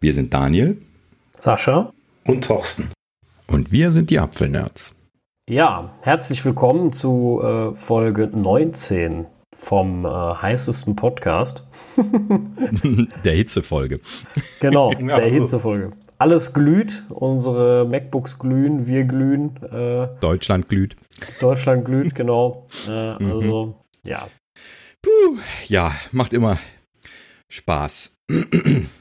Wir sind Daniel, Sascha und Thorsten. Und wir sind die Apfelnerds. Ja, herzlich willkommen zu äh, Folge 19 vom äh, heißesten Podcast. der Hitzefolge. Genau, genau, der Hitzefolge. Alles glüht, unsere MacBooks glühen, wir glühen. Äh, Deutschland glüht. Deutschland glüht, genau. Äh, mhm. also, ja. Puh, ja, macht immer Spaß.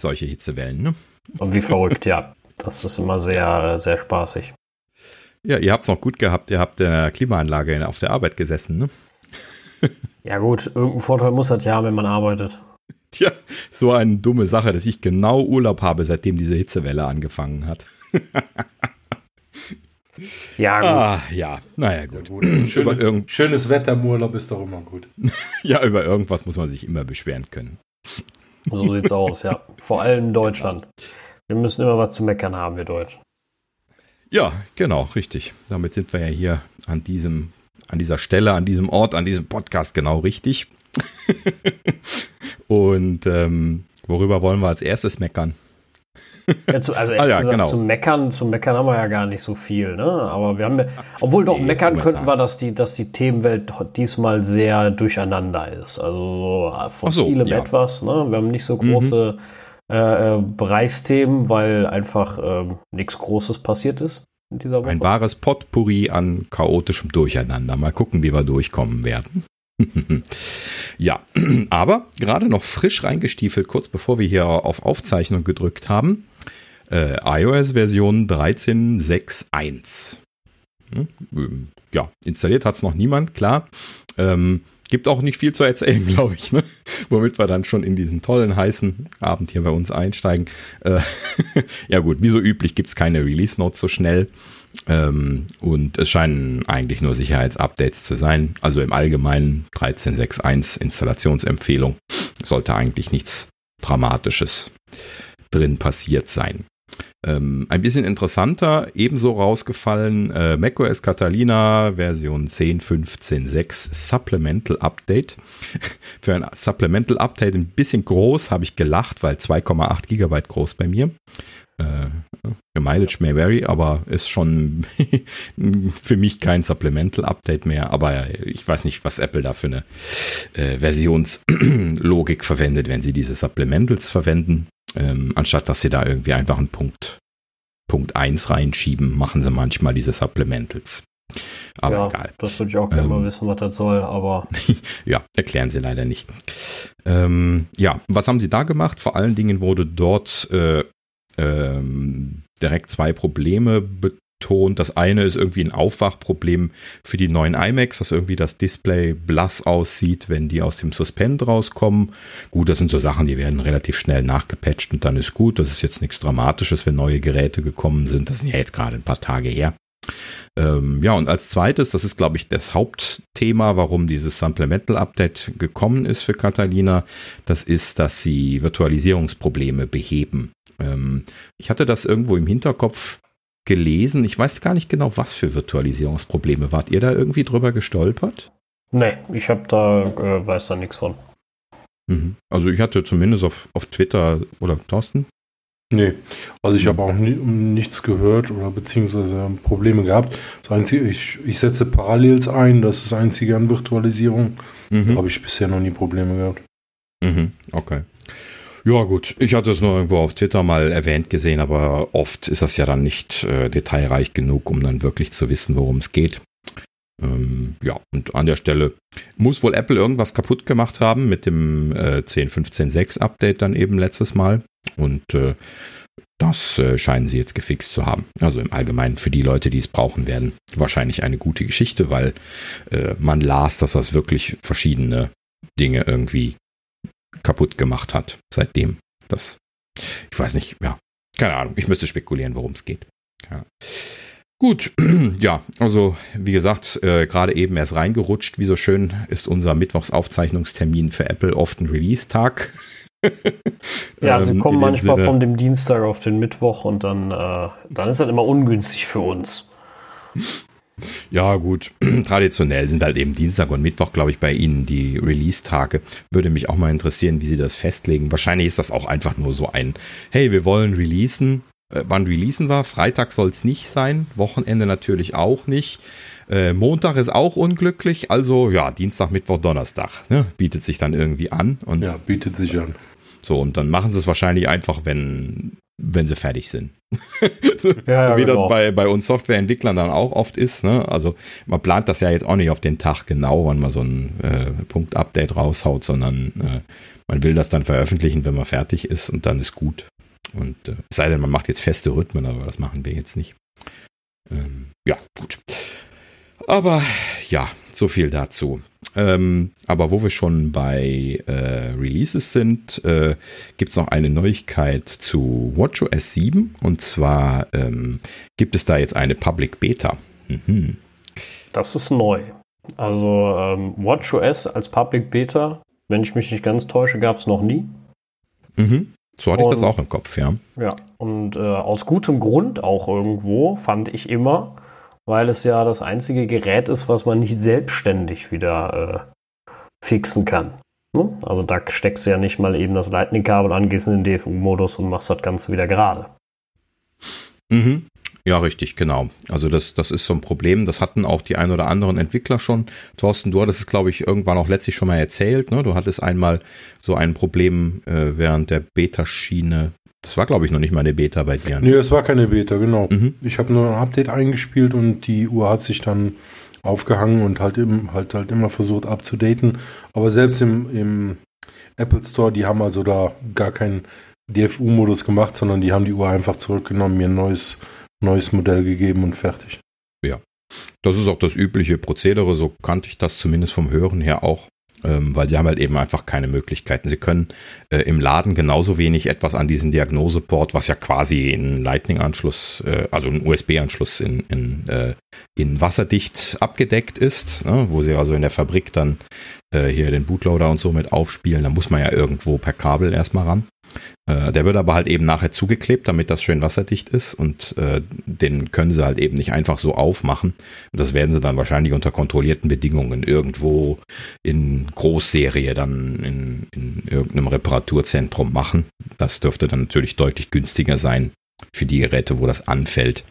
Solche Hitzewellen, ne? Und wie verrückt, ja. Das ist immer sehr, sehr spaßig. Ja, ihr habt es noch gut gehabt. Ihr habt in der Klimaanlage auf der Arbeit gesessen, ne? Ja, gut, irgendeinen Vorteil muss das ja haben, wenn man arbeitet. Tja, so eine dumme Sache, dass ich genau Urlaub habe, seitdem diese Hitzewelle angefangen hat. ja, gut. Ah, ja, naja, gut. Ja, gut. Schöne, schönes Wetter im Urlaub ist doch immer gut. ja, über irgendwas muss man sich immer beschweren können. So sieht's aus, ja. Vor allem in Deutschland. Wir müssen immer was zu meckern haben, wir Deutschen. Ja, genau, richtig. Damit sind wir ja hier an diesem, an dieser Stelle, an diesem Ort, an diesem Podcast genau richtig. Und ähm, worüber wollen wir als erstes meckern? Ja, zu, also ah, ja, gesagt, genau. zum Meckern, zum Meckern haben wir ja gar nicht so viel, ne? Aber wir haben, obwohl doch nee, meckern momentan. könnten wir, dass die, dass die Themenwelt diesmal sehr durcheinander ist. Also so von so, vielem ja. etwas, ne? Wir haben nicht so große mhm. Äh, Bereichsthemen, weil einfach äh, nichts Großes passiert ist in dieser Woche. Ein wahres Potpourri an chaotischem Durcheinander. Mal gucken, wie wir durchkommen werden. ja, aber gerade noch frisch reingestiefelt, kurz bevor wir hier auf Aufzeichnung gedrückt haben. Äh, iOS-Version 13.6.1. Hm, ja, installiert hat es noch niemand, klar. Ähm, Gibt auch nicht viel zu erzählen, glaube ich, ne? womit wir dann schon in diesen tollen, heißen Abend hier bei uns einsteigen. Äh, ja gut, wie so üblich gibt es keine Release-Notes so schnell. Ähm, und es scheinen eigentlich nur Sicherheitsupdates zu sein. Also im Allgemeinen 13.6.1 Installationsempfehlung. Sollte eigentlich nichts Dramatisches drin passiert sein. Ähm, ein bisschen interessanter, ebenso rausgefallen, äh, macOS Catalina Version 10.15.6 Supplemental Update. Für ein Supplemental Update ein bisschen groß, habe ich gelacht, weil 2,8 Gigabyte groß bei mir. Äh, mileage may vary, aber ist schon für mich kein Supplemental Update mehr. Aber ich weiß nicht, was Apple da für eine äh, Versionslogik verwendet, wenn sie diese Supplementals verwenden. Ähm, anstatt dass sie da irgendwie einfach einen Punkt, Punkt 1 reinschieben, machen sie manchmal diese Supplementals. Aber ja, egal. Das würde ich auch gerne ähm, mal wissen, was das soll, aber. ja, erklären sie leider nicht. Ähm, ja, was haben sie da gemacht? Vor allen Dingen wurde dort äh, ähm, direkt zwei Probleme betont. Das eine ist irgendwie ein Aufwachproblem für die neuen iMacs, dass irgendwie das Display blass aussieht, wenn die aus dem Suspend rauskommen. Gut, das sind so Sachen, die werden relativ schnell nachgepatcht und dann ist gut. Das ist jetzt nichts Dramatisches, wenn neue Geräte gekommen sind. Das sind ja jetzt gerade ein paar Tage her. Ähm, ja, und als zweites, das ist, glaube ich, das Hauptthema, warum dieses Supplemental Update gekommen ist für Catalina, das ist, dass sie Virtualisierungsprobleme beheben. Ähm, ich hatte das irgendwo im Hinterkopf, gelesen. Ich weiß gar nicht genau, was für Virtualisierungsprobleme. Wart ihr da irgendwie drüber gestolpert? Nee, ich habe da, äh, weiß da nichts von. Mhm. Also ich hatte zumindest auf, auf Twitter oder Thorsten? Nee, also ich habe auch nie, nichts gehört oder beziehungsweise Probleme gehabt. Das Einzige, ich, ich setze Parallels ein, das ist das Einzige an Virtualisierung. Mhm. Habe ich bisher noch nie Probleme gehabt. Mhm. Okay. Ja, gut. Ich hatte es nur irgendwo auf Twitter mal erwähnt gesehen, aber oft ist das ja dann nicht äh, detailreich genug, um dann wirklich zu wissen, worum es geht. Ähm, ja, und an der Stelle muss wohl Apple irgendwas kaputt gemacht haben mit dem äh, 10.15.6 Update dann eben letztes Mal. Und äh, das äh, scheinen sie jetzt gefixt zu haben. Also im Allgemeinen für die Leute, die es brauchen werden, wahrscheinlich eine gute Geschichte, weil äh, man las, dass das wirklich verschiedene Dinge irgendwie kaputt gemacht hat seitdem. Das, ich weiß nicht, ja, keine Ahnung. Ich müsste spekulieren, worum es geht. Ja. Gut, ja, also wie gesagt, äh, gerade eben erst reingerutscht. Wie so schön ist unser Mittwochsaufzeichnungstermin für Apple oft ein Release-Tag. ja, sie ähm, kommen manchmal Sinne. von dem Dienstag auf den Mittwoch und dann, äh, dann ist das immer ungünstig für uns. Ja, gut. Traditionell sind halt eben Dienstag und Mittwoch, glaube ich, bei Ihnen die Release-Tage. Würde mich auch mal interessieren, wie Sie das festlegen. Wahrscheinlich ist das auch einfach nur so ein, hey, wir wollen releasen. Äh, wann releasen wir? Freitag soll es nicht sein. Wochenende natürlich auch nicht. Äh, Montag ist auch unglücklich. Also ja, Dienstag, Mittwoch, Donnerstag. Ne? Bietet sich dann irgendwie an. Und ja, bietet sich an. So, und dann machen sie es wahrscheinlich einfach, wenn wenn sie fertig sind. ja, ja, Wie genau. das bei, bei uns Softwareentwicklern dann auch oft ist. Ne? Also man plant das ja jetzt auch nicht auf den Tag genau, wann man so ein äh, Punkt-Update raushaut, sondern äh, man will das dann veröffentlichen, wenn man fertig ist und dann ist gut. Und äh, es sei denn, man macht jetzt feste Rhythmen, aber das machen wir jetzt nicht. Ähm, ja, gut. Aber ja, so viel dazu. Ähm, aber wo wir schon bei äh, Releases sind, äh, gibt es noch eine Neuigkeit zu WatchOS 7. Und zwar ähm, gibt es da jetzt eine Public Beta. Mhm. Das ist neu. Also ähm, WatchOS als Public Beta, wenn ich mich nicht ganz täusche, gab es noch nie. Mhm. So hatte und, ich das auch im Kopf, ja. Ja, und äh, aus gutem Grund auch irgendwo, fand ich immer, weil es ja das einzige Gerät ist, was man nicht selbstständig wieder äh, fixen kann. Ne? Also da steckst du ja nicht mal eben das Lightning-Kabel an, gehst in den DFU-Modus und machst das Ganze wieder gerade. Mhm. Ja, richtig, genau. Also das, das ist so ein Problem. Das hatten auch die ein oder anderen Entwickler schon. Thorsten, du hattest es, glaube ich, irgendwann auch letztlich schon mal erzählt. Ne? Du hattest einmal so ein Problem äh, während der Beta-Schiene das war, glaube ich, noch nicht mal eine Beta bei dir. Ne? Nee, das war keine Beta, genau. Mhm. Ich habe nur ein Update eingespielt und die Uhr hat sich dann aufgehangen und halt, im, halt, halt immer versucht abzudaten. Aber selbst im, im Apple Store, die haben also da gar keinen DFU-Modus gemacht, sondern die haben die Uhr einfach zurückgenommen, mir ein neues, neues Modell gegeben und fertig. Ja. Das ist auch das übliche Prozedere, so kannte ich das zumindest vom Hören her auch ähm, weil sie haben halt eben einfach keine Möglichkeiten. Sie können äh, im Laden genauso wenig etwas an diesen Diagnoseport, was ja quasi ein Lightning-Anschluss, äh, also ein USB-Anschluss in, in, äh, in wasserdicht abgedeckt ist, ne, wo sie also in der Fabrik dann äh, hier den Bootloader und so mit aufspielen. Da muss man ja irgendwo per Kabel erstmal ran. Äh, der wird aber halt eben nachher zugeklebt, damit das schön wasserdicht ist und äh, den können sie halt eben nicht einfach so aufmachen. Und das werden sie dann wahrscheinlich unter kontrollierten Bedingungen irgendwo in Großserie dann in, in irgendeinem Reparaturzentrum machen. Das dürfte dann natürlich deutlich günstiger sein für die Geräte, wo das anfällt,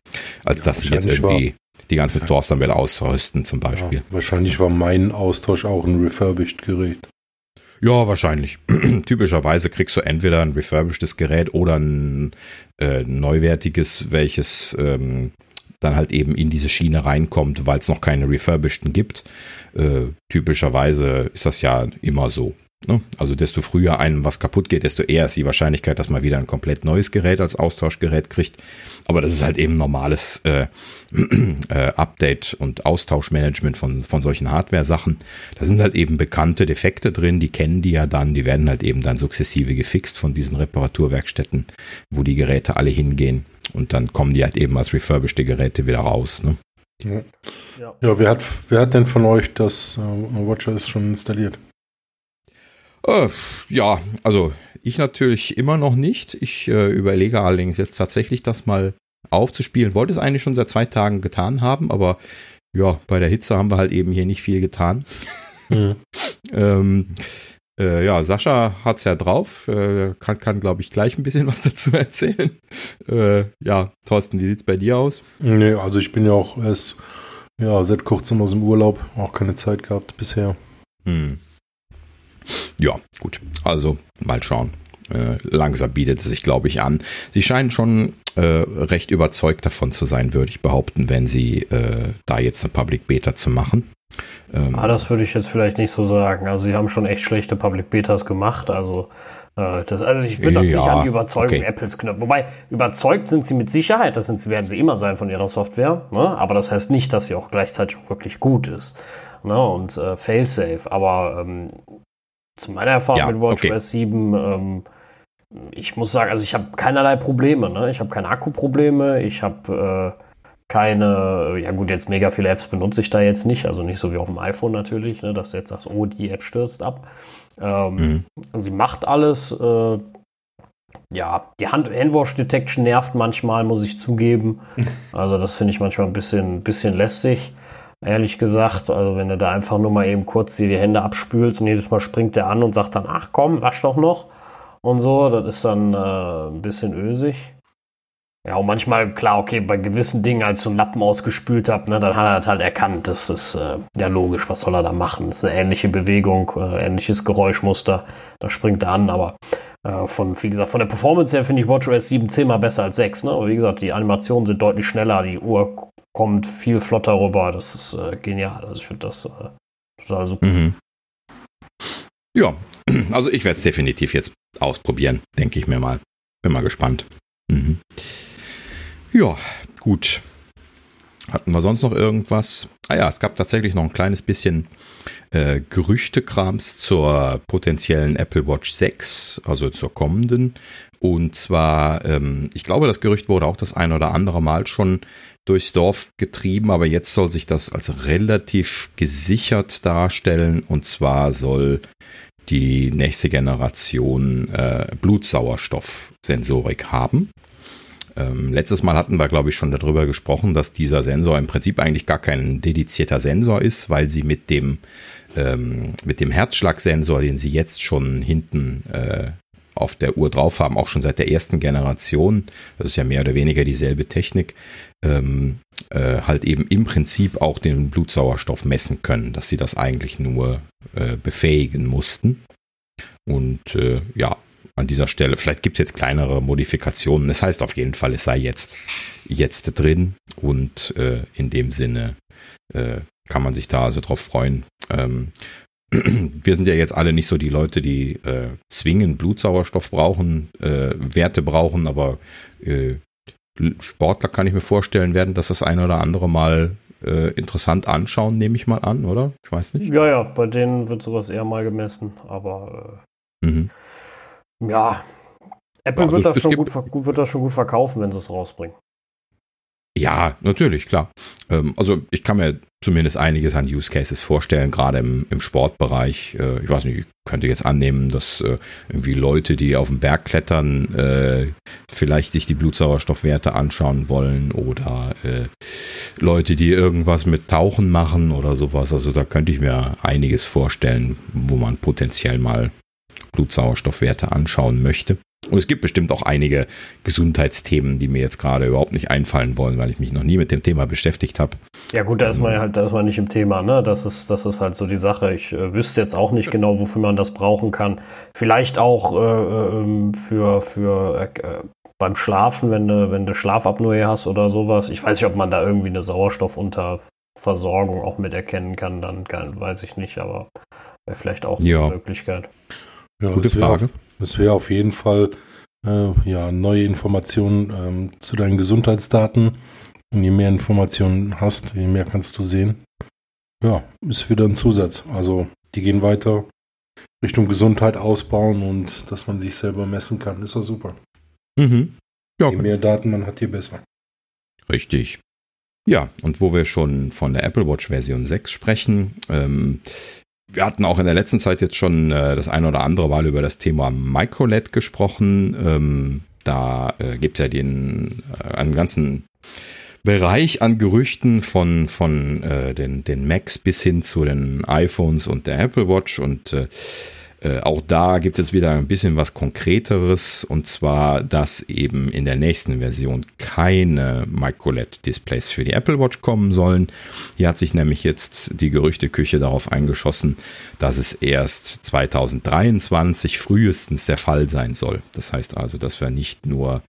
als ja, dass sie jetzt irgendwie die ganze Software ausrüsten zum Beispiel. Ja, wahrscheinlich war mein Austausch auch ein refurbished Gerät. Ja, wahrscheinlich. Typischerweise kriegst du entweder ein refurbishedes Gerät oder ein äh, neuwertiges, welches ähm, dann halt eben in diese Schiene reinkommt, weil es noch keine refurbisheden gibt. Äh, typischerweise ist das ja immer so. Ne? Also desto früher einem was kaputt geht, desto eher ist die Wahrscheinlichkeit, dass man wieder ein komplett neues Gerät als Austauschgerät kriegt. Aber das ist halt eben normales äh, äh, Update und Austauschmanagement von, von solchen Hardware-Sachen. Da sind halt eben bekannte Defekte drin, die kennen die ja dann, die werden halt eben dann sukzessive gefixt von diesen Reparaturwerkstätten, wo die Geräte alle hingehen. Und dann kommen die halt eben als refurbished Geräte wieder raus. Ne? Ja. ja, wer, hat, wer hat denn von euch das äh, WatchOS schon installiert? Äh, ja, also ich natürlich immer noch nicht. Ich äh, überlege allerdings jetzt tatsächlich das mal aufzuspielen. Wollte es eigentlich schon seit zwei Tagen getan haben, aber ja, bei der Hitze haben wir halt eben hier nicht viel getan. Mhm. ähm, äh, ja, Sascha hat es ja drauf, äh, kann, kann glaube ich, gleich ein bisschen was dazu erzählen. Äh, ja, Thorsten, wie sieht es bei dir aus? Nee, also ich bin ja auch erst ja, seit kurzem aus dem Urlaub, auch keine Zeit gehabt bisher. Hm. Ja, gut. Also mal schauen. Äh, langsam bietet es sich, glaube ich, an. Sie scheinen schon äh, recht überzeugt davon zu sein, würde ich behaupten, wenn sie äh, da jetzt eine Public Beta zu machen. Ähm, ah, das würde ich jetzt vielleicht nicht so sagen. Also sie haben schon echt schlechte Public Betas gemacht. Also äh, das, also ich würde das ja, nicht an die Überzeugung okay. Apples knüpfen. Wobei, überzeugt sind sie mit Sicherheit, das sind, werden sie immer sein von ihrer Software. Ne? Aber das heißt nicht, dass sie auch gleichzeitig auch wirklich gut ist. Ne? Und äh, fail-safe. Aber ähm, zu meiner Erfahrung ja, mit WatchOS okay. 7, ähm, ich muss sagen, also ich habe keinerlei Probleme. Ne? Ich habe keine Akkuprobleme, ich habe äh, keine, ja gut, jetzt mega viele Apps benutze ich da jetzt nicht, also nicht so wie auf dem iPhone natürlich, ne, dass du jetzt sagst, oh, die App stürzt ab. Ähm, mhm. Sie macht alles. Äh, ja, die Hand Handwash Detection nervt manchmal, muss ich zugeben. Also das finde ich manchmal ein bisschen, bisschen lästig, ehrlich gesagt. Also wenn du da einfach nur mal eben kurz die Hände abspülst und jedes Mal springt der an und sagt dann, ach komm, wasch doch noch und so, das ist dann äh, ein bisschen ösig. Ja, und manchmal, klar, okay, bei gewissen Dingen, als so einen Lappen ausgespült habe, ne, dann hat er das halt erkannt. Das ist äh, ja logisch, was soll er da machen? Das ist eine ähnliche Bewegung, äh, ähnliches Geräuschmuster. Da springt er an, aber äh, von, wie gesagt, von der Performance her finde ich WatchOS 7 zehnmal besser als 6. Ne? Aber wie gesagt, die Animationen sind deutlich schneller, die Uhr kommt viel flotter rüber. Das ist äh, genial. Also ich finde das äh, total super. Mhm. Ja, also ich werde es definitiv jetzt ausprobieren, denke ich mir mal. Bin mal gespannt. Mhm. Ja, gut. Hatten wir sonst noch irgendwas? Ah ja, es gab tatsächlich noch ein kleines bisschen äh, Gerüchtekrams zur potenziellen Apple Watch 6, also zur kommenden. Und zwar, ähm, ich glaube, das Gerücht wurde auch das ein oder andere Mal schon durchs Dorf getrieben, aber jetzt soll sich das als relativ gesichert darstellen. Und zwar soll die nächste Generation äh, Blutsauerstoffsensorik haben. Ähm, letztes Mal hatten wir, glaube ich, schon darüber gesprochen, dass dieser Sensor im Prinzip eigentlich gar kein dedizierter Sensor ist, weil sie mit dem, ähm, mit dem Herzschlagsensor, den sie jetzt schon hinten äh, auf der Uhr drauf haben, auch schon seit der ersten Generation, das ist ja mehr oder weniger dieselbe Technik, ähm, äh, halt eben im Prinzip auch den Blutsauerstoff messen können, dass sie das eigentlich nur äh, befähigen mussten. Und äh, ja, an dieser Stelle. Vielleicht gibt es jetzt kleinere Modifikationen. Das heißt auf jeden Fall, es sei jetzt, jetzt drin und äh, in dem Sinne äh, kann man sich da also drauf freuen. Ähm, wir sind ja jetzt alle nicht so die Leute, die äh, zwingend Blutsauerstoff brauchen, äh, Werte brauchen, aber äh, Sportler kann ich mir vorstellen werden, dass das ein oder andere mal äh, interessant anschauen, nehme ich mal an, oder? Ich weiß nicht. Ja, ja, bei denen wird sowas eher mal gemessen, aber äh, mhm. Ja, Apple ja, wird, das, schon gut, gut, wird das schon gut verkaufen, wenn sie es rausbringen. Ja, natürlich, klar. Ähm, also ich kann mir zumindest einiges an Use Cases vorstellen, gerade im, im Sportbereich. Äh, ich weiß nicht, ich könnte jetzt annehmen, dass äh, irgendwie Leute, die auf den Berg klettern, äh, vielleicht sich die Blutsauerstoffwerte anschauen wollen oder Leute, die irgendwas mit Tauchen machen oder sowas. Also da könnte ich mir einiges vorstellen, wo man potenziell mal Blutsauerstoffwerte anschauen möchte. Und es gibt bestimmt auch einige Gesundheitsthemen, die mir jetzt gerade überhaupt nicht einfallen wollen, weil ich mich noch nie mit dem Thema beschäftigt habe. Ja gut, da ist man halt, da ist man nicht im Thema, ne? Das ist, das ist halt so die Sache. Ich äh, wüsste jetzt auch nicht genau, wofür man das brauchen kann. Vielleicht auch äh, ähm, für, für äh, beim Schlafen, wenn du, wenn du Schlafapnoe hast oder sowas. Ich weiß nicht, ob man da irgendwie eine Sauerstoffunterversorgung auch mit erkennen kann, dann kann, weiß ich nicht, aber wäre vielleicht auch ja. eine Möglichkeit. Ja, Gute Frage. Es wäre auf jeden Fall äh, ja, neue Informationen ähm, zu deinen Gesundheitsdaten. Und je mehr Informationen hast, je mehr kannst du sehen. Ja, ist wieder ein Zusatz. Also die gehen weiter Richtung Gesundheit ausbauen und dass man sich selber messen kann, ist ja super. Mhm. Ja, je mehr Daten man hat, je besser. Richtig. Ja, und wo wir schon von der Apple Watch Version 6 sprechen, ähm, wir hatten auch in der letzten Zeit jetzt schon äh, das eine oder andere Mal über das Thema MicroLED gesprochen. Ähm, da äh, gibt es ja den äh, einen ganzen Bereich an Gerüchten von, von äh, den, den Macs bis hin zu den iPhones und der Apple Watch und äh, auch da gibt es wieder ein bisschen was Konkreteres und zwar, dass eben in der nächsten Version keine MicroLED-Displays für die Apple Watch kommen sollen. Hier hat sich nämlich jetzt die Gerüchteküche darauf eingeschossen, dass es erst 2023 frühestens der Fall sein soll. Das heißt also, dass wir nicht nur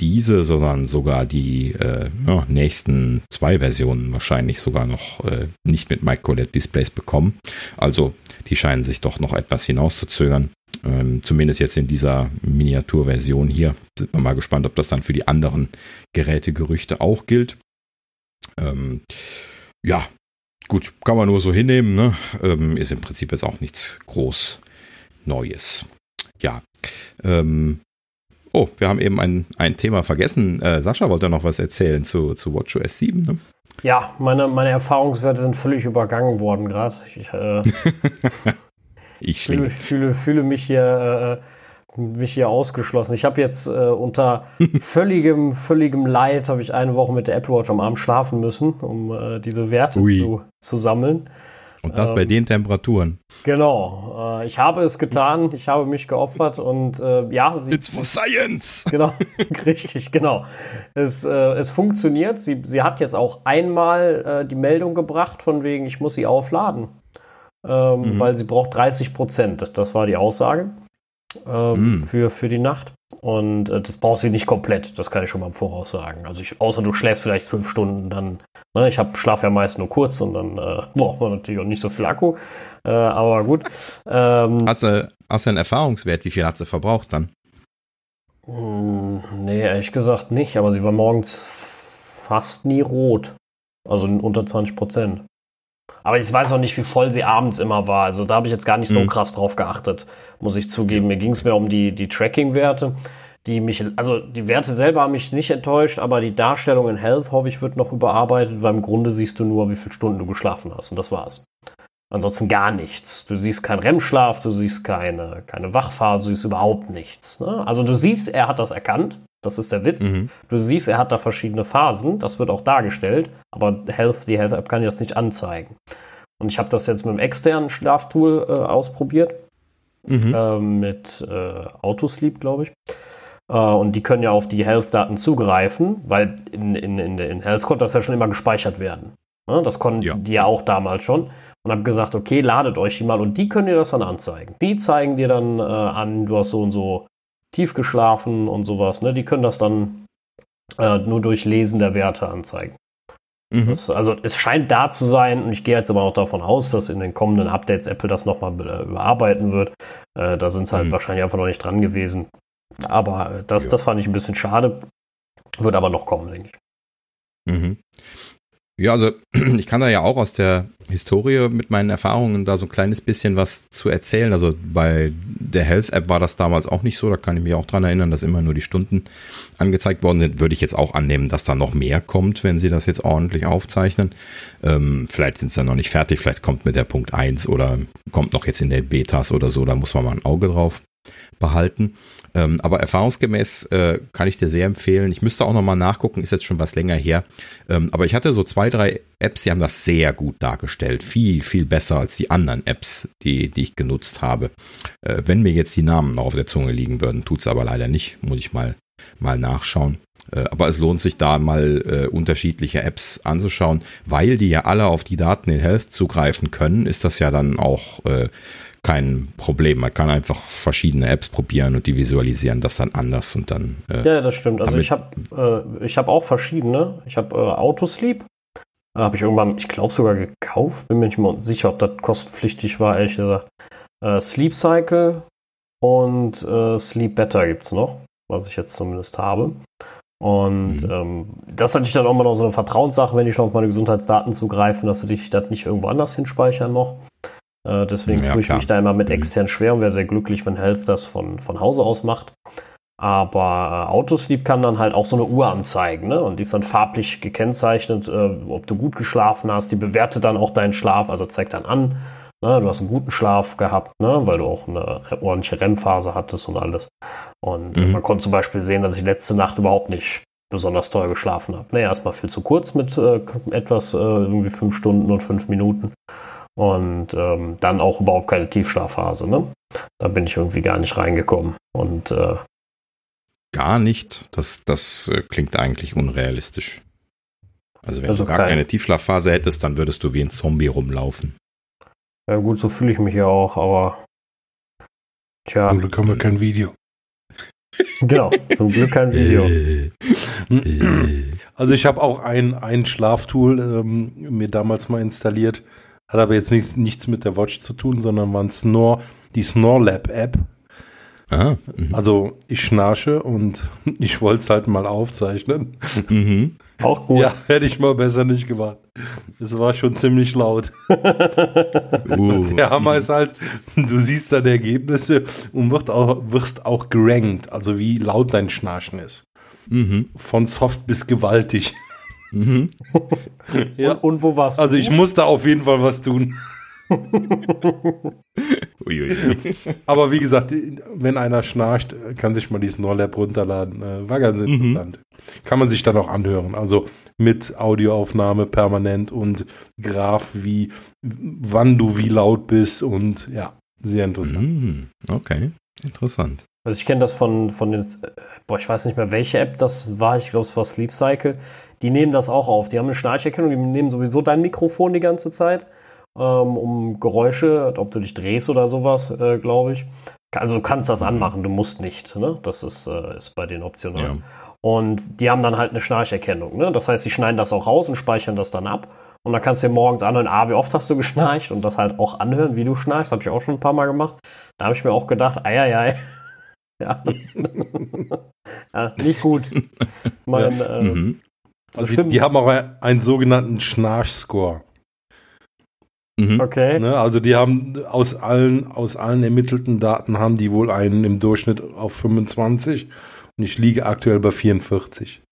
diese, sondern sogar die äh, ja, nächsten zwei Versionen wahrscheinlich sogar noch äh, nicht mit MicroLED-Displays bekommen. Also die scheinen sich doch noch etwas hinauszuzögern. Ähm, zumindest jetzt in dieser Miniaturversion hier. Sind wir mal gespannt, ob das dann für die anderen Gerätegerüchte auch gilt. Ähm, ja, gut, kann man nur so hinnehmen. Ne? Ähm, ist im Prinzip jetzt auch nichts groß Neues. Ja, ähm, Oh, wir haben eben ein, ein Thema vergessen. Äh, Sascha wollte noch was erzählen zu, zu WatchOS 7. Ne? Ja, meine, meine Erfahrungswerte sind völlig übergangen worden gerade. Ich, äh, ich fühle, fühle, fühle, mich hier äh, mich hier ausgeschlossen. Ich habe jetzt äh, unter völligem, völligem Leid habe ich eine Woche mit der Apple Watch am Abend schlafen müssen, um äh, diese Werte zu, zu sammeln. Und das ähm, bei den Temperaturen. Genau. Äh, ich habe es getan. Ich habe mich geopfert und äh, ja, sie. It's for science! Genau, richtig, genau. Es, äh, es funktioniert. Sie, sie hat jetzt auch einmal äh, die Meldung gebracht, von wegen, ich muss sie aufladen. Ähm, mhm. Weil sie braucht 30 Prozent. Das war die Aussage ähm, mhm. für, für die Nacht. Und äh, das brauchst du nicht komplett, das kann ich schon mal im Voraus sagen. Also ich, außer du schläfst vielleicht fünf Stunden, dann, ne, ich habe schlafe ja meist nur kurz und dann äh, braucht man natürlich auch nicht so viel Akku. Äh, aber gut. Ähm, hast, du, hast du einen Erfahrungswert, wie viel hat sie verbraucht dann? Mh, hm, nee, ehrlich gesagt nicht, aber sie war morgens fast nie rot. Also unter 20 Prozent. Aber ich weiß auch nicht, wie voll sie abends immer war. Also da habe ich jetzt gar nicht so mhm. krass drauf geachtet, muss ich zugeben. Mir ging es mehr um die, die Tracking-Werte, die mich, also die Werte selber haben mich nicht enttäuscht, aber die Darstellung in Health, hoffe ich, wird noch überarbeitet, weil im Grunde siehst du nur, wie viele Stunden du geschlafen hast und das war's. Ansonsten gar nichts. Du siehst keinen REM-Schlaf, du siehst keine, keine Wachphase, du siehst überhaupt nichts. Ne? Also du siehst, er hat das erkannt, das ist der Witz. Mhm. Du siehst, er hat da verschiedene Phasen, das wird auch dargestellt, aber Health, die Health App kann dir das nicht anzeigen. Und ich habe das jetzt mit einem externen Schlaftool äh, ausprobiert, mhm. äh, mit äh, Autosleep, glaube ich. Äh, und die können ja auf die Health-Daten zugreifen, weil in, in, in, in Health konnte das ja schon immer gespeichert werden. Ne? Das konnten ja. die ja auch damals schon. Und habe gesagt, okay, ladet euch die mal und die können dir das dann anzeigen. Die zeigen dir dann äh, an, du hast so und so tief geschlafen und sowas. Ne? Die können das dann äh, nur durch Lesen der Werte anzeigen. Mhm. Das, also es scheint da zu sein und ich gehe jetzt aber auch davon aus, dass in den kommenden Updates Apple das nochmal äh, überarbeiten wird. Äh, da sind sie halt mhm. wahrscheinlich einfach noch nicht dran gewesen. Aber äh, das, ja. das fand ich ein bisschen schade. Wird aber noch kommen, denke ich. Mhm. Ja, also ich kann da ja auch aus der Historie mit meinen Erfahrungen da so ein kleines bisschen was zu erzählen. Also bei der Health App war das damals auch nicht so. Da kann ich mich auch dran erinnern, dass immer nur die Stunden angezeigt worden sind. Würde ich jetzt auch annehmen, dass da noch mehr kommt, wenn sie das jetzt ordentlich aufzeichnen. Ähm, vielleicht sind sie dann noch nicht fertig. Vielleicht kommt mit der Punkt 1 oder kommt noch jetzt in der Betas oder so. Da muss man mal ein Auge drauf behalten. Ähm, aber erfahrungsgemäß äh, kann ich dir sehr empfehlen. Ich müsste auch nochmal nachgucken, ist jetzt schon was länger her. Ähm, aber ich hatte so zwei, drei Apps, die haben das sehr gut dargestellt. Viel, viel besser als die anderen Apps, die, die ich genutzt habe. Äh, wenn mir jetzt die Namen noch auf der Zunge liegen würden, tut es aber leider nicht. Muss ich mal, mal nachschauen. Äh, aber es lohnt sich da mal äh, unterschiedliche Apps anzuschauen, weil die ja alle auf die Daten in Health zugreifen können, ist das ja dann auch äh, kein Problem. Man kann einfach verschiedene Apps probieren und die visualisieren das dann anders und dann. Äh, ja, das stimmt. Also ich habe äh, ich habe auch verschiedene. Ich habe äh, Autosleep. Habe ich irgendwann, ich glaube sogar gekauft. Bin mir nicht mehr sicher, ob das kostenpflichtig war, ehrlich gesagt. Äh, Sleep Cycle und äh, Sleep Better gibt es noch, was ich jetzt zumindest habe. Und mhm. ähm, das ist natürlich dann auch mal noch so eine Vertrauenssache, wenn die schon auf meine Gesundheitsdaten zugreifen, dass sie dich das nicht irgendwo anders hinspeichern noch. Äh, deswegen ja, tue ich klar. mich da immer mit mhm. extern schwer und wäre sehr glücklich, wenn Health das von, von Hause aus macht. Aber äh, Autosleep kann dann halt auch so eine Uhr anzeigen, ne? Und die ist dann farblich gekennzeichnet, äh, ob du gut geschlafen hast. Die bewertet dann auch deinen Schlaf, also zeigt dann an, ne? du hast einen guten Schlaf gehabt, ne? weil du auch eine ordentliche REM-Phase hattest und alles. Und mhm. man konnte zum Beispiel sehen, dass ich letzte Nacht überhaupt nicht besonders toll geschlafen habe. Ne, erstmal viel zu kurz mit äh, etwas, äh, irgendwie fünf Stunden und fünf Minuten und ähm, dann auch überhaupt keine Tiefschlafphase. Ne? Da bin ich irgendwie gar nicht reingekommen. Und äh, gar nicht. Das, das äh, klingt eigentlich unrealistisch. Also wenn also du gar kein, keine Tiefschlafphase hättest, dann würdest du wie ein Zombie rumlaufen. Ja gut, so fühle ich mich ja auch, aber tja. Zum Glück haben wir kein Video. Genau, zum Glück kein Video. Also ich habe auch ein, ein Schlaftool ähm, mir damals mal installiert. Hat aber jetzt nichts, nichts mit der Watch zu tun, sondern war ein Snore, die Snorlab App. Ah, mhm. also ich schnarche und ich wollte es halt mal aufzeichnen. Mhm. Auch gut. Ja, hätte ich mal besser nicht gemacht. Es war schon ziemlich laut. uh. Der Hammer ist halt, du siehst dann Ergebnisse und wird auch, wirst auch gerankt, also wie laut dein Schnarchen ist. Mhm. Von soft bis gewaltig. Mhm. ja. und, und, wo warst also du? Also ich musste auf jeden Fall was tun. Aber wie gesagt, wenn einer schnarcht, kann sich mal diesen Roll-App runterladen. Äh, war ganz mhm. interessant. Mhm. Kann man sich dann auch anhören. Also mit Audioaufnahme permanent und Graph, wie wann du wie laut bist und ja, sehr interessant. Mhm. Okay, interessant. Also ich kenne das von, von den, boah, ich weiß nicht mehr, welche App das war, ich glaube, es war Sleep Cycle. Die nehmen das auch auf. Die haben eine Schnarcherkennung, die nehmen sowieso dein Mikrofon die ganze Zeit ähm, um Geräusche, ob du dich drehst oder sowas, äh, glaube ich. Also du kannst das anmachen, du musst nicht. Ne? Das ist, äh, ist bei den optional. Ja. Und die haben dann halt eine Schnarcherkennung. Ne? Das heißt, sie schneiden das auch raus und speichern das dann ab. Und dann kannst du dir morgens anhören, ah, wie oft hast du geschnarcht? Und das halt auch anhören, wie du schnarchst. Habe ich auch schon ein paar Mal gemacht. Da habe ich mir auch gedacht, ei, ei, ei. ja. ja, nicht gut. Mein, ja. äh, mhm. Also die, die, haben auch einen sogenannten Schnarchscore. Mhm. Okay. Ne, also die haben aus allen, aus allen ermittelten Daten haben die wohl einen im Durchschnitt auf 25 und ich liege aktuell bei 44.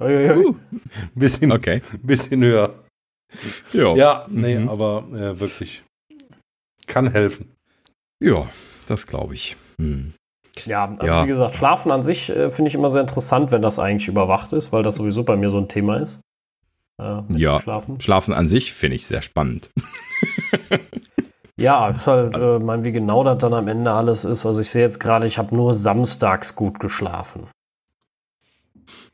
Uh, bisschen, okay. bisschen höher. Jo. Ja, nee, mhm. aber äh, wirklich kann helfen. Ja, das glaube ich. Hm. Ja, also ja. wie gesagt, Schlafen an sich äh, finde ich immer sehr interessant, wenn das eigentlich überwacht ist, weil das sowieso bei mir so ein Thema ist. Äh, ja, Schlafen. Schlafen an sich finde ich sehr spannend. ja, ist halt, äh, mein, wie genau das dann am Ende alles ist. Also ich sehe jetzt gerade, ich habe nur samstags gut geschlafen.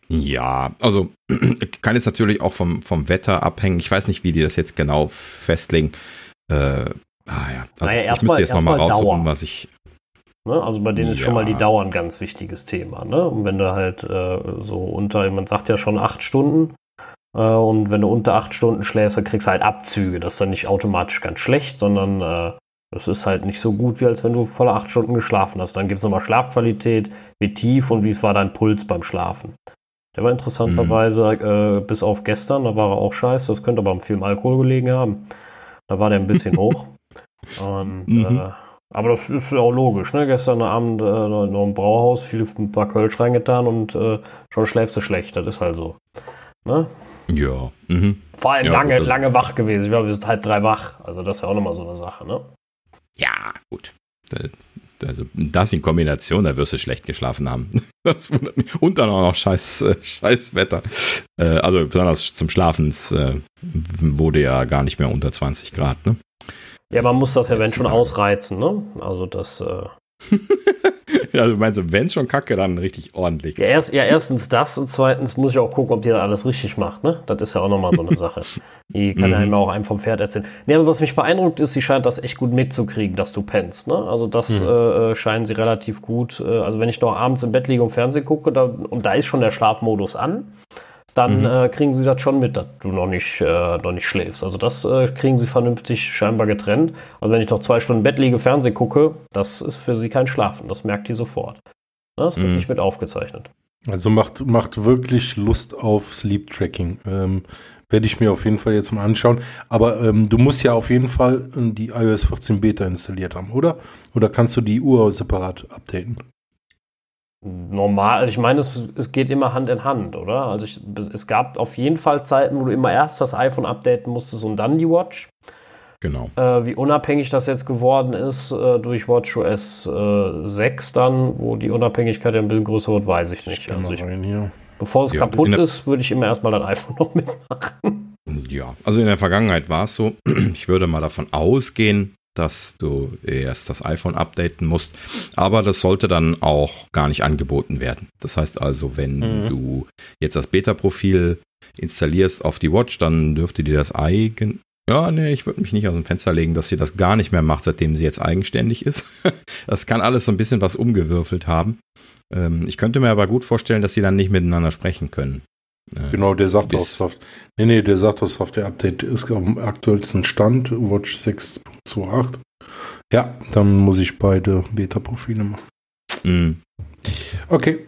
Ja, also kann es natürlich auch vom, vom Wetter abhängen. Ich weiß nicht, wie die das jetzt genau festlegen. Äh, ah ja, also naja, ich müsste jetzt nochmal raussuchen, was ich. Ne? Also bei denen ja. ist schon mal die Dauer ein ganz wichtiges Thema. Ne? Und wenn du halt äh, so unter, man sagt ja schon acht Stunden, äh, und wenn du unter acht Stunden schläfst, dann kriegst du halt Abzüge. Das ist dann nicht automatisch ganz schlecht, sondern äh, das ist halt nicht so gut, wie als wenn du volle acht Stunden geschlafen hast. Dann gibt es nochmal Schlafqualität, wie tief und wie es war dein Puls beim Schlafen. Der war interessanterweise, mhm. äh, bis auf gestern, da war er auch scheiße. Das könnte aber am Film Alkohol gelegen haben. Da war der ein bisschen hoch. Und, mhm. äh, aber das ist auch logisch, ne? Gestern Abend äh, noch im Brauhaus, viel ein paar Kölsch reingetan und äh, schon schläfst du schlecht. Das ist halt so. Ne? Ja. Mhm. Vor allem ja, lange, gut. lange wach gewesen. Ich war bis halb drei wach. Also das ist ja auch nochmal so eine Sache, ne? Ja, gut. Also das in Kombination, da wirst du schlecht geschlafen haben. und dann auch noch scheiß, äh, scheiß Wetter. Äh, also besonders zum Schlafen äh, wurde ja gar nicht mehr unter 20 Grad, ne? Ja, man muss das ja wenn schon ausreizen, ne? Also das. Äh ja, du meinst, wenn es schon kacke, dann richtig ordentlich. Ja, erst, ja, erstens das und zweitens muss ich auch gucken, ob die da alles richtig macht. Ne? Das ist ja auch nochmal so eine Sache. Die kann ja mhm. auch einem vom Pferd erzählen. Nee, also was mich beeindruckt ist, sie scheint das echt gut mitzukriegen, dass du pennst. Ne? Also das mhm. äh, scheinen sie relativ gut. Äh, also wenn ich noch abends im Bett liege und Fernsehen gucke, da, und da ist schon der Schlafmodus an, dann mhm. äh, kriegen sie das schon mit, dass du noch nicht, äh, noch nicht schläfst. Also das äh, kriegen sie vernünftig scheinbar getrennt. Also wenn ich noch zwei Stunden im Bett liege, Fernsehen gucke, das ist für sie kein Schlafen. Das merkt die sofort. Ne, das wird mhm. nicht mit aufgezeichnet. Also macht, macht wirklich Lust auf Sleep Tracking. Ähm, werde ich mir auf jeden Fall jetzt mal anschauen. Aber ähm, du musst ja auf jeden Fall äh, die iOS 14 Beta installiert haben, oder? Oder kannst du die Uhr separat updaten? Normal, also ich meine, es, es geht immer Hand in Hand, oder? Also ich, es gab auf jeden Fall Zeiten, wo du immer erst das iPhone updaten musstest und dann die Watch. Genau. Äh, wie unabhängig das jetzt geworden ist äh, durch WatchOS äh, 6 dann, wo die Unabhängigkeit ja ein bisschen größer wird, weiß ich nicht. Also ich, bevor es ja, kaputt ist, würde ich immer erstmal dein iPhone noch mitmachen. Ja, also in der Vergangenheit war es so, ich würde mal davon ausgehen, dass du erst das iPhone updaten musst. Aber das sollte dann auch gar nicht angeboten werden. Das heißt also, wenn mhm. du jetzt das Beta-Profil installierst auf die Watch, dann dürfte dir das eigen. Ja, nee, ich würde mich nicht aus dem Fenster legen, dass sie das gar nicht mehr macht, seitdem sie jetzt eigenständig ist. das kann alles so ein bisschen was umgewürfelt haben. Ähm, ich könnte mir aber gut vorstellen, dass sie dann nicht miteinander sprechen können. Äh, genau, der sagt auch Soft. Nee, nee, der sagt auch Software-Update ist auf dem aktuellsten Stand, Watch 6.28. Ja, dann muss ich beide Beta-Profile machen. Mhm. Okay.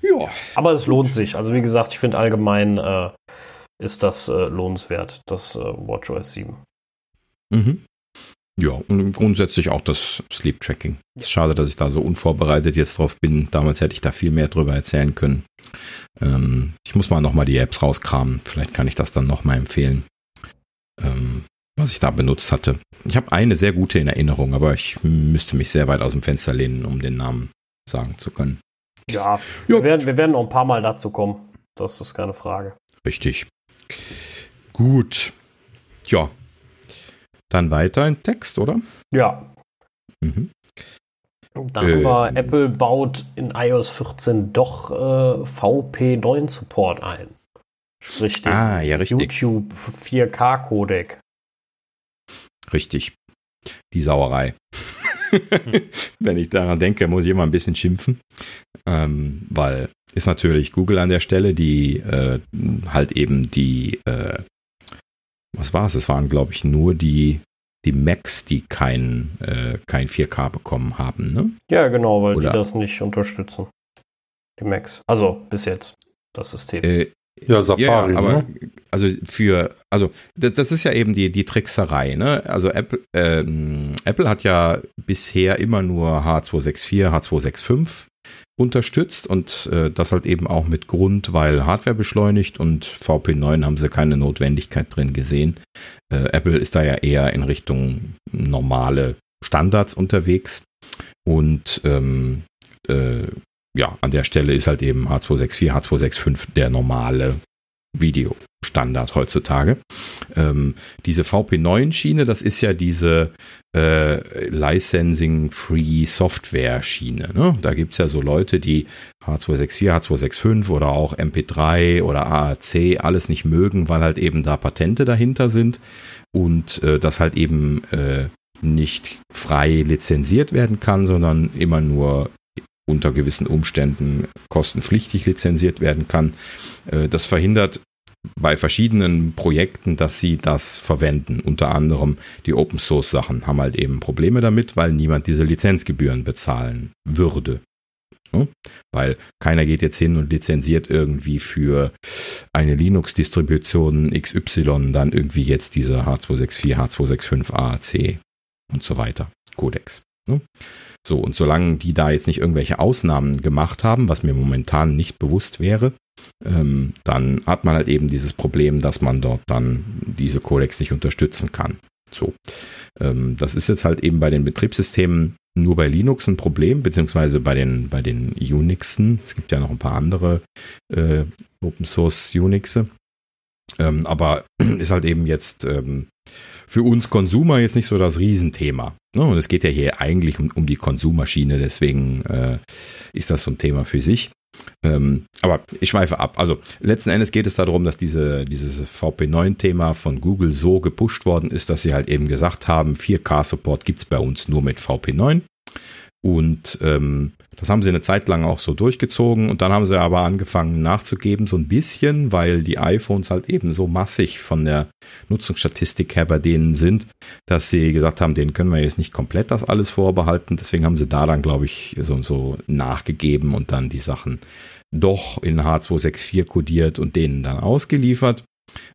Ja. Aber es lohnt sich. Also wie gesagt, ich finde allgemein äh, ist das äh, lohnenswert, das äh, WatchOS 7. Mhm. Ja, und grundsätzlich auch das Sleep Tracking. Ja. Schade, dass ich da so unvorbereitet jetzt drauf bin. Damals hätte ich da viel mehr drüber erzählen können. Ähm, ich muss mal nochmal die Apps rauskramen. Vielleicht kann ich das dann nochmal empfehlen. Ähm, was ich da benutzt hatte. Ich habe eine sehr gute in Erinnerung, aber ich müsste mich sehr weit aus dem Fenster lehnen, um den Namen sagen zu können. Ja, wir werden, wir werden noch ein paar Mal dazu kommen. Das ist keine Frage. Richtig. Gut. Ja. Dann weiter in Text, oder? Ja. Mhm. Dann äh, haben wir, Apple baut in iOS 14 doch äh, VP9 Support ein. Sprich den ah, ja, YouTube 4K Codec. Richtig. Die Sauerei. Wenn ich daran denke, muss ich immer ein bisschen schimpfen. Ähm, weil ist natürlich Google an der Stelle, die äh, halt eben die, äh, was war es? Es waren, glaube ich, nur die, die Macs, die kein, äh, kein 4K bekommen haben, ne? Ja, genau, weil Oder, die das nicht unterstützen. Die Macs. Also bis jetzt, das System. Äh, ja, Safari. Ja, aber ne? also für, also das, das, ist ja eben die, die Trickserei, ne? Also Apple, ähm, Apple hat ja bisher immer nur H264, H265 unterstützt und äh, das halt eben auch mit Grund, weil Hardware beschleunigt und VP9 haben sie keine Notwendigkeit drin gesehen. Äh, Apple ist da ja eher in Richtung normale Standards unterwegs und ähm, äh, ja, an der Stelle ist halt eben H264, H265 der normale Videostandard heutzutage. Ähm, diese VP9-Schiene, das ist ja diese äh, Licensing-Free-Software-Schiene. Ne? Da gibt es ja so Leute, die H264, H265 oder auch MP3 oder AAC alles nicht mögen, weil halt eben da Patente dahinter sind und äh, das halt eben äh, nicht frei lizenziert werden kann, sondern immer nur unter gewissen Umständen kostenpflichtig lizenziert werden kann. Äh, das verhindert bei verschiedenen Projekten, dass sie das verwenden. Unter anderem die Open Source Sachen haben halt eben Probleme damit, weil niemand diese Lizenzgebühren bezahlen würde. Weil keiner geht jetzt hin und lizenziert irgendwie für eine Linux-Distribution XY dann irgendwie jetzt diese H264, H265 AAC und so weiter. Codex. So, und solange die da jetzt nicht irgendwelche Ausnahmen gemacht haben, was mir momentan nicht bewusst wäre, ähm, dann hat man halt eben dieses Problem, dass man dort dann diese Codecs nicht unterstützen kann. So, ähm, das ist jetzt halt eben bei den Betriebssystemen nur bei Linux ein Problem, beziehungsweise bei den, bei den Unixen. Es gibt ja noch ein paar andere äh, Open Source Unixe. Ähm, aber ist halt eben jetzt ähm, für uns Konsumer jetzt nicht so das Riesenthema. Ne? Und es geht ja hier eigentlich um, um die Konsummaschine, deswegen äh, ist das so ein Thema für sich. Ähm, aber ich schweife ab. Also letzten Endes geht es darum, dass diese, dieses VP9-Thema von Google so gepusht worden ist, dass sie halt eben gesagt haben, 4K-Support gibt es bei uns nur mit VP9. Und ähm, das haben sie eine Zeit lang auch so durchgezogen und dann haben sie aber angefangen nachzugeben, so ein bisschen, weil die iPhones halt eben so massig von der Nutzungsstatistik her bei denen sind, dass sie gesagt haben, denen können wir jetzt nicht komplett das alles vorbehalten. Deswegen haben sie da dann, glaube ich, so, so nachgegeben und dann die Sachen doch in H264 kodiert und denen dann ausgeliefert.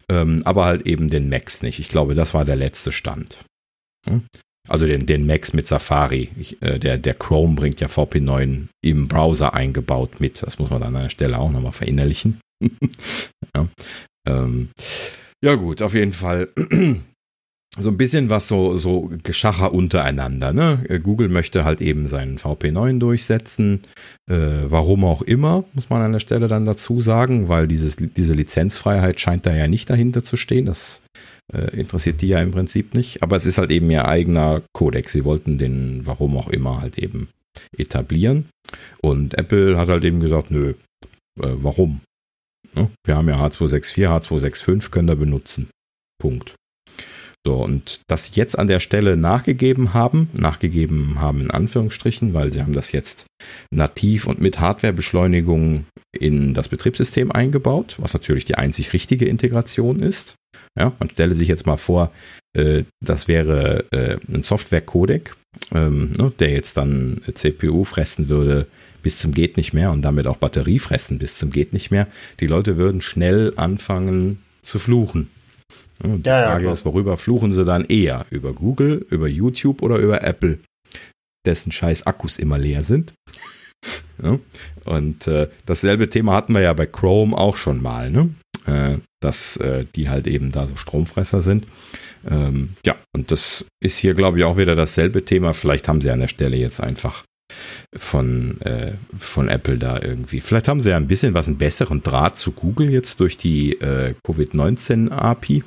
Ähm, aber halt eben den Max nicht. Ich glaube, das war der letzte Stand. Hm? Also den, den Max mit Safari. Ich, äh, der, der Chrome bringt ja VP9 im Browser eingebaut mit. Das muss man an einer Stelle auch nochmal verinnerlichen. ja. Ähm, ja gut, auf jeden Fall so ein bisschen was so, so Geschacher untereinander. Ne? Google möchte halt eben seinen VP9 durchsetzen. Äh, warum auch immer, muss man an der Stelle dann dazu sagen, weil dieses, diese Lizenzfreiheit scheint da ja nicht dahinter zu stehen. Das äh, interessiert die ja im Prinzip nicht. Aber es ist halt eben ihr eigener Codex. Sie wollten den, warum auch immer, halt eben etablieren. Und Apple hat halt eben gesagt, nö, äh, warum? Ja, wir haben ja H264, H265 können da benutzen. Punkt. So, und sie jetzt an der Stelle nachgegeben haben, nachgegeben haben in Anführungsstrichen, weil sie haben das jetzt nativ und mit Hardwarebeschleunigung in das Betriebssystem eingebaut, was natürlich die einzig richtige Integration ist. Ja, man stelle sich jetzt mal vor, äh, das wäre äh, ein Software-Codec, ähm, ne, der jetzt dann CPU fressen würde bis zum geht nicht mehr und damit auch Batterie fressen bis zum geht nicht mehr. Die Leute würden schnell anfangen zu fluchen. Die ja, Frage ja, ist, worüber fluchen sie dann eher? Über Google, über YouTube oder über Apple, dessen scheiß Akkus immer leer sind? Ja, und äh, dasselbe Thema hatten wir ja bei Chrome auch schon mal. Ne? Äh, dass äh, die halt eben da so Stromfresser sind. Ähm, ja, und das ist hier, glaube ich, auch wieder dasselbe Thema. Vielleicht haben sie an der Stelle jetzt einfach von, äh, von Apple da irgendwie. Vielleicht haben sie ja ein bisschen was, einen besseren Draht zu Google jetzt durch die äh, Covid-19-API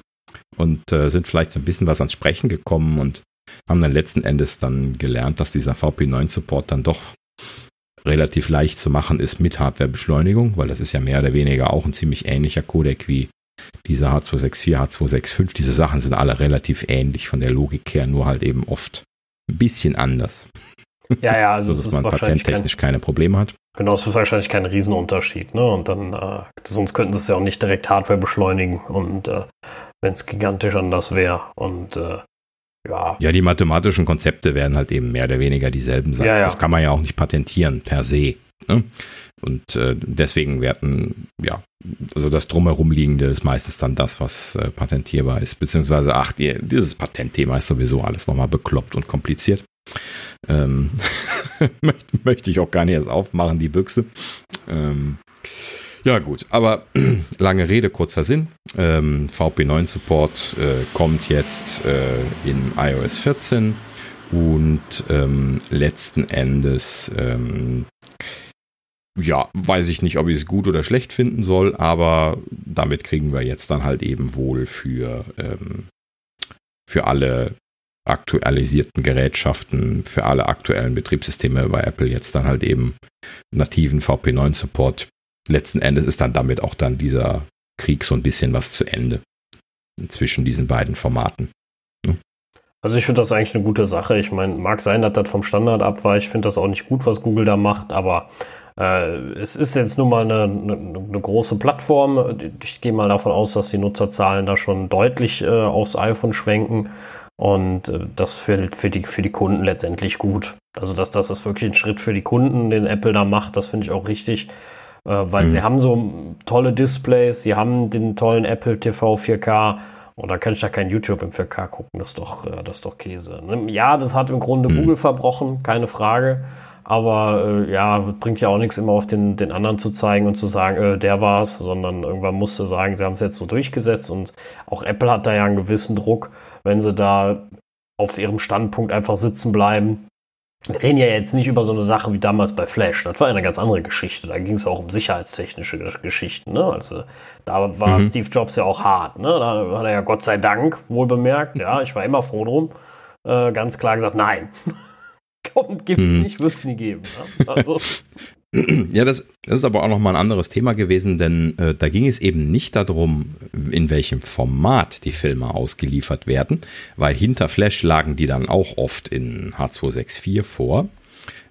und äh, sind vielleicht so ein bisschen was ans Sprechen gekommen und haben dann letzten Endes dann gelernt, dass dieser VP9-Support dann doch relativ leicht zu machen ist mit Hardwarebeschleunigung, weil das ist ja mehr oder weniger auch ein ziemlich ähnlicher Codec wie dieser H264, H265. Diese Sachen sind alle relativ ähnlich von der Logik her, nur halt eben oft ein bisschen anders. Ja, ja, also so, dass man patenttechnisch kein, keine Probleme hat. Genau, es ist wahrscheinlich kein Riesenunterschied, ne? Und dann, äh, sonst könnten sie es ja auch nicht direkt Hardware beschleunigen und äh, wenn es gigantisch anders wäre. Und äh, ja. Ja, die mathematischen Konzepte werden halt eben mehr oder weniger dieselben sein. Ja, ja. Das kann man ja auch nicht patentieren per se. Ne? Und äh, deswegen werden, ja, also das drumherum liegende ist meistens dann das, was äh, patentierbar ist. Beziehungsweise, ach, die, dieses Patentthema ist sowieso alles nochmal bekloppt und kompliziert. Ähm, möchte ich auch gar nicht erst aufmachen, die Büchse. Ähm, ja, gut, aber lange Rede, kurzer Sinn. Ähm, VP9 Support äh, kommt jetzt äh, in iOS 14 und ähm, letzten Endes, ähm, ja, weiß ich nicht, ob ich es gut oder schlecht finden soll, aber damit kriegen wir jetzt dann halt eben wohl für, ähm, für alle aktualisierten Gerätschaften, für alle aktuellen Betriebssysteme bei Apple jetzt dann halt eben nativen VP9 Support letzten Endes ist dann damit auch dann dieser Krieg so ein bisschen was zu Ende zwischen diesen beiden Formaten. Also ich finde das eigentlich eine gute Sache. Ich meine, mag sein, dass das vom Standard abweicht. Ich finde das auch nicht gut, was Google da macht, aber äh, es ist jetzt nun mal eine, eine, eine, große Plattform. Ich gehe mal davon aus, dass die Nutzerzahlen da schon deutlich äh, aufs iPhone schwenken und äh, das für, für, die, für die Kunden letztendlich gut. Also dass das ist wirklich ein Schritt für die Kunden, den Apple da macht, das finde ich auch richtig. Äh, weil mhm. sie haben so tolle Displays, sie haben den tollen Apple TV 4K und da kann ich da kein YouTube im 4K gucken, das ist doch, äh, das ist doch Käse. Ne? Ja, das hat im Grunde mhm. Google verbrochen, keine Frage. Aber äh, ja, bringt ja auch nichts, immer auf den, den anderen zu zeigen und zu sagen, äh, der war's, sondern irgendwann musste sagen, sie haben es jetzt so durchgesetzt und auch Apple hat da ja einen gewissen Druck, wenn sie da auf ihrem Standpunkt einfach sitzen bleiben wir reden ja jetzt nicht über so eine Sache wie damals bei Flash. Das war eine ganz andere Geschichte. Da ging es auch um sicherheitstechnische Geschichten. Ne? Also da war mhm. Steve Jobs ja auch hart. Ne? Da hat er ja Gott sei Dank wohl bemerkt, ja, ich war immer froh drum, äh, ganz klar gesagt, nein. Kommt, gibt's mhm. nicht, wird's nie geben. Ne? Also, Ja, das, das ist aber auch nochmal ein anderes Thema gewesen, denn äh, da ging es eben nicht darum, in welchem Format die Filme ausgeliefert werden, weil hinter Flash lagen die dann auch oft in H264 vor.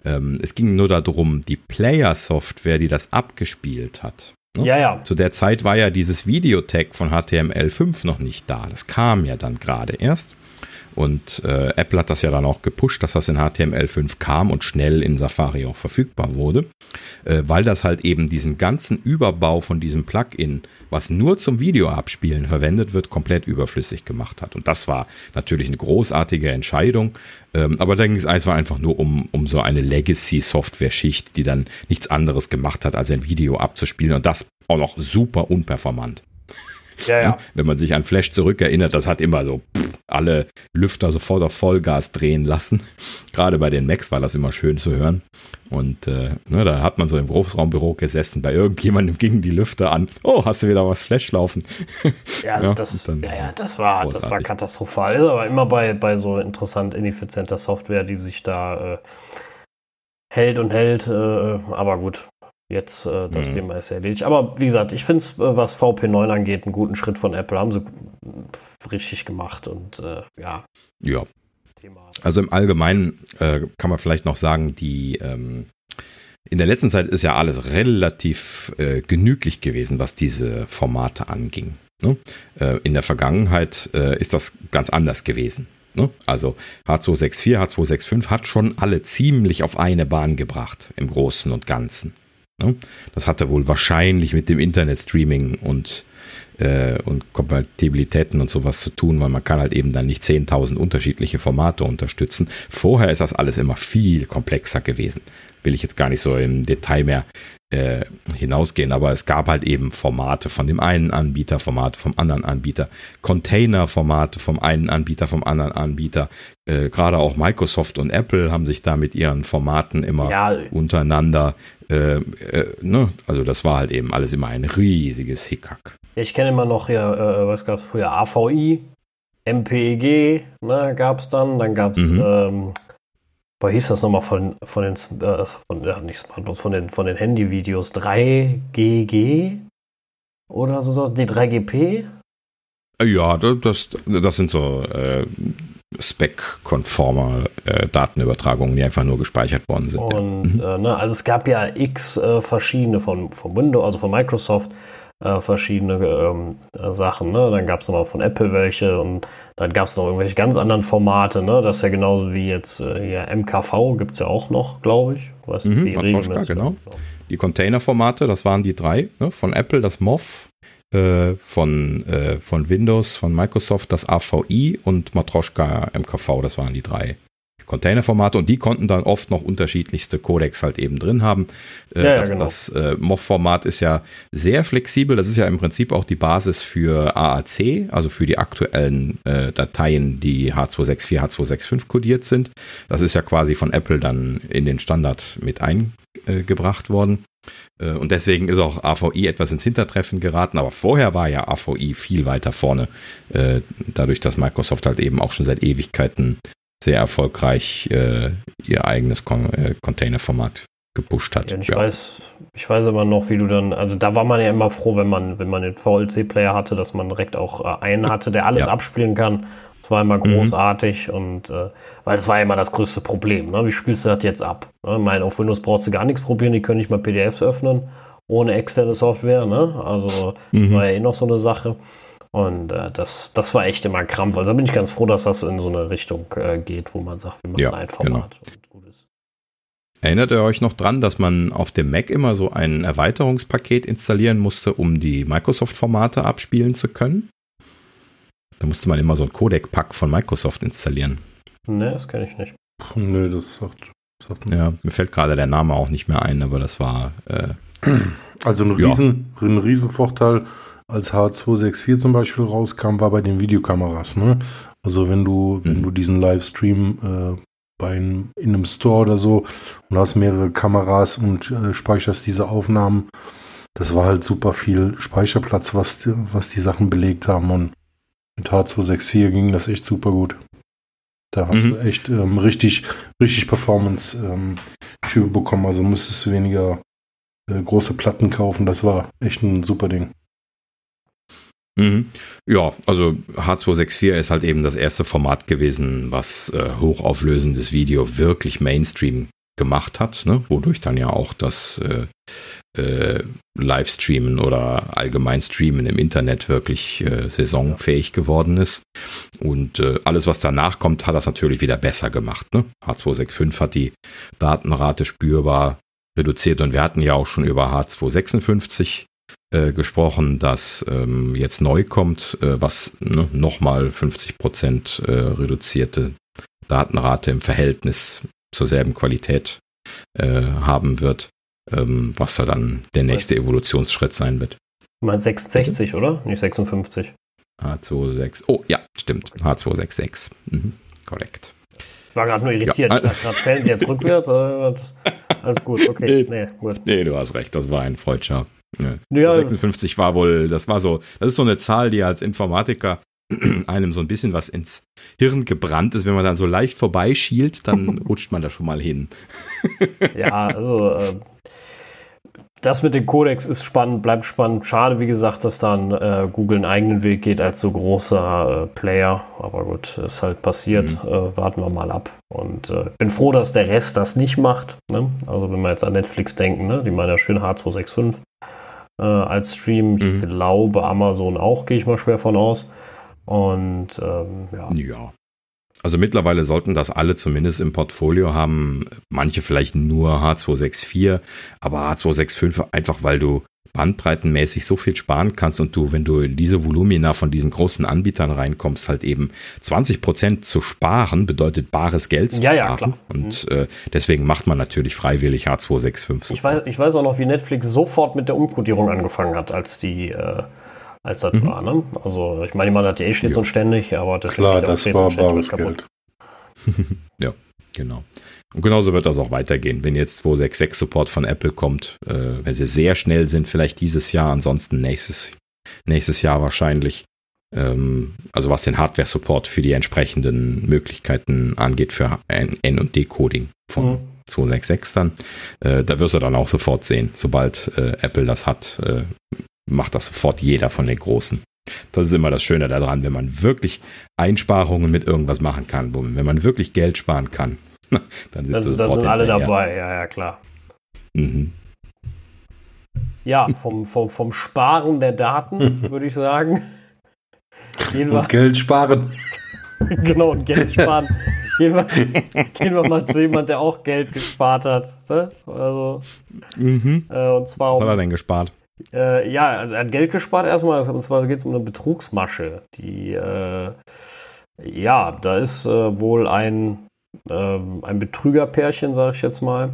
Ähm, es ging nur darum, die Player-Software, die das abgespielt hat. Ne? Ja, ja. Zu der Zeit war ja dieses Videotag von HTML5 noch nicht da. Das kam ja dann gerade erst. Und äh, Apple hat das ja dann auch gepusht, dass das in HTML5 kam und schnell in Safari auch verfügbar wurde, äh, weil das halt eben diesen ganzen Überbau von diesem Plugin, was nur zum Videoabspielen verwendet wird, komplett überflüssig gemacht hat. Und das war natürlich eine großartige Entscheidung. Ähm, aber da ging es einfach nur um, um so eine Legacy-Software-Schicht, die dann nichts anderes gemacht hat, als ein Video abzuspielen und das auch noch super unperformant. Ja, ja. Wenn man sich an Flash zurückerinnert, das hat immer so alle Lüfter sofort auf Vollgas drehen lassen. Gerade bei den Macs war das immer schön zu hören. Und äh, ne, da hat man so im Großraumbüro gesessen, bei irgendjemandem gingen die Lüfter an. Oh, hast du wieder was Flash laufen? Ja, ja das, ja, ja, das, war, das war katastrophal. Aber immer bei, bei so interessant ineffizienter Software, die sich da äh, hält und hält. Äh, aber gut, Jetzt äh, das mhm. Thema ist erledigt. Aber wie gesagt, ich finde es, äh, was VP9 angeht, einen guten Schritt von Apple. Haben sie richtig gemacht und äh, ja. Ja. Thema. Also im Allgemeinen äh, kann man vielleicht noch sagen, die ähm, in der letzten Zeit ist ja alles relativ äh, genüglich gewesen, was diese Formate anging. Ne? Äh, in der Vergangenheit ist das ganz anders gewesen. Ne? Also H264, H265 hat schon alle ziemlich auf eine Bahn gebracht im Großen und Ganzen. Ne? Das hatte wohl wahrscheinlich mit dem Internetstreaming und äh, und Kompatibilitäten und sowas zu tun, weil man kann halt eben dann nicht 10.000 unterschiedliche Formate unterstützen. Vorher ist das alles immer viel komplexer gewesen. Will ich jetzt gar nicht so im Detail mehr äh, hinausgehen, aber es gab halt eben Formate von dem einen Anbieter, Formate vom anderen Anbieter, Container-Formate vom einen Anbieter, vom anderen Anbieter. Äh, Gerade auch Microsoft und Apple haben sich da mit ihren Formaten immer ja. untereinander, äh, äh ne? also das war halt eben alles immer ein riesiges Hickhack. Ich kenne immer noch hier, äh, was gab es früher, AVI, MPEG, ne, gab es dann, dann gab es mhm. ähm, Boah, hieß das nochmal von, von den, äh, von, ja, nicht Smartphones, von den, von den Handyvideos 3GG oder so, die 3GP? Ja, das, das sind so äh, Spec-konforme äh, Datenübertragungen, die einfach nur gespeichert worden sind. Und, ja. mhm. äh, ne, also es gab ja x äh, verschiedene von, von Windows, also von Microsoft, äh, verschiedene ähm, äh, Sachen. Ne? Dann gab es nochmal von Apple welche und dann gab es noch irgendwelche ganz anderen Formate. Ne? Das ist ja genauso wie jetzt äh, hier MKV gibt es ja auch noch, glaube ich. Weiß nicht, mhm, wie Matroschka, genau. Die Container-Formate, das waren die drei. Ne? Von Apple das MOV, äh, von, äh, von Windows, von Microsoft das AVI und Matroschka MKV, das waren die drei Containerformate und die konnten dann oft noch unterschiedlichste Codecs halt eben drin haben. Äh, ja, das, genau. das äh, MOV-Format ist ja sehr flexibel. Das ist ja im Prinzip auch die Basis für AAC, also für die aktuellen äh, Dateien, die H264, H265 kodiert sind. Das ist ja quasi von Apple dann in den Standard mit eingebracht worden. Äh, und deswegen ist auch AVI etwas ins Hintertreffen geraten. Aber vorher war ja AVI viel weiter vorne. Äh, dadurch, dass Microsoft halt eben auch schon seit Ewigkeiten sehr erfolgreich äh, ihr eigenes Con äh, Containerformat gepusht hat. Ja, ich ja. weiß, ich weiß aber noch, wie du dann, also da war man ja immer froh, wenn man, wenn man den VLC-Player hatte, dass man direkt auch äh, einen hatte, der alles ja. abspielen kann. Das war immer mhm. großartig mhm. und äh, weil das war ja immer das größte Problem. Ne? Wie spielst du das jetzt ab? Ne? Ich meine, auf Windows brauchst du gar nichts probieren, die können nicht mal PDFs öffnen ohne externe Software. Ne? Also mhm. war ja eh noch so eine Sache. Und äh, das, das war echt immer Krampf. Also da bin ich ganz froh, dass das in so eine Richtung äh, geht, wo man sagt, wir machen ja, ein Format genau. und gut ist. Erinnert ihr euch noch dran, dass man auf dem Mac immer so ein Erweiterungspaket installieren musste, um die Microsoft-Formate abspielen zu können? Da musste man immer so ein Codec-Pack von Microsoft installieren. Ne, das kenne ich nicht. Nö, das sagt, sagt Ja, mir fällt gerade der Name auch nicht mehr ein, aber das war. Äh, also ein, Riesen, ja. ein Riesenvorteil als H264 zum Beispiel rauskam, war bei den Videokameras. Ne? Also wenn du, mhm. wenn du diesen Livestream äh, bei in einem Store oder so und hast mehrere Kameras und äh, speicherst diese Aufnahmen, das war halt super viel Speicherplatz, was, was die Sachen belegt haben. Und mit H264 ging das echt super gut. Da hast mhm. du echt ähm, richtig, richtig Performance-Schübe ähm, bekommen. Also musstest du weniger äh, große Platten kaufen. Das war echt ein super Ding. Mhm. Ja, also H264 ist halt eben das erste Format gewesen, was äh, hochauflösendes Video wirklich Mainstream gemacht hat, ne? wodurch dann ja auch das äh, äh, Livestreamen oder allgemein Streamen im Internet wirklich äh, saisonfähig geworden ist. Und äh, alles, was danach kommt, hat das natürlich wieder besser gemacht. Ne? H265 hat die Datenrate spürbar reduziert und wir hatten ja auch schon über H256 äh, gesprochen, das ähm, jetzt neu kommt, äh, was ne, nochmal 50 Prozent äh, reduzierte Datenrate im Verhältnis zur selben Qualität äh, haben wird, ähm, was da dann der nächste Evolutionsschritt sein wird. Mal 66, oder? Nicht 56. H26. Oh, ja, stimmt. H266. Mhm, korrekt. Ich war gerade nur irritiert. Ja. Ich dachte, zählen Sie jetzt rückwärts? Alles gut, okay. Nee, nee, gut. nee, du hast recht. Das war ein freudscher ja. ja. 56 war wohl, das war so, das ist so eine Zahl, die als Informatiker einem so ein bisschen was ins Hirn gebrannt ist. Wenn man dann so leicht vorbeischielt, dann rutscht man da schon mal hin. ja, also äh, das mit dem Codex ist spannend, bleibt spannend. Schade, wie gesagt, dass dann äh, Google einen eigenen Weg geht als so großer äh, Player. Aber gut, ist halt passiert. Mhm. Äh, warten wir mal ab. Und äh, bin froh, dass der Rest das nicht macht. Ne? Also wenn wir jetzt an Netflix denken, ne? die meinen ja schön H265 äh, als Stream. Ich mhm. glaube Amazon auch, gehe ich mal schwer von aus. Und ähm, ja. Ja. Also mittlerweile sollten das alle zumindest im Portfolio haben. Manche vielleicht nur H264, aber H265 einfach, weil du bandbreitenmäßig so viel sparen kannst und du, wenn du in diese Volumina von diesen großen Anbietern reinkommst, halt eben 20 Prozent zu sparen, bedeutet bares Geld zu ja, sparen. Ja, klar. Und mhm. äh, deswegen macht man natürlich freiwillig H265. Ich weiß, ich weiß auch noch, wie Netflix sofort mit der Umkodierung angefangen hat, als die äh, als das mhm. war. Ne? Also ich meine, man hat ja eh stets ja. und ständig, aber das Klar, das war bares Geld. ja, genau. Und genauso wird das auch weitergehen. Wenn jetzt 266 Support von Apple kommt, äh, wenn sie sehr schnell sind, vielleicht dieses Jahr, ansonsten nächstes, nächstes Jahr wahrscheinlich. Ähm, also was den Hardware-Support für die entsprechenden Möglichkeiten angeht für N- und Decoding von mhm. 266 dann. Äh, da wirst du dann auch sofort sehen, sobald äh, Apple das hat, äh, macht das sofort jeder von den Großen. Das ist immer das Schöne daran, wenn man wirklich Einsparungen mit irgendwas machen kann, wenn man wirklich Geld sparen kann. Dann sind, sie da sind alle dabei, ja, ja, klar. Mhm. Ja, vom, vom, vom Sparen der Daten, würde ich sagen. Wir, und Geld sparen. genau, und Geld sparen. gehen, wir, gehen wir mal zu jemand, der auch Geld gespart hat. Ne? Also, mhm. äh, und zwar Was hat er denn gespart? Äh, ja, also er hat Geld gespart erstmal, und zwar geht es um eine Betrugsmasche. Die, äh, ja, da ist äh, wohl ein, ähm, ein Betrügerpärchen, sage ich jetzt mal.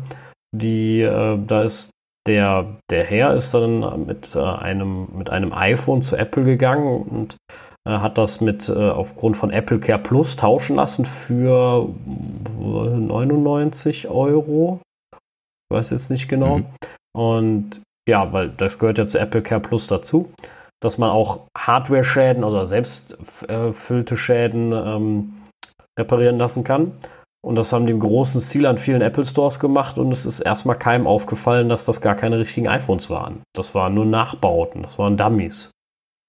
Die, äh, da ist der, der Herr ist dann mit, äh, einem, mit einem iPhone zu Apple gegangen und äh, hat das mit aufgrund von Apple Care Plus tauschen lassen für 99 Euro. Ich weiß jetzt nicht genau. Mhm. Und ja, weil das gehört ja zu Apple Care Plus dazu, dass man auch Hardware-Schäden oder selbst erfüllte Schäden ähm, reparieren lassen kann. Und das haben die im großen Stil an vielen Apple Stores gemacht und es ist erstmal keinem aufgefallen, dass das gar keine richtigen iPhones waren. Das waren nur Nachbauten, das waren Dummies.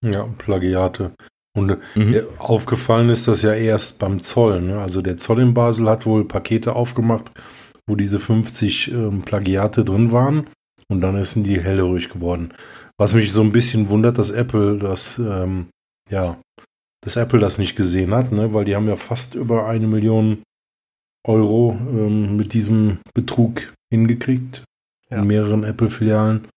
Ja, Plagiate. Und mhm. Äh, aufgefallen ist das ja erst beim Zoll. Ne? Also der Zoll in Basel hat wohl Pakete aufgemacht, wo diese 50 ähm, Plagiate drin waren. Und dann ist die hellhörig geworden. Was mich so ein bisschen wundert, dass Apple das, ähm, ja, dass Apple das nicht gesehen hat, ne? weil die haben ja fast über eine Million Euro ähm, mit diesem Betrug hingekriegt. Ja. In mehreren Apple-Filialen.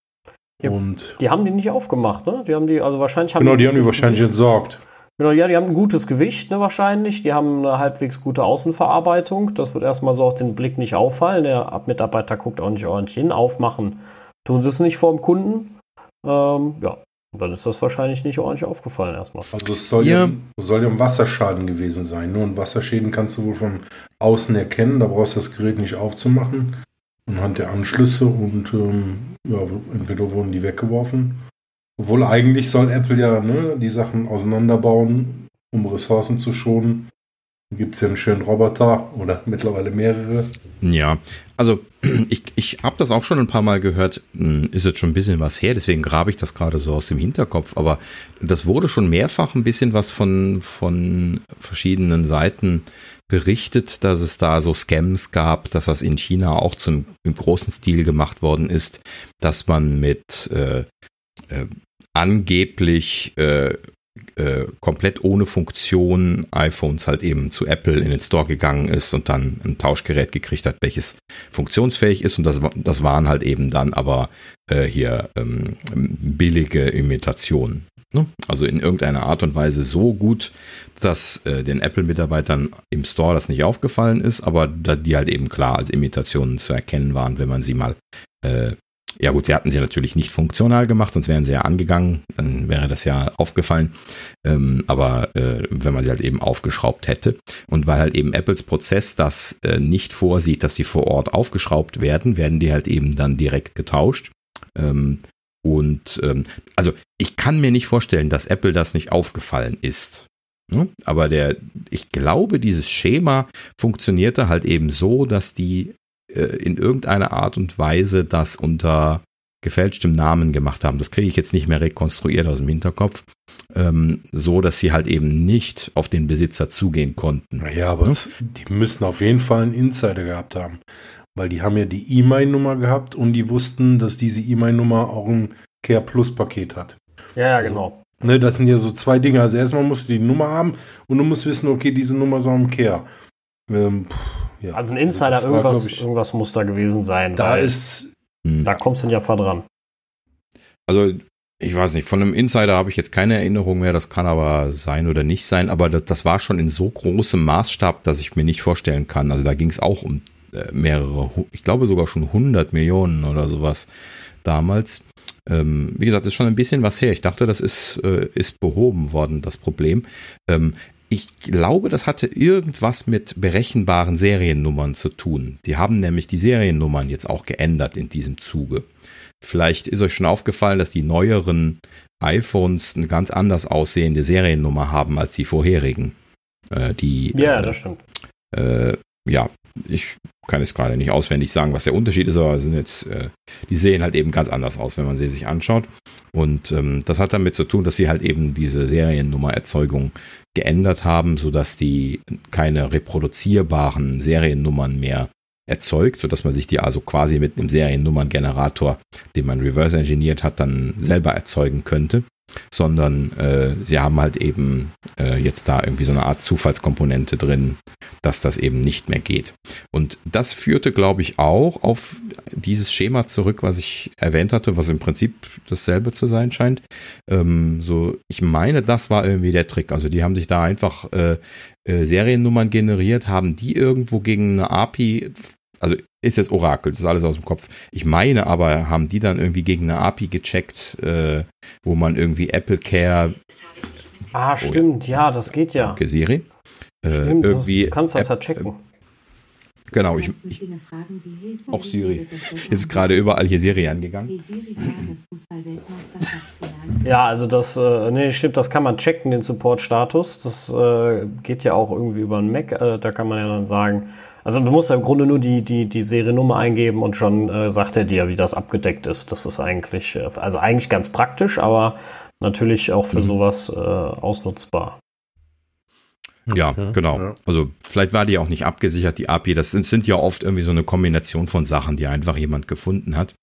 Ja, und die haben die nicht aufgemacht, ne? Die haben die, also wahrscheinlich haben Genau, die, die haben die wahrscheinlich entsorgt. Genau, ja, die haben ein gutes Gewicht, ne, wahrscheinlich. Die haben eine halbwegs gute Außenverarbeitung. Das wird erstmal so auf den Blick nicht auffallen. Der Mitarbeiter guckt auch nicht ordentlich hin. Aufmachen tun sie es nicht vor dem Kunden. Ähm, ja, dann ist das wahrscheinlich nicht ordentlich aufgefallen erstmal. Also es soll ja, ja, soll ja ein Wasserschaden gewesen sein. Nur ein Wasserschäden kannst du wohl von außen erkennen. Da brauchst du das Gerät nicht aufzumachen. Anhand der Anschlüsse und ähm, ja, entweder wurden die weggeworfen. Obwohl eigentlich soll Apple ja ne, die Sachen auseinanderbauen, um Ressourcen zu schonen. Gibt es ja einen schönen Roboter oder mittlerweile mehrere. Ja, also ich, ich habe das auch schon ein paar Mal gehört, hm, ist jetzt schon ein bisschen was her, deswegen grabe ich das gerade so aus dem Hinterkopf, aber das wurde schon mehrfach ein bisschen was von, von verschiedenen Seiten berichtet, dass es da so Scams gab, dass das in China auch zum im großen Stil gemacht worden ist, dass man mit äh, äh, angeblich äh, äh, komplett ohne Funktion iPhones halt eben zu Apple in den Store gegangen ist und dann ein Tauschgerät gekriegt hat, welches funktionsfähig ist. Und das, das waren halt eben dann aber äh, hier ähm, billige Imitationen. Ne? Also in irgendeiner Art und Weise so gut, dass äh, den Apple-Mitarbeitern im Store das nicht aufgefallen ist, aber die halt eben klar als Imitationen zu erkennen waren, wenn man sie mal äh, ja gut, sie hatten sie natürlich nicht funktional gemacht, sonst wären sie ja angegangen, dann wäre das ja aufgefallen. Ähm, aber äh, wenn man sie halt eben aufgeschraubt hätte und weil halt eben Apples Prozess das äh, nicht vorsieht, dass sie vor Ort aufgeschraubt werden, werden die halt eben dann direkt getauscht. Ähm, und ähm, also ich kann mir nicht vorstellen, dass Apple das nicht aufgefallen ist. Ne? Aber der, ich glaube, dieses Schema funktionierte halt eben so, dass die in irgendeiner Art und Weise das unter gefälschtem Namen gemacht haben. Das kriege ich jetzt nicht mehr rekonstruiert aus dem Hinterkopf. Ähm, so, dass sie halt eben nicht auf den Besitzer zugehen konnten. Naja, aber ja? die müssen auf jeden Fall einen Insider gehabt haben. Weil die haben ja die E-Mail-Nummer gehabt und die wussten, dass diese E-Mail-Nummer auch ein Care Plus Paket hat. Ja, also, genau. Ne, das sind ja so zwei Dinge. Also erstmal musst du die Nummer haben und du musst wissen, okay, diese Nummer ist auch im Care. Ähm, ja. Also ein Insider, also irgendwas, war, ich, irgendwas muss da gewesen sein. Da ist. Da kommst du ja dran. Also ich weiß nicht, von einem Insider habe ich jetzt keine Erinnerung mehr, das kann aber sein oder nicht sein, aber das, das war schon in so großem Maßstab, dass ich mir nicht vorstellen kann. Also da ging es auch um äh, mehrere, ich glaube sogar schon 100 Millionen oder sowas damals. Ähm, wie gesagt, ist schon ein bisschen was her. Ich dachte, das ist, äh, ist behoben worden, das Problem. Ähm, ich glaube, das hatte irgendwas mit berechenbaren Seriennummern zu tun. Die haben nämlich die Seriennummern jetzt auch geändert in diesem Zuge. Vielleicht ist euch schon aufgefallen, dass die neueren iPhones eine ganz anders aussehende Seriennummer haben als die vorherigen. Äh, die, ja, äh, das stimmt. Äh, ja, ich kann jetzt gerade nicht auswendig sagen, was der Unterschied ist, aber sind jetzt, äh, die sehen halt eben ganz anders aus, wenn man sie sich anschaut. Und ähm, das hat damit zu tun, dass sie halt eben diese Seriennummererzeugung geändert haben, sodass die keine reproduzierbaren Seriennummern mehr erzeugt, sodass man sich die also quasi mit einem Seriennummerngenerator, den man reverse engineert hat, dann selber erzeugen könnte, sondern äh, sie haben halt eben äh, jetzt da irgendwie so eine Art Zufallskomponente drin, dass das eben nicht mehr geht. Und das führte, glaube ich, auch auf dieses Schema zurück, was ich erwähnt hatte, was im Prinzip dasselbe zu sein scheint. Ähm, so, ich meine, das war irgendwie der Trick. Also die haben sich da einfach äh, äh Seriennummern generiert, haben die irgendwo gegen eine API also ist jetzt Orakel, das ist alles aus dem Kopf. Ich meine aber, haben die dann irgendwie gegen eine API gecheckt, äh, wo man irgendwie Apple Care. Ah, stimmt, ja, das geht ja. Siri. Äh, stimmt, irgendwie du kannst das ja checken. Genau, ich, ich auch Siri. Jetzt gerade überall hier Siri angegangen. Ja, also das, äh, nee, stimmt, das kann man checken, den Support-Status. Das äh, geht ja auch irgendwie über einen Mac. Äh, da kann man ja dann sagen, also du musst ja im Grunde nur die, die, die Seriennummer eingeben und schon äh, sagt er dir, wie das abgedeckt ist. Das ist eigentlich, äh, also eigentlich ganz praktisch, aber natürlich auch für mhm. sowas äh, ausnutzbar. Ja, okay, genau. Ja. Also vielleicht war die auch nicht abgesichert, die API. Das sind, sind, ja oft irgendwie so eine Kombination von Sachen, die einfach jemand gefunden hat.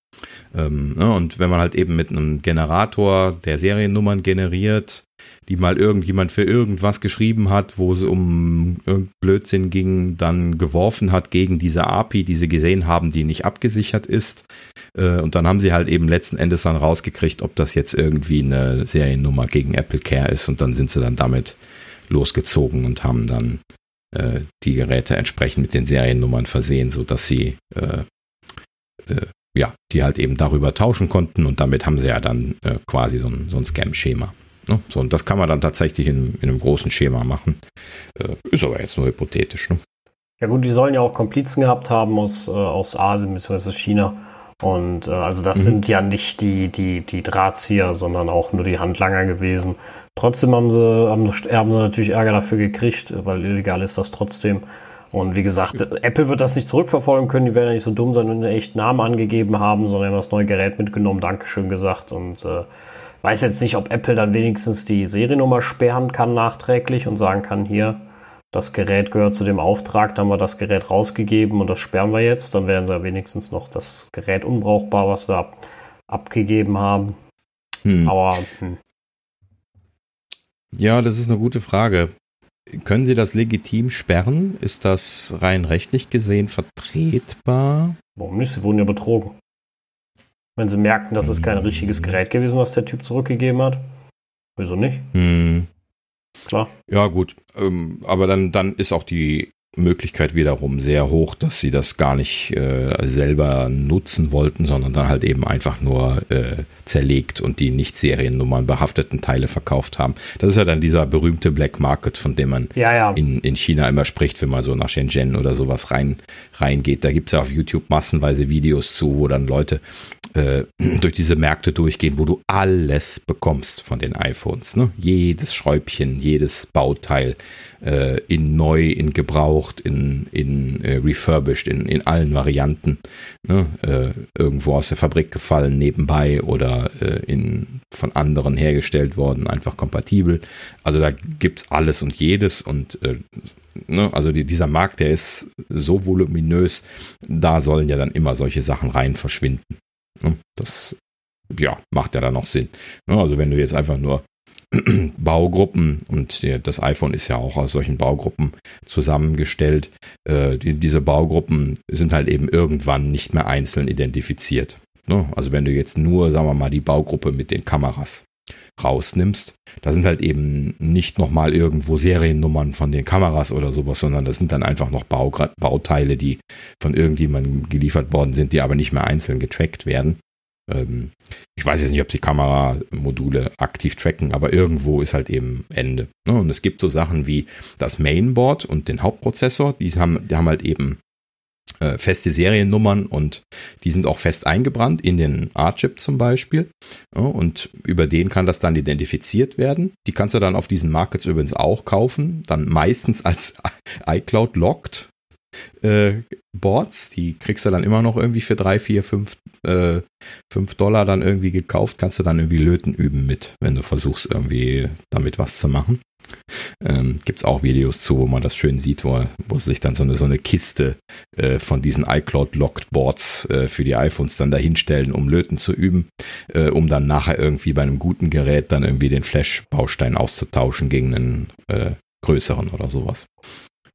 Ähm, ne, und wenn man halt eben mit einem Generator, der Seriennummern generiert, die mal irgendjemand für irgendwas geschrieben hat, wo es um Blödsinn ging, dann geworfen hat gegen diese API, die sie gesehen haben, die nicht abgesichert ist. Äh, und dann haben sie halt eben letzten Endes dann rausgekriegt, ob das jetzt irgendwie eine Seriennummer gegen Apple Care ist. Und dann sind sie dann damit losgezogen und haben dann äh, die Geräte entsprechend mit den Seriennummern versehen, sodass sie äh, ja, die halt eben darüber tauschen konnten und damit haben sie ja dann quasi so ein, so ein Scam-Schema. Ne? So, und das kann man dann tatsächlich in, in einem großen Schema machen. Äh, ist aber jetzt nur hypothetisch. Ne? Ja gut, die sollen ja auch Komplizen gehabt haben aus, äh, aus Asien bzw. China. Und äh, also das mhm. sind ja nicht die, die, die Drahtzieher, sondern auch nur die Handlanger gewesen. Trotzdem haben sie, haben, haben sie natürlich Ärger dafür gekriegt, weil illegal ist das trotzdem. Und wie gesagt, Apple wird das nicht zurückverfolgen können. Die werden ja nicht so dumm sein und einen echten Namen angegeben haben, sondern haben das neue Gerät mitgenommen, Dankeschön gesagt. Und äh, weiß jetzt nicht, ob Apple dann wenigstens die Seriennummer sperren kann nachträglich und sagen kann, hier, das Gerät gehört zu dem Auftrag, da haben wir das Gerät rausgegeben und das sperren wir jetzt. Dann werden sie ja wenigstens noch das Gerät unbrauchbar, was wir ab, abgegeben haben. Hm. Aber hm. ja, das ist eine gute Frage. Können Sie das legitim sperren? Ist das rein rechtlich gesehen vertretbar? Warum nicht? Sie wurden ja betrogen. Wenn sie merkten, dass es kein richtiges Gerät gewesen, was der Typ zurückgegeben hat. Wieso nicht? Hm. Klar. Ja, gut. Ähm, aber dann, dann ist auch die Möglichkeit wiederum sehr hoch, dass sie das gar nicht äh, selber nutzen wollten, sondern dann halt eben einfach nur äh, zerlegt und die nicht Seriennummern behafteten Teile verkauft haben. Das ist ja dann dieser berühmte Black Market, von dem man ja, ja. In, in China immer spricht, wenn man so nach Shenzhen oder sowas rein reingeht. Da gibt es ja auf YouTube massenweise Videos zu, wo dann Leute äh, durch diese Märkte durchgehen, wo du alles bekommst von den iPhones. Ne? Jedes Schräubchen, jedes Bauteil äh, in neu, in gebraucht, in, in äh, refurbished, in, in allen Varianten. Ne? Äh, irgendwo aus der Fabrik gefallen, nebenbei oder äh, in, von anderen hergestellt worden, einfach kompatibel. Also da gibt es alles und jedes und ne? also die, dieser Markt, der ist so voluminös, da sollen ja dann immer solche Sachen rein verschwinden. Ne? Das ja, macht ja dann noch Sinn. Ne? Also wenn du jetzt einfach nur Baugruppen und das iPhone ist ja auch aus solchen Baugruppen zusammengestellt. Äh, die, diese Baugruppen sind halt eben irgendwann nicht mehr einzeln identifiziert. Ne? Also wenn du jetzt nur, sagen wir mal, die Baugruppe mit den Kameras rausnimmst, da sind halt eben nicht nochmal irgendwo Seriennummern von den Kameras oder sowas, sondern das sind dann einfach noch Bau Bauteile, die von irgendjemandem geliefert worden sind, die aber nicht mehr einzeln getrackt werden. Ähm, ich weiß jetzt nicht, ob sie Kameramodule aktiv tracken, aber irgendwo ist halt eben Ende. Ne? Und es gibt so Sachen wie das Mainboard und den Hauptprozessor, die haben, die haben halt eben äh, feste Seriennummern und die sind auch fest eingebrannt in den A-Chip zum Beispiel. Ja, und über den kann das dann identifiziert werden. Die kannst du dann auf diesen Markets übrigens auch kaufen, dann meistens als iCloud locked. Äh, Boards, die kriegst du dann immer noch irgendwie für drei, vier, fünf, äh, fünf Dollar dann irgendwie gekauft, kannst du dann irgendwie Löten üben mit, wenn du versuchst irgendwie damit was zu machen. Ähm, Gibt es auch Videos zu, wo man das schön sieht, wo, wo sich dann so eine, so eine Kiste äh, von diesen iCloud-Locked Boards äh, für die iPhones dann dahinstellen, um Löten zu üben, äh, um dann nachher irgendwie bei einem guten Gerät dann irgendwie den Flash-Baustein auszutauschen gegen einen äh, größeren oder sowas.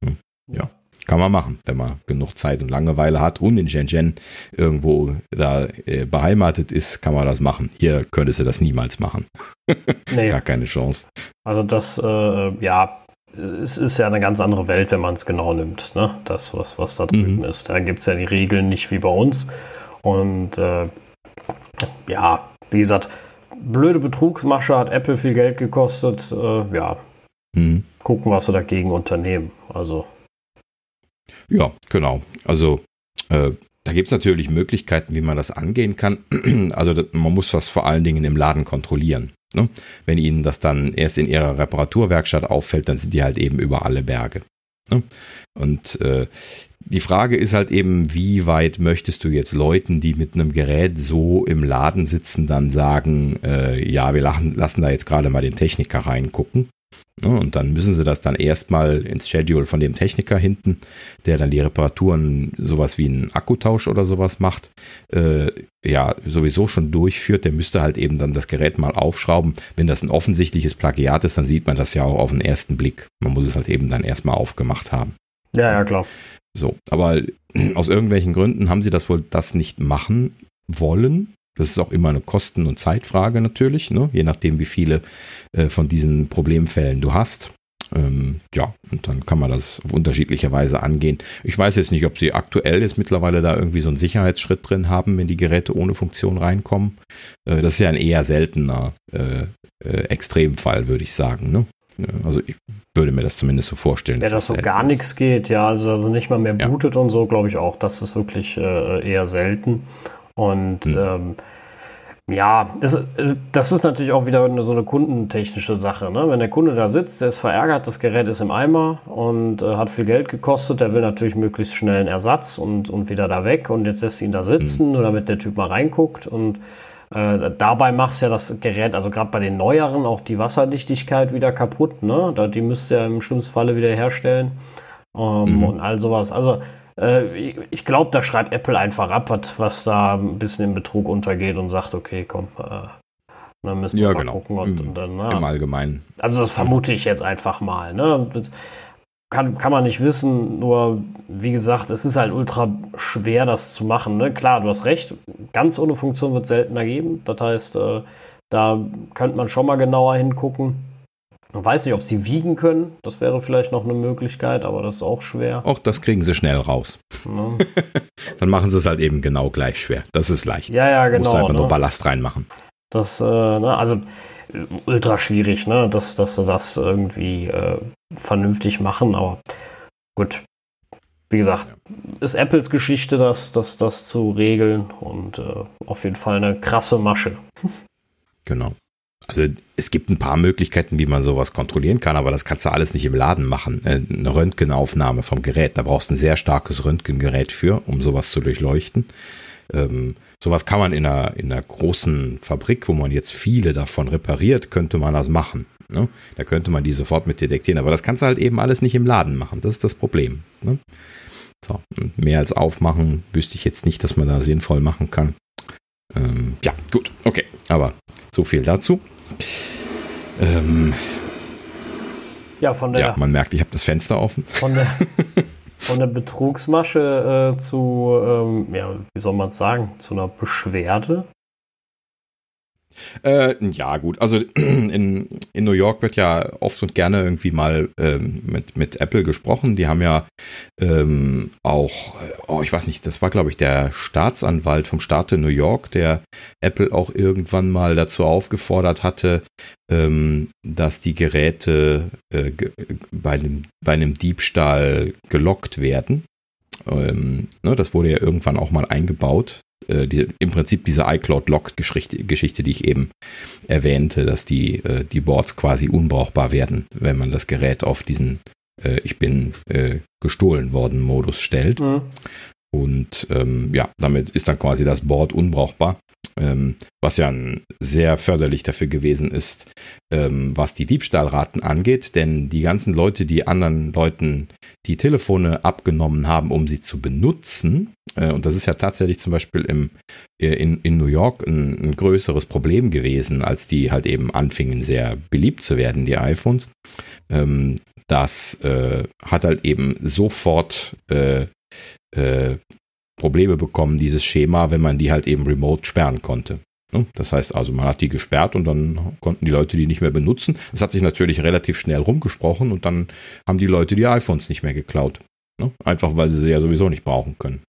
Hm. Ja. Kann man machen, wenn man genug Zeit und Langeweile hat und in Shenzhen irgendwo da äh, beheimatet ist, kann man das machen. Hier könntest du das niemals machen. nee. Gar keine Chance. Also das, äh, ja, es ist ja eine ganz andere Welt, wenn man es genau nimmt. Ne? Das, was, was da drüben mhm. ist. Da gibt es ja die Regeln nicht wie bei uns. Und äh, ja, wie gesagt, blöde Betrugsmasche hat Apple viel Geld gekostet. Äh, ja, mhm. gucken, was sie dagegen unternehmen. Also ja, genau. Also äh, da gibt es natürlich Möglichkeiten, wie man das angehen kann. Also man muss das vor allen Dingen im Laden kontrollieren. Ne? Wenn Ihnen das dann erst in Ihrer Reparaturwerkstatt auffällt, dann sind die halt eben über alle Berge. Ne? Und äh, die Frage ist halt eben, wie weit möchtest du jetzt Leuten, die mit einem Gerät so im Laden sitzen, dann sagen, äh, ja, wir lachen, lassen da jetzt gerade mal den Techniker reingucken. Und dann müssen sie das dann erstmal ins Schedule von dem Techniker hinten, der dann die Reparaturen, sowas wie einen Akkutausch oder sowas macht, äh, ja, sowieso schon durchführt. Der müsste halt eben dann das Gerät mal aufschrauben. Wenn das ein offensichtliches Plagiat ist, dann sieht man das ja auch auf den ersten Blick. Man muss es halt eben dann erstmal aufgemacht haben. Ja, ja, klar. So, aber aus irgendwelchen Gründen haben sie das wohl das nicht machen wollen. Das ist auch immer eine Kosten- und Zeitfrage natürlich, ne? je nachdem, wie viele äh, von diesen Problemfällen du hast. Ähm, ja, und dann kann man das auf unterschiedliche Weise angehen. Ich weiß jetzt nicht, ob sie aktuell jetzt mittlerweile da irgendwie so einen Sicherheitsschritt drin haben, wenn die Geräte ohne Funktion reinkommen. Äh, das ist ja ein eher seltener äh, äh Extremfall, würde ich sagen. Ne? Also ich würde mir das zumindest so vorstellen. Ja, dass so gar nichts geht, ja, also, also nicht mal mehr bootet ja. und so, glaube ich auch. Das ist wirklich äh, eher selten. Und mhm. ähm, ja, das, das, ist natürlich auch wieder eine, so eine kundentechnische Sache. Ne? Wenn der Kunde da sitzt, der ist verärgert, das Gerät ist im Eimer und äh, hat viel Geld gekostet, der will natürlich möglichst schnell einen Ersatz und, und wieder da weg und jetzt lässt ihn da sitzen, mhm. nur damit der Typ mal reinguckt und äh, dabei macht ja das Gerät, also gerade bei den neueren, auch die Wasserdichtigkeit wieder kaputt. Ne? Da, die müsst ihr im schlimmsten Falle wieder herstellen ähm, mhm. und all sowas. Also äh, ich glaube, da schreibt Apple einfach ab, was, was da ein bisschen im Betrug untergeht und sagt, okay, komm, äh, dann müssen wir ja, mal genau. gucken. Und, Im, und dann, na, Im Allgemeinen. Also das vermute ich jetzt einfach mal. Ne? Kann, kann man nicht wissen, nur wie gesagt, es ist halt ultra schwer, das zu machen. Ne? Klar, du hast recht, ganz ohne Funktion wird es seltener geben. Das heißt, äh, da könnte man schon mal genauer hingucken. Man weiß nicht, ob sie wiegen können. Das wäre vielleicht noch eine Möglichkeit, aber das ist auch schwer. Auch das kriegen sie schnell raus. Ja. Dann machen sie es halt eben genau gleich schwer. Das ist leicht. Ja, ja, genau. Du musst einfach ne? nur Ballast reinmachen. Das, äh, ne, also ultra schwierig, ne, dass, dass sie das irgendwie äh, vernünftig machen, aber gut. Wie gesagt, ja. ist Apples Geschichte, das, das, das zu regeln und äh, auf jeden Fall eine krasse Masche. Genau. Also es gibt ein paar Möglichkeiten, wie man sowas kontrollieren kann, aber das kannst du alles nicht im Laden machen. Äh, eine Röntgenaufnahme vom Gerät, da brauchst du ein sehr starkes Röntgengerät für, um sowas zu durchleuchten. Ähm, sowas kann man in einer, in einer großen Fabrik, wo man jetzt viele davon repariert, könnte man das machen. Ne? Da könnte man die sofort mit detektieren, aber das kannst du halt eben alles nicht im Laden machen. Das ist das Problem. Ne? So, mehr als aufmachen wüsste ich jetzt nicht, dass man da sinnvoll machen kann. Ähm, ja, gut, okay, aber so viel dazu. Ähm, ja, von der. Ja, man merkt, ich habe das Fenster offen. Von der, von der Betrugsmasche äh, zu, ähm, ja, wie soll man es sagen, zu einer Beschwerde? Äh, ja, gut. Also in, in New York wird ja oft und gerne irgendwie mal ähm, mit, mit Apple gesprochen. Die haben ja ähm, auch, oh, ich weiß nicht, das war, glaube ich, der Staatsanwalt vom Staat in New York, der Apple auch irgendwann mal dazu aufgefordert hatte, ähm, dass die Geräte äh, bei, einem, bei einem Diebstahl gelockt werden. Ähm, ne, das wurde ja irgendwann auch mal eingebaut, äh, die, im Prinzip diese iCloud-Lock-Geschichte, Geschichte, die ich eben erwähnte, dass die, äh, die Boards quasi unbrauchbar werden, wenn man das Gerät auf diesen äh, Ich bin äh, gestohlen worden Modus stellt. Mhm. Und ähm, ja, damit ist dann quasi das Board unbrauchbar ähm, was ja sehr förderlich dafür gewesen ist, ähm, was die Diebstahlraten angeht, denn die ganzen Leute, die anderen Leuten die Telefone abgenommen haben, um sie zu benutzen, äh, und das ist ja tatsächlich zum Beispiel im, äh, in, in New York ein, ein, größeres Problem gewesen, als die halt eben anfingen, sehr beliebt zu werden, die iPhones. Ähm, das äh, hat halt eben sofort äh, äh, Probleme bekommen, dieses Schema, wenn man die halt eben remote sperren konnte. Ne? Das heißt also, man hat die gesperrt und dann konnten die Leute die nicht mehr benutzen. Das hat sich natürlich relativ schnell rumgesprochen und dann haben die Leute die iPhones nicht mehr geklaut. Ne? Einfach weil sie sie ja sowieso nicht brauchen können.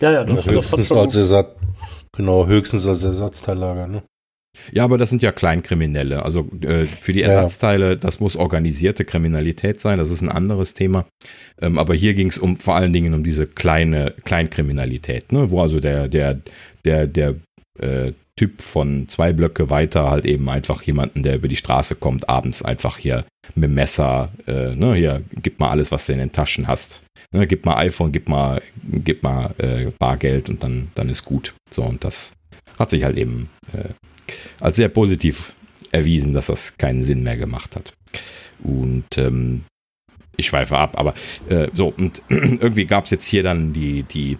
Ja, ja, das, höchstens das als Ersatz, genau, höchstens als Ersatzteillager, ne? Ja, aber das sind ja Kleinkriminelle. Also äh, für die Ersatzteile, das muss organisierte Kriminalität sein, das ist ein anderes Thema. Ähm, aber hier ging es um vor allen Dingen um diese kleine Kleinkriminalität, ne? wo also der, der, der, der äh, Typ von zwei Blöcke weiter halt eben einfach jemanden, der über die Straße kommt, abends einfach hier mit dem Messer, äh, ne, hier, gib mal alles, was du in den Taschen hast. Ne, gib mal iPhone, gib mal, gib mal äh, Bargeld und dann, dann ist gut. So, und das hat sich halt eben äh, als sehr positiv erwiesen, dass das keinen Sinn mehr gemacht hat. Und ähm, ich schweife ab, aber äh, so, und irgendwie gab es jetzt hier dann die, die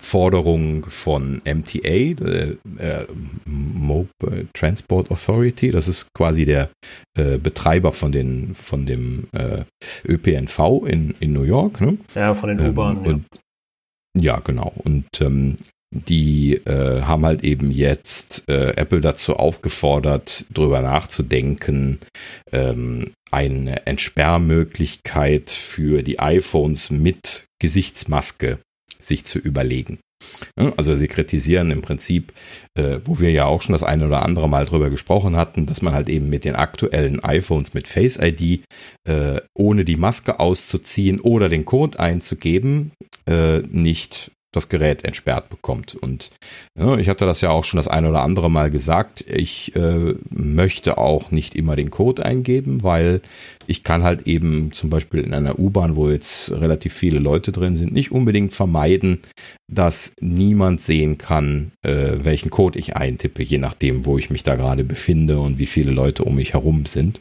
Forderung von MTA, äh, äh, Mobile Transport Authority, das ist quasi der äh, Betreiber von, den, von dem äh, ÖPNV in, in New York. Ne? Ja, von den ähm, U-Bahnen. Ja. ja. genau. Und ähm, die äh, haben halt eben jetzt äh, Apple dazu aufgefordert, darüber nachzudenken, ähm, eine Entsperrmöglichkeit für die iPhones mit Gesichtsmaske sich zu überlegen. Also sie kritisieren im Prinzip, äh, wo wir ja auch schon das eine oder andere Mal drüber gesprochen hatten, dass man halt eben mit den aktuellen iPhones mit Face ID, äh, ohne die Maske auszuziehen oder den Code einzugeben, äh, nicht das Gerät entsperrt bekommt. Und ja, ich hatte das ja auch schon das eine oder andere Mal gesagt. Ich äh, möchte auch nicht immer den Code eingeben, weil ich kann halt eben zum Beispiel in einer U-Bahn, wo jetzt relativ viele Leute drin sind, nicht unbedingt vermeiden, dass niemand sehen kann, äh, welchen Code ich eintippe, je nachdem, wo ich mich da gerade befinde und wie viele Leute um mich herum sind.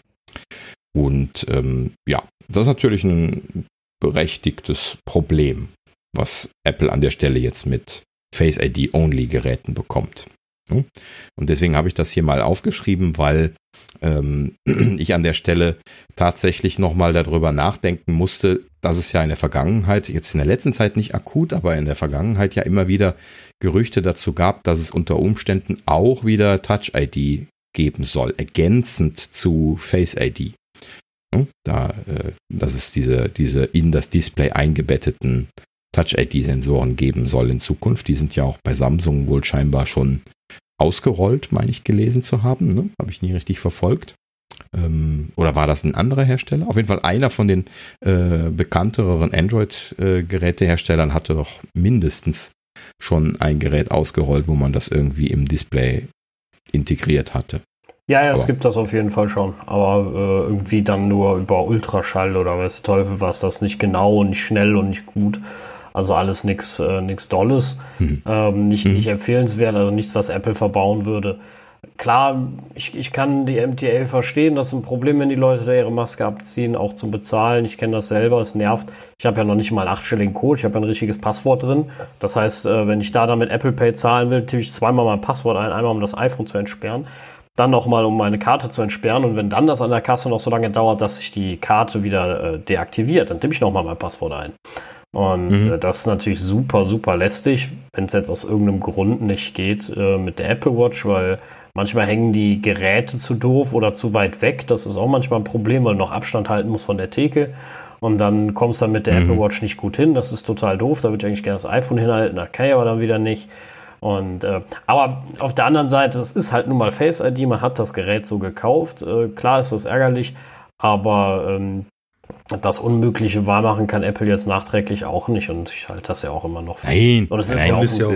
Und ähm, ja, das ist natürlich ein berechtigtes Problem was Apple an der Stelle jetzt mit Face ID Only Geräten bekommt. Und deswegen habe ich das hier mal aufgeschrieben, weil ähm, ich an der Stelle tatsächlich nochmal darüber nachdenken musste, dass es ja in der Vergangenheit, jetzt in der letzten Zeit nicht akut, aber in der Vergangenheit ja immer wieder Gerüchte dazu gab, dass es unter Umständen auch wieder Touch ID geben soll, ergänzend zu Face ID. Da, äh, dass es diese, diese in das Display eingebetteten Touch-ID-Sensoren geben soll in Zukunft. Die sind ja auch bei Samsung wohl scheinbar schon ausgerollt, meine ich gelesen zu haben. Ne? Habe ich nie richtig verfolgt. Ähm, oder war das ein anderer Hersteller? Auf jeden Fall einer von den äh, bekannteren Android-Geräteherstellern hatte doch mindestens schon ein Gerät ausgerollt, wo man das irgendwie im Display integriert hatte. Ja, ja, es gibt das auf jeden Fall schon. Aber äh, irgendwie dann nur über Ultraschall oder weiß der Teufel was, das nicht genau und nicht schnell und nicht gut. Also alles nichts äh, nix Dolles, mhm. ähm, nicht, mhm. nicht empfehlenswert, also nichts, was Apple verbauen würde. Klar, ich, ich kann die MTA verstehen, das ist ein Problem, wenn die Leute da ihre Maske abziehen, auch zum Bezahlen. Ich kenne das selber, es nervt. Ich habe ja noch nicht mal einen achtstelligen Code, ich habe ein richtiges Passwort drin. Das heißt, äh, wenn ich da dann mit Apple Pay zahlen will, tippe ich zweimal mein Passwort ein, einmal um das iPhone zu entsperren dann nochmal, um meine Karte zu entsperren. Und wenn dann das an der Kasse noch so lange dauert, dass sich die Karte wieder äh, deaktiviert, dann tippe ich nochmal mein Passwort ein. Und mhm. Äh, das ist natürlich super, super lästig, wenn es jetzt aus irgendeinem Grund nicht geht äh, mit der Apple Watch, weil manchmal hängen die Geräte zu doof oder zu weit weg. Das ist auch manchmal ein Problem, weil du noch Abstand halten muss von der Theke. Und dann kommst du dann mit der mhm. Apple Watch nicht gut hin. Das ist total doof. Da würde ich eigentlich gerne das iPhone hinhalten. Da kann ich aber dann wieder nicht. Und äh, aber auf der anderen Seite, es ist halt nun mal Face ID. Man hat das Gerät so gekauft. Äh, klar ist das ärgerlich, aber ähm, das Unmögliche wahrmachen kann Apple jetzt nachträglich auch nicht und ich halte das ja auch immer noch. Für. Nein, und es ist, nein, ja auch, ist ja auch,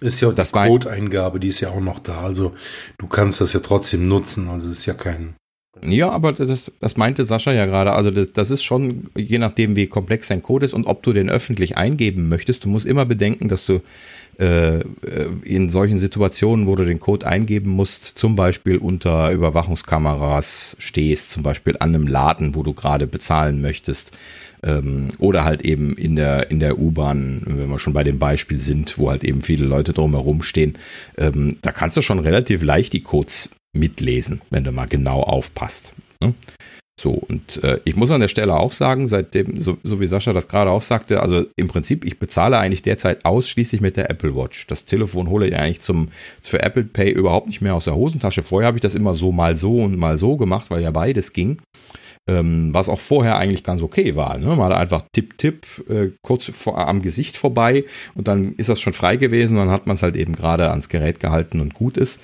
ist ja auch das Code-Eingabe, die ist ja auch noch da. Also du kannst das ja trotzdem nutzen. Also ist ja kein. Ja, aber das, das meinte Sascha ja gerade. Also das, das ist schon, je nachdem, wie komplex dein Code ist und ob du den öffentlich eingeben möchtest, du musst immer bedenken, dass du in solchen Situationen, wo du den Code eingeben musst, zum Beispiel unter Überwachungskameras stehst, zum Beispiel an einem Laden, wo du gerade bezahlen möchtest, ähm, oder halt eben in der, in der U-Bahn, wenn wir schon bei dem Beispiel sind, wo halt eben viele Leute drumherum stehen, ähm, da kannst du schon relativ leicht die Codes mitlesen, wenn du mal genau aufpasst. So, und äh, ich muss an der Stelle auch sagen, seitdem, so, so wie Sascha das gerade auch sagte, also im Prinzip, ich bezahle eigentlich derzeit ausschließlich mit der Apple Watch. Das Telefon hole ich eigentlich zum, für Apple Pay überhaupt nicht mehr aus der Hosentasche. Vorher habe ich das immer so mal so und mal so gemacht, weil ja beides ging. Ähm, was auch vorher eigentlich ganz okay war. Ne? Mal einfach Tipp, Tipp, äh, kurz vor, am Gesicht vorbei und dann ist das schon frei gewesen. Dann hat man es halt eben gerade ans Gerät gehalten und gut ist.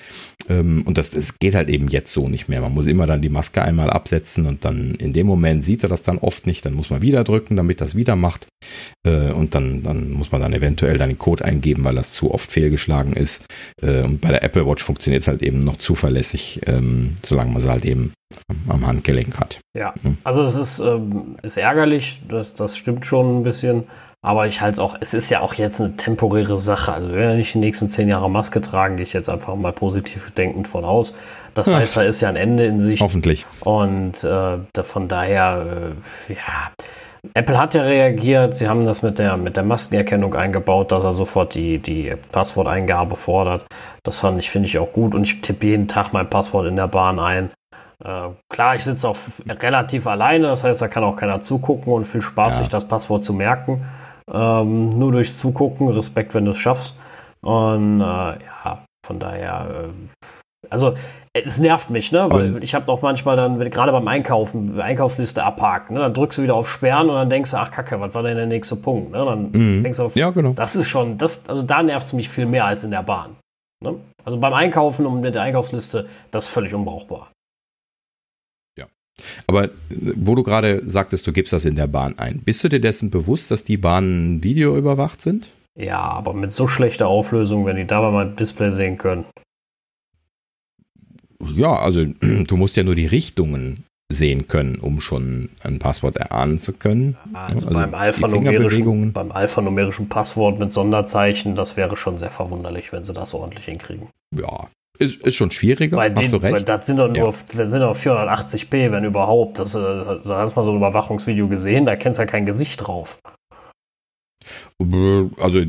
Ähm, und das, das geht halt eben jetzt so nicht mehr. Man muss immer dann die Maske einmal absetzen und dann in dem Moment sieht er das dann oft nicht. Dann muss man wieder drücken, damit das wieder macht. Äh, und dann, dann muss man dann eventuell dann den Code eingeben, weil das zu oft fehlgeschlagen ist. Äh, und bei der Apple Watch funktioniert es halt eben noch zuverlässig, ähm, solange man es halt eben am Handgelenk hat. Ja, also es ist, ähm, ist ärgerlich, das, das stimmt schon ein bisschen. Aber ich halte es auch, es ist ja auch jetzt eine temporäre Sache. Also, wenn wir nicht die nächsten zehn Jahre Maske tragen, gehe ich jetzt einfach mal positiv denkend von aus. Das heißt, da ist ja ein Ende in sich. Hoffentlich. Und äh, von daher, äh, ja. Apple hat ja reagiert. Sie haben das mit der, mit der Maskenerkennung eingebaut, dass er sofort die, die Passworteingabe fordert. Das fand ich, finde ich auch gut. Und ich tippe jeden Tag mein Passwort in der Bahn ein. Äh, klar, ich sitze auch relativ alleine, das heißt, da kann auch keiner zugucken und viel Spaß, ja. sich das Passwort zu merken. Ähm, nur durchs Zugucken, Respekt, wenn du es schaffst. Und äh, ja, von daher, äh, also es nervt mich, ne? Weil Aber ich habe auch manchmal dann, gerade beim Einkaufen, Einkaufsliste abhaken, ne? Dann drückst du wieder auf Sperren und dann denkst du, ach Kacke, was war denn der nächste Punkt? Ne? Dann mhm. denkst du auf, ja, genau. das ist schon, das, also da nervt es mich viel mehr als in der Bahn. Ne? Also beim Einkaufen und mit der Einkaufsliste, das ist völlig unbrauchbar. Aber äh, wo du gerade sagtest, du gibst das in der Bahn ein, bist du dir dessen bewusst, dass die Bahnen videoüberwacht sind? Ja, aber mit so schlechter Auflösung, wenn die dabei mal Display sehen können. Ja, also du musst ja nur die Richtungen sehen können, um schon ein Passwort erahnen zu können. Also, also beim, alphanumerischen, beim alphanumerischen Passwort mit Sonderzeichen, das wäre schon sehr verwunderlich, wenn sie das ordentlich hinkriegen. Ja, ist, ist schon schwieriger, bei hast den, du recht. Das sind doch nur, ja. sind doch 480p, wenn überhaupt. Das, das hast du mal so ein Überwachungsvideo gesehen, da kennst du ja kein Gesicht drauf. Also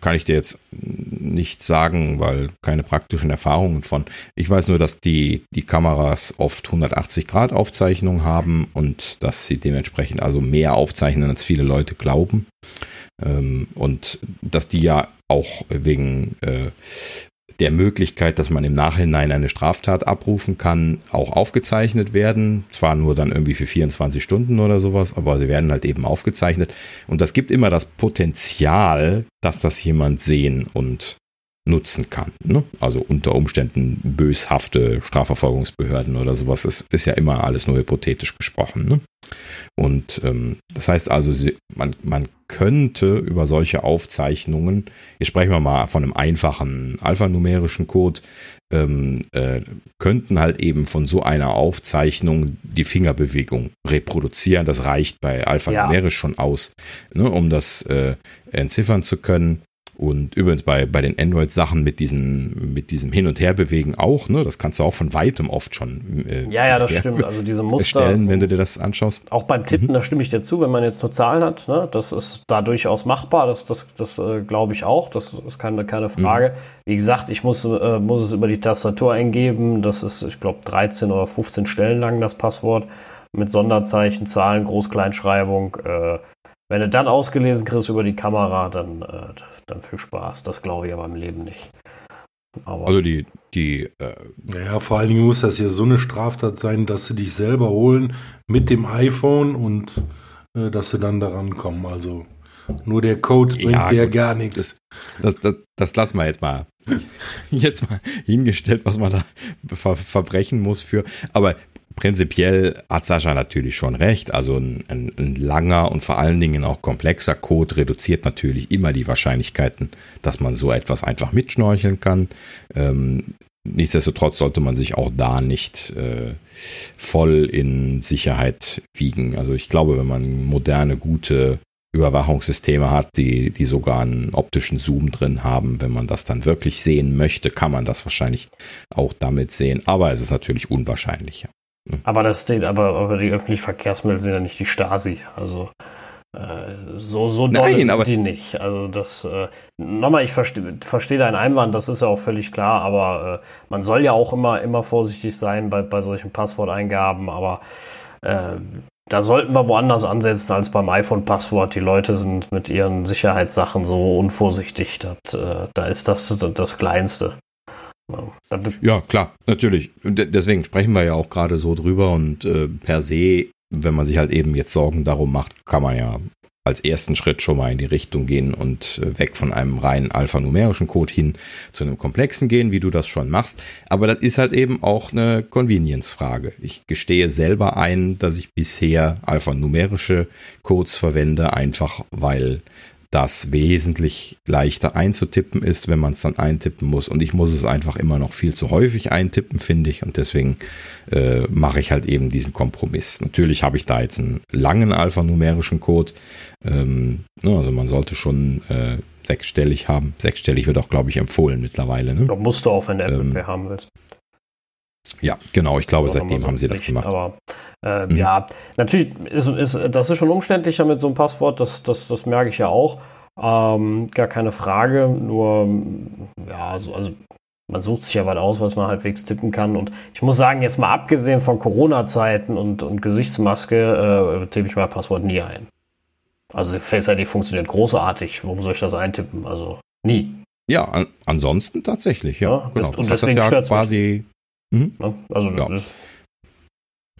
kann ich dir jetzt nicht sagen, weil keine praktischen Erfahrungen von. Ich weiß nur, dass die, die Kameras oft 180 Grad Aufzeichnung haben und dass sie dementsprechend also mehr aufzeichnen, als viele Leute glauben. Ähm, und dass die ja auch wegen äh, der Möglichkeit, dass man im Nachhinein eine Straftat abrufen kann, auch aufgezeichnet werden. Zwar nur dann irgendwie für 24 Stunden oder sowas, aber sie werden halt eben aufgezeichnet. Und das gibt immer das Potenzial, dass das jemand sehen und nutzen kann. Ne? Also unter Umständen böshafte Strafverfolgungsbehörden oder sowas. Das ist ja immer alles nur hypothetisch gesprochen. Ne? Und ähm, das heißt also, man, man könnte über solche Aufzeichnungen, jetzt sprechen wir mal von einem einfachen alphanumerischen Code, ähm, äh, könnten halt eben von so einer Aufzeichnung die Fingerbewegung reproduzieren. Das reicht bei alphanumerisch ja. schon aus, ne, um das äh, entziffern zu können. Und übrigens bei, bei den Android-Sachen mit, diesen, mit diesem Hin- und Herbewegen auch, ne? Das kannst du auch von weitem oft schon. Äh, ja, ja, das stimmt. Also diese Muster. Stellen, wenn du dir das anschaust. Auch beim Tippen, mhm. da stimme ich dir zu, wenn man jetzt nur Zahlen hat, ne? Das ist da durchaus machbar. Das, das, das äh, glaube ich auch. Das ist keine, keine Frage. Mhm. Wie gesagt, ich muss, äh, muss es über die Tastatur eingeben. Das ist, ich glaube, 13 oder 15 Stellen lang das Passwort. Mit Sonderzeichen, Zahlen, Groß-Kleinschreibung. Äh, wenn du dann ausgelesen kriegst über die Kamera, dann, äh, dann viel Spaß. Das glaube ich aber im Leben nicht. Aber also die, die. Äh naja, vor allen Dingen muss das ja so eine Straftat sein, dass sie dich selber holen mit dem iPhone und äh, dass sie dann daran kommen. Also nur der Code bringt ja, dir gar nichts. Das, das, das lassen wir jetzt mal. Jetzt mal hingestellt, was man da ver verbrechen muss für. Aber prinzipiell hat Sascha natürlich schon recht. Also ein, ein, ein, langer und vor allen Dingen auch komplexer Code reduziert natürlich immer die Wahrscheinlichkeiten, dass man so etwas einfach mitschnorcheln kann. Ähm, nichtsdestotrotz sollte man sich auch da nicht äh, voll in Sicherheit wiegen. Also ich glaube, wenn man moderne, gute Überwachungssysteme hat, die, die sogar einen optischen Zoom drin haben. Wenn man das dann wirklich sehen möchte, kann man das wahrscheinlich auch damit sehen. Aber es ist natürlich unwahrscheinlicher. Aber das steht, aber, aber die öffentlichen Verkehrsmittel sind ja nicht die Stasi. Also äh, so, so doll Nein, sind die nicht. Also das, äh, nochmal, ich verstehe versteh deinen Einwand, das ist ja auch völlig klar, aber äh, man soll ja auch immer, immer vorsichtig sein bei, bei solchen Passworteingaben, aber äh, da sollten wir woanders ansetzen als beim iPhone-Passwort. Die Leute sind mit ihren Sicherheitssachen so unvorsichtig. Äh, da ist das das Kleinste. Ja, klar, natürlich. deswegen sprechen wir ja auch gerade so drüber und äh, per se, wenn man sich halt eben jetzt Sorgen darum macht, kann man ja als ersten Schritt schon mal in die Richtung gehen und äh, weg von einem reinen alphanumerischen Code hin zu einem komplexen gehen, wie du das schon machst. Aber das ist halt eben auch eine Convenience-Frage. Ich gestehe selber ein, dass ich bisher alphanumerische Codes verwende, einfach weil das wesentlich leichter einzutippen ist, wenn man es dann eintippen muss. Und ich muss es einfach immer noch viel zu häufig eintippen, finde ich. Und deswegen äh, mache ich halt eben diesen Kompromiss. Natürlich habe ich da jetzt einen langen alphanumerischen Code. Ähm, ne, also man sollte schon äh, sechsstellig haben. Sechsstellig wird auch, glaube ich, empfohlen mittlerweile. Ne? Da musst du auch, wenn Apple ähm, haben willst. Ja, genau. Ich glaube, seitdem haben sie das gemacht. Aber äh, mhm. ja, natürlich ist, ist das ist schon umständlicher mit so einem Passwort. Das, das, das merke ich ja auch. Ähm, gar keine Frage. Nur, ja, also, also man sucht sich ja was aus, was man halbwegs tippen kann. Und ich muss sagen, jetzt mal abgesehen von Corona-Zeiten und, und Gesichtsmaske, äh, tippe ich mein Passwort nie ein. Also Face ID funktioniert großartig. Warum soll ich das eintippen? Also nie. Ja, an, ansonsten tatsächlich, ja. ja genau. Und das deswegen das ja quasi Mhm. Also ja. Das,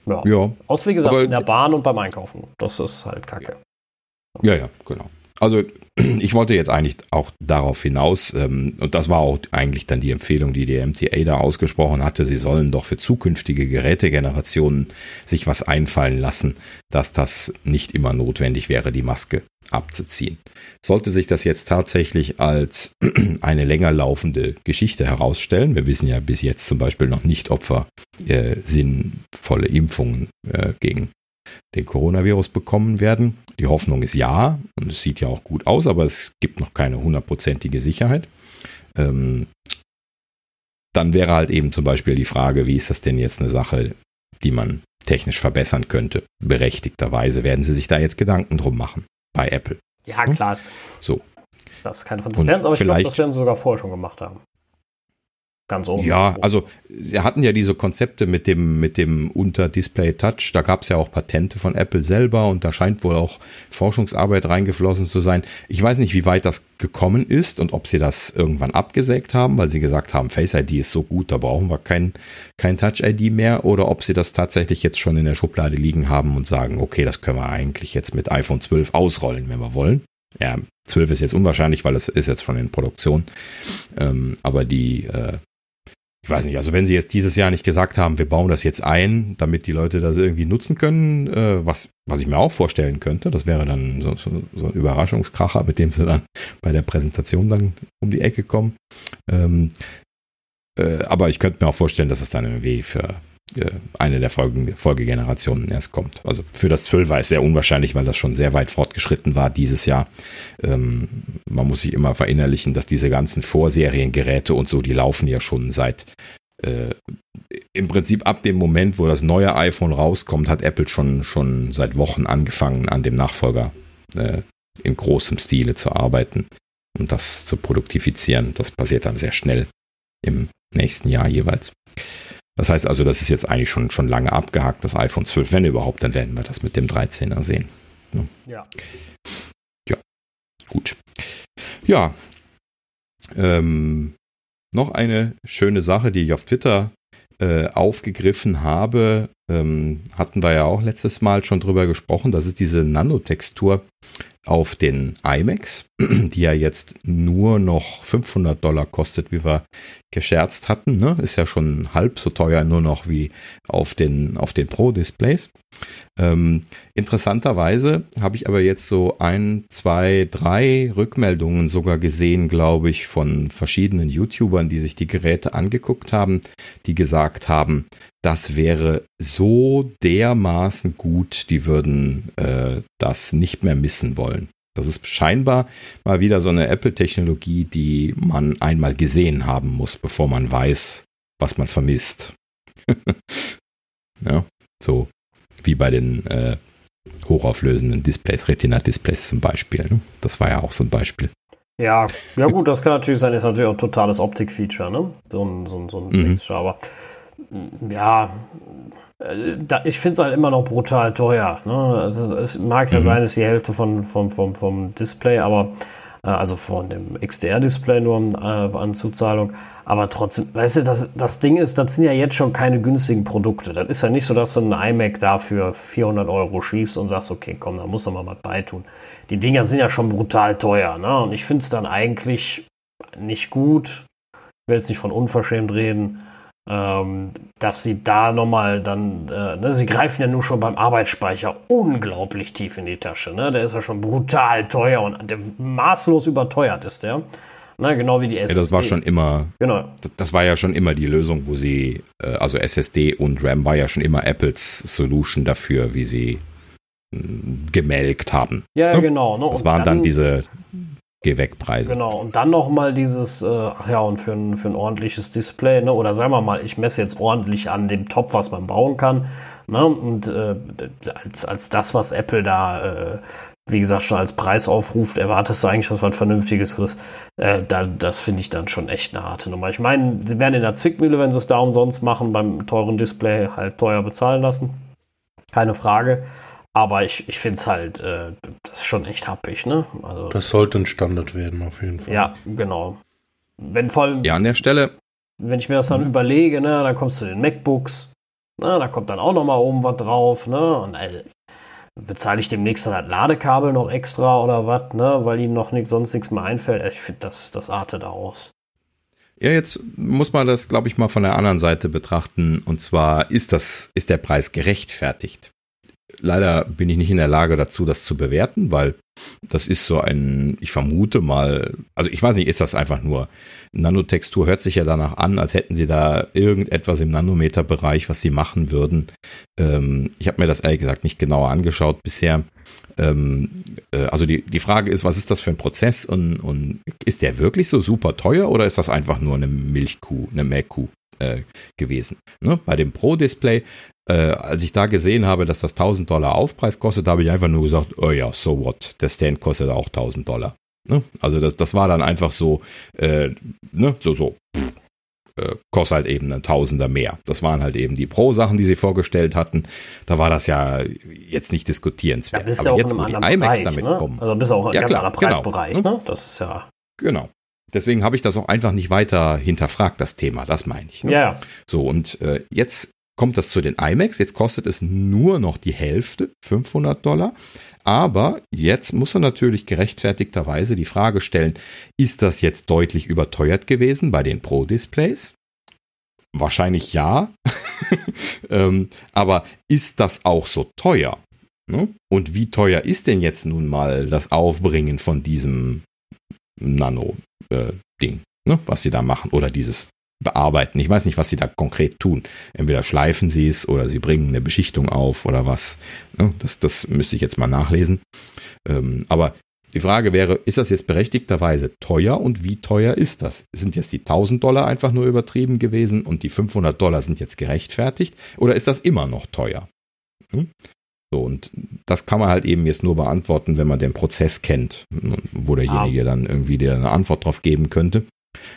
ja. ja. Aus wie gesagt, Aber, in der Bahn und beim Einkaufen. Das ist halt Kacke. Ja, ja, genau. Also ich wollte jetzt eigentlich auch darauf hinaus, ähm, und das war auch eigentlich dann die Empfehlung, die die MTA da ausgesprochen hatte, sie sollen doch für zukünftige Gerätegenerationen sich was einfallen lassen, dass das nicht immer notwendig wäre, die Maske abzuziehen. Sollte sich das jetzt tatsächlich als eine länger laufende Geschichte herausstellen, wir wissen ja bis jetzt zum Beispiel noch nicht, ob wir äh, sinnvolle Impfungen äh, gegen den Coronavirus bekommen werden. Die Hoffnung ist ja und es sieht ja auch gut aus, aber es gibt noch keine hundertprozentige Sicherheit. Ähm, dann wäre halt eben zum Beispiel die Frage, wie ist das denn jetzt eine Sache, die man technisch verbessern könnte? Berechtigterweise werden sie sich da jetzt Gedanken drum machen bei Apple. Ja, klar. So. Das ist. Das werden aber ich glaube, das werden sie sogar vorher schon gemacht haben. Ganz oben. Ja, also sie hatten ja diese Konzepte mit dem, mit dem Unter-Display-Touch. Da gab es ja auch Patente von Apple selber und da scheint wohl auch Forschungsarbeit reingeflossen zu sein. Ich weiß nicht, wie weit das gekommen ist und ob sie das irgendwann abgesägt haben, weil sie gesagt haben, Face ID ist so gut, da brauchen wir kein, kein Touch-ID mehr oder ob sie das tatsächlich jetzt schon in der Schublade liegen haben und sagen, okay, das können wir eigentlich jetzt mit iPhone 12 ausrollen, wenn wir wollen. Ja, 12 ist jetzt unwahrscheinlich, weil es ist jetzt schon in Produktion. Ähm, aber die äh, ich weiß nicht, also wenn sie jetzt dieses Jahr nicht gesagt haben, wir bauen das jetzt ein, damit die Leute das irgendwie nutzen können, äh, was, was ich mir auch vorstellen könnte, das wäre dann so, so, so, ein Überraschungskracher, mit dem sie dann bei der Präsentation dann um die Ecke kommen. Ähm, äh, aber ich könnte mir auch vorstellen, dass es dann irgendwie für eine der Folgen, Folgegenerationen erst kommt. Also für das 12 war es sehr unwahrscheinlich, weil das schon sehr weit fortgeschritten war dieses Jahr. Ähm, man muss sich immer verinnerlichen, dass diese ganzen Vorseriengeräte und so, die laufen ja schon seit äh, im Prinzip ab dem Moment, wo das neue iPhone rauskommt, hat Apple schon, schon seit Wochen angefangen, an dem Nachfolger äh, in großem Stile zu arbeiten und das zu produktifizieren. Das passiert dann sehr schnell im nächsten Jahr jeweils. Das heißt also, das ist jetzt eigentlich schon, schon lange abgehakt, das iPhone 12. Wenn überhaupt, dann werden wir das mit dem 13er sehen. Ne? Ja. Ja, gut. Ja. Ähm, noch eine schöne Sache, die ich auf Twitter äh, aufgegriffen habe, ähm, hatten wir ja auch letztes Mal schon drüber gesprochen. Das ist diese Nanotextur auf den iMacs, die ja jetzt nur noch 500 Dollar kostet, wie wir gescherzt hatten. Ne? Ist ja schon halb so teuer nur noch wie auf den, auf den Pro-Displays. Ähm, interessanterweise habe ich aber jetzt so ein, zwei, drei Rückmeldungen sogar gesehen, glaube ich, von verschiedenen YouTubern, die sich die Geräte angeguckt haben, die gesagt haben, das wäre so dermaßen gut, die würden äh, das nicht mehr missen wollen. Das ist scheinbar mal wieder so eine Apple-Technologie, die man einmal gesehen haben muss, bevor man weiß, was man vermisst. ja, so wie bei den äh, hochauflösenden Displays, Retina-Displays zum Beispiel. Ne? Das war ja auch so ein Beispiel. Ja, ja gut, das kann natürlich sein, ist natürlich auch ein totales Optik-Feature, ne? So ein, so ein, so ein mhm. aber ja, äh, ich finde es halt immer noch brutal teuer. Ne? Also es mag ja mhm. sein, es ist die Hälfte von, von, vom, vom Display, aber äh, also von dem XDR-Display nur äh, an Zuzahlung. Aber trotzdem, weißt du, das, das Ding ist, das sind ja jetzt schon keine günstigen Produkte. Das ist ja nicht so, dass du einen iMac dafür 400 Euro schiebst und sagst, okay, komm, da muss man mal was beitun. Die Dinger sind ja schon brutal teuer. Ne? Und ich finde es dann eigentlich nicht gut. Ich will jetzt nicht von unverschämt reden ähm, dass sie da nochmal dann, äh, ne, sie greifen ja nur schon beim Arbeitsspeicher unglaublich tief in die Tasche. Ne? Der ist ja schon brutal teuer und der, maßlos überteuert ist der. Ne, genau wie die SSD. Ja, das war schon immer, genau. Das, das, war ja schon immer die Lösung, wo sie, äh, also SSD und RAM war ja schon immer Apples Solution dafür, wie sie mm, gemelkt haben. Ja, ne? genau. Ne? Das waren dann, dann diese Geh weg Preise. Genau, und dann nochmal dieses, äh, ach ja, und für ein, für ein ordentliches Display, ne? oder sagen wir mal, ich messe jetzt ordentlich an dem Top, was man bauen kann. Ne? Und äh, als, als das, was Apple da, äh, wie gesagt, schon als Preis aufruft, erwartest du eigentlich, dass was Vernünftiges kriegst. Äh, da, das finde ich dann schon echt eine harte Nummer. Ich meine, sie werden in der Zwickmühle, wenn sie es da umsonst machen, beim teuren Display halt teuer bezahlen lassen. Keine Frage. Aber ich, ich finde es halt, äh, das ist schon echt happig, ne? Also, das sollte ein Standard werden, auf jeden Fall. Ja, genau. Wenn vor allem, ja, an der Stelle. Wenn ich mir das dann mhm. überlege, ne, dann kommst du zu den MacBooks, ne, da kommt dann auch nochmal oben was drauf, ne? Und äh, bezahle ich demnächst dann das Ladekabel noch extra oder was, ne? Weil ihm noch nix, sonst nichts mehr einfällt. Ich finde, das, das artet aus. Ja, jetzt muss man das, glaube ich, mal von der anderen Seite betrachten. Und zwar ist das, ist der Preis gerechtfertigt? Leider bin ich nicht in der Lage dazu, das zu bewerten, weil das ist so ein, ich vermute mal, also ich weiß nicht, ist das einfach nur Nanotextur, hört sich ja danach an, als hätten sie da irgendetwas im Nanometerbereich, was sie machen würden. Ähm, ich habe mir das ehrlich gesagt nicht genauer angeschaut bisher. Ähm, äh, also die, die Frage ist, was ist das für ein Prozess und, und ist der wirklich so super teuer oder ist das einfach nur eine Milchkuh, eine Melkkuh? Äh, gewesen. Ne? Bei dem Pro-Display äh, als ich da gesehen habe, dass das 1000 Dollar Aufpreis kostet, habe ich einfach nur gesagt, oh ja, so what, der Stand kostet auch 1000 Dollar. Ne? Also das, das war dann einfach so, äh, ne, so, so, pff, äh, kostet halt eben ein Tausender mehr. Das waren halt eben die Pro-Sachen, die sie vorgestellt hatten. Da war das ja jetzt nicht diskutierenswert. Ja, Aber jetzt, wo die iMacs damit ne? kommen. Also bist du auch ja, klar, genau. Preisbereich, genau. ne? Das ist ja. Genau. Deswegen habe ich das auch einfach nicht weiter hinterfragt, das Thema, das meine ich. Ne? Ja. So, und äh, jetzt kommt das zu den iMacs. Jetzt kostet es nur noch die Hälfte, 500 Dollar. Aber jetzt muss er natürlich gerechtfertigterweise die Frage stellen, ist das jetzt deutlich überteuert gewesen bei den Pro-Displays? Wahrscheinlich ja. ähm, aber ist das auch so teuer? Ne? Und wie teuer ist denn jetzt nun mal das Aufbringen von diesem Nano-Ding, äh, ne? was sie da machen? Oder dieses bearbeiten. Ich weiß nicht, was sie da konkret tun. Entweder schleifen sie es oder sie bringen eine Beschichtung auf oder was. Das, das müsste ich jetzt mal nachlesen. Ähm, aber die Frage wäre, ist das jetzt berechtigterweise teuer und wie teuer ist das? Sind jetzt die 1000 Dollar einfach nur übertrieben gewesen und die 500 Dollar sind jetzt gerechtfertigt oder ist das immer noch teuer? Hm? So, und das kann man halt eben jetzt nur beantworten, wenn man den Prozess kennt, wo derjenige dann irgendwie dir eine Antwort drauf geben könnte.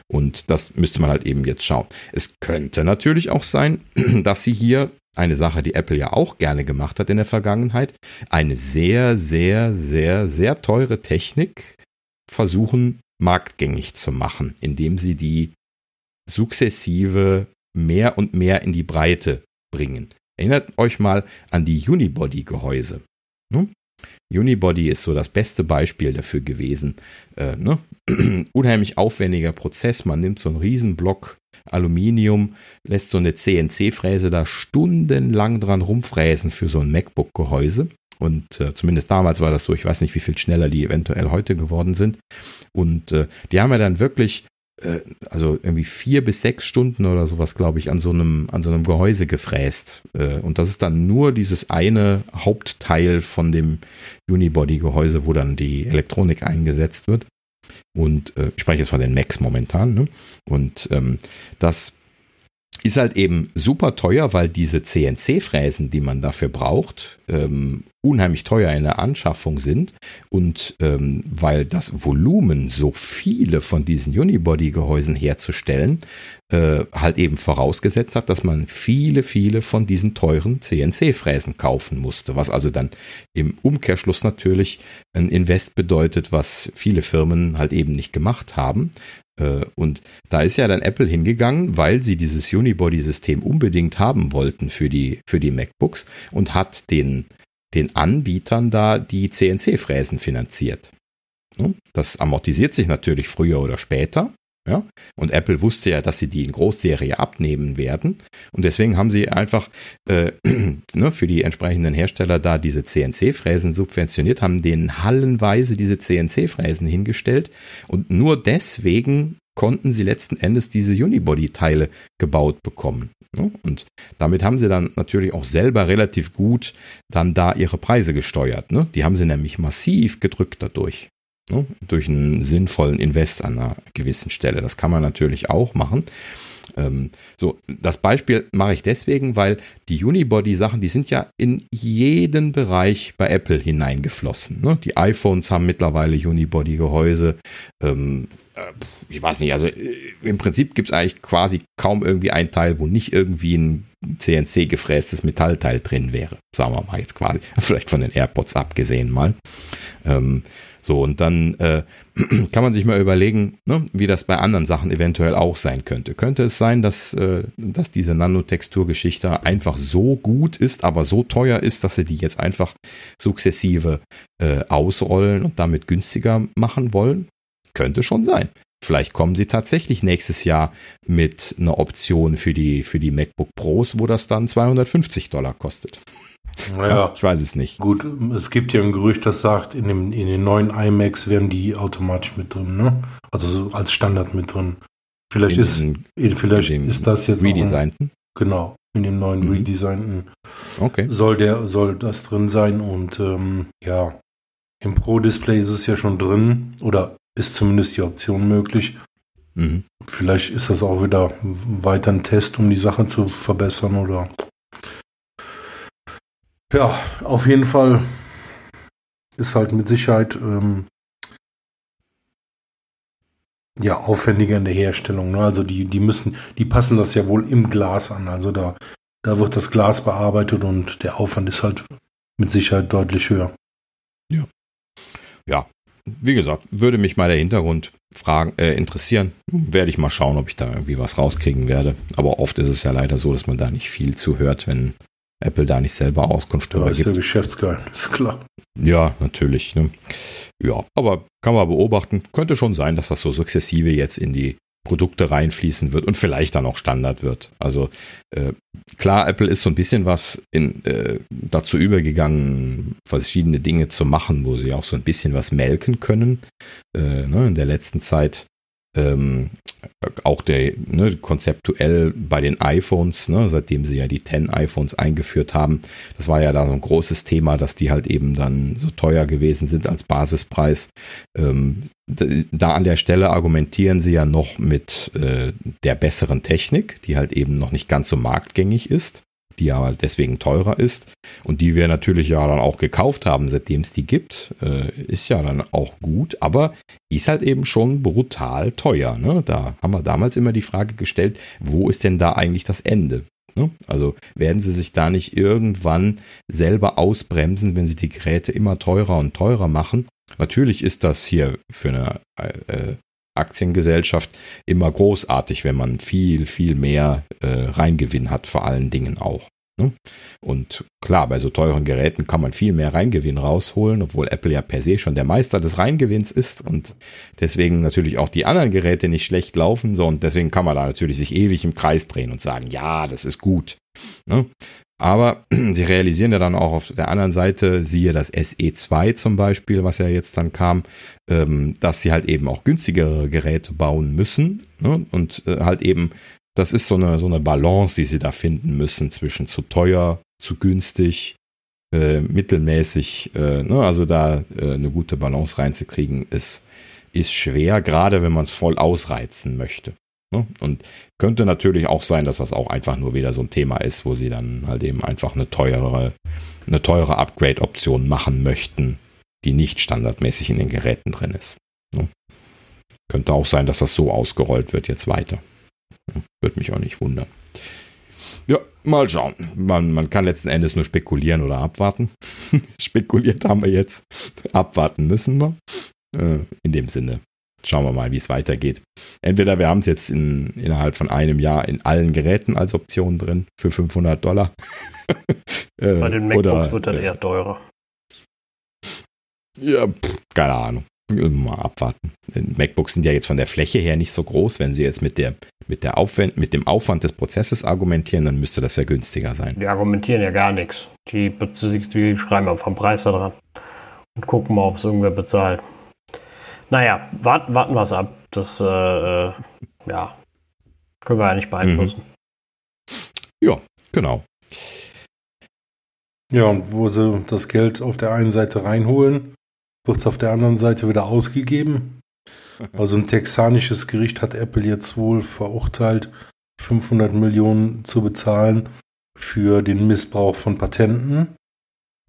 Und das müsste man halt eben jetzt schauen. Es könnte natürlich auch sein, dass sie hier eine Sache, die Apple ja auch gerne gemacht hat in der Vergangenheit, eine sehr, sehr, sehr, sehr teure Technik versuchen marktgängig zu machen, indem sie die sukzessive mehr und mehr in die Breite bringen. Erinnert euch mal an die Unibody-Gehäuse. Ne? Unibody ist so das beste Beispiel dafür gewesen. Äh, ne? Unheimlich aufwendiger Prozess. Man nimmt so einen Riesenblock Aluminium, lässt so eine CNC-Fräse da stundenlang dran rumfräsen für so ein MacBook-Gehäuse. Und äh, zumindest damals war das so. Ich weiß nicht, wie viel schneller die eventuell heute geworden sind. Und äh, die haben ja dann wirklich äh, also irgendwie vier bis sechs Stunden oder sowas, glaube ich, an so einem, an so einem Gehäuse gefräst. Äh, und das ist dann nur dieses eine Hauptteil von dem Unibody-Gehäuse, wo dann die Elektronik eingesetzt wird. Und äh, ich spreche jetzt von den Macs momentan. Ne? Und ähm, das ist halt eben super teuer, weil diese CNC-Fräsen, die man dafür braucht, ähm, unheimlich teuer in der Anschaffung sind und ähm, weil das Volumen so viele von diesen Unibody-Gehäusen herzustellen, äh, halt eben vorausgesetzt hat, dass man viele, viele von diesen teuren CNC-Fräsen kaufen musste, was also dann im Umkehrschluss natürlich ein Invest bedeutet, was viele Firmen halt eben nicht gemacht haben. Äh, und da ist ja dann Apple hingegangen, weil sie dieses Unibody-System unbedingt haben wollten für die, für die MacBooks und hat den den Anbietern da die CNC-Fräsen finanziert. Das amortisiert sich natürlich früher oder später. Ja? Und Apple wusste ja, dass sie die in Großserie abnehmen werden. Und deswegen haben sie einfach äh, ne, für die entsprechenden Hersteller da diese CNC-Fräsen subventioniert, haben denen hallenweise diese CNC-Fräsen hingestellt. Und nur deswegen konnten sie letzten Endes diese Unibody-Teile gebaut bekommen. Ne? Und damit haben sie dann natürlich auch selber relativ gut dann da ihre Preise gesteuert. Ne? Die haben sie nämlich massiv gedrückt dadurch. Ne? Durch einen sinnvollen Invest an einer gewissen Stelle. Das kann man natürlich auch machen. Ähm, so, das Beispiel mache ich deswegen, weil die Unibody-Sachen, die sind ja in jeden Bereich bei Apple hineingeflossen. Ne? Die iPhones haben mittlerweile Unibody-Gehäuse. Ähm, äh, ich weiß nicht, also äh, im Prinzip gibt es eigentlich quasi kaum irgendwie ein Teil, wo nicht irgendwie ein CNC gefrästes Metallteil drin wäre. Sagen wir mal jetzt quasi, vielleicht von den AirPods abgesehen mal. Ähm, so, und dann äh, kann man sich mal überlegen, ne, wie das bei anderen Sachen eventuell auch sein könnte. Könnte es sein, dass, äh, dass diese Nanotexturgeschichte einfach so gut ist, aber so teuer ist, dass sie die jetzt einfach sukzessive äh, ausrollen und damit günstiger machen wollen? Könnte schon sein. Vielleicht kommen sie tatsächlich nächstes Jahr mit einer Option für die, für die MacBook Pros, wo das dann 250 Dollar kostet. Naja, ich weiß es nicht. Gut, es gibt ja ein Gerücht, das sagt, in, dem, in den neuen iMacs wären die automatisch mit drin, ne? Also so als Standard mit drin. Vielleicht in ist, den, vielleicht ist das jetzt. Redesignten? genau, in dem neuen mhm. redesignten okay. soll der, soll das drin sein und ähm, ja, im Pro-Display ist es ja schon drin oder ist zumindest die Option möglich. Mhm. Vielleicht ist das auch wieder weiter ein Test, um die Sache zu verbessern oder ja, auf jeden Fall ist halt mit Sicherheit ähm, ja aufwendiger in der Herstellung. Ne? Also die, die müssen, die passen das ja wohl im Glas an. Also da, da wird das Glas bearbeitet und der Aufwand ist halt mit Sicherheit deutlich höher. Ja. Ja, wie gesagt, würde mich mal der Hintergrund fragen, äh, interessieren. Werde ich mal schauen, ob ich da irgendwie was rauskriegen werde. Aber oft ist es ja leider so, dass man da nicht viel zuhört, wenn Apple da nicht selber Auskunft darüber gibt. Das ist ja Geschäftsgeheimnis, klar. Ja, natürlich. Ne? Ja, aber kann man beobachten. Könnte schon sein, dass das so sukzessive jetzt in die Produkte reinfließen wird und vielleicht dann auch Standard wird. Also äh, klar, Apple ist so ein bisschen was in, äh, dazu übergegangen, verschiedene Dinge zu machen, wo sie auch so ein bisschen was melken können. Äh, ne, in der letzten Zeit ähm, auch der ne, konzeptuell bei den iPhones, ne, seitdem sie ja die 10 iPhones eingeführt haben, das war ja da so ein großes Thema, dass die halt eben dann so teuer gewesen sind als Basispreis. Ähm, da an der Stelle argumentieren sie ja noch mit äh, der besseren Technik, die halt eben noch nicht ganz so marktgängig ist die ja deswegen teurer ist und die wir natürlich ja dann auch gekauft haben, seitdem es die gibt, äh, ist ja dann auch gut, aber ist halt eben schon brutal teuer. Ne? Da haben wir damals immer die Frage gestellt, wo ist denn da eigentlich das Ende? Ne? Also werden sie sich da nicht irgendwann selber ausbremsen, wenn sie die Geräte immer teurer und teurer machen. Natürlich ist das hier für eine äh, Aktiengesellschaft immer großartig, wenn man viel, viel mehr äh, Reingewinn hat, vor allen Dingen auch. Ne? Und klar, bei so teuren Geräten kann man viel mehr Reingewinn rausholen, obwohl Apple ja per se schon der Meister des Reingewinns ist und deswegen natürlich auch die anderen Geräte nicht schlecht laufen. So, und deswegen kann man da natürlich sich ewig im Kreis drehen und sagen, ja, das ist gut. Ne? Aber sie realisieren ja dann auch auf der anderen Seite, siehe das SE2 zum Beispiel, was ja jetzt dann kam, ähm, dass sie halt eben auch günstigere Geräte bauen müssen ne? und äh, halt eben das ist so eine, so eine Balance, die sie da finden müssen zwischen zu teuer, zu günstig, äh, mittelmäßig. Äh, ne? Also da äh, eine gute Balance reinzukriegen, ist, ist schwer, gerade wenn man es voll ausreizen möchte. Ne? Und könnte natürlich auch sein, dass das auch einfach nur wieder so ein Thema ist, wo sie dann halt eben einfach eine teurere, eine teure Upgrade-Option machen möchten, die nicht standardmäßig in den Geräten drin ist. Ne? Könnte auch sein, dass das so ausgerollt wird jetzt weiter. Würde mich auch nicht wundern. Ja, mal schauen. Man, man kann letzten Endes nur spekulieren oder abwarten. Spekuliert haben wir jetzt. Abwarten müssen wir. Äh, in dem Sinne. Schauen wir mal, wie es weitergeht. Entweder wir haben es jetzt in, innerhalb von einem Jahr in allen Geräten als Option drin für 500 Dollar. äh, Bei den MacBooks oder, wird das eher teurer. Ja, pff, keine Ahnung. Mal abwarten. MacBooks sind ja jetzt von der Fläche her nicht so groß. Wenn sie jetzt mit, der, mit, der Aufwand, mit dem Aufwand des Prozesses argumentieren, dann müsste das ja günstiger sein. Die argumentieren ja gar nichts. Die, die schreiben einfach vom Preis da dran und gucken mal, ob es irgendwer bezahlt. Naja, warten, warten wir es ab. Das, äh, äh, ja, können wir ja nicht beeinflussen. Mhm. Ja, genau. Ja, und wo sie das Geld auf der einen Seite reinholen, wird es auf der anderen Seite wieder ausgegeben. Also ein texanisches Gericht hat Apple jetzt wohl verurteilt, 500 Millionen zu bezahlen für den Missbrauch von Patenten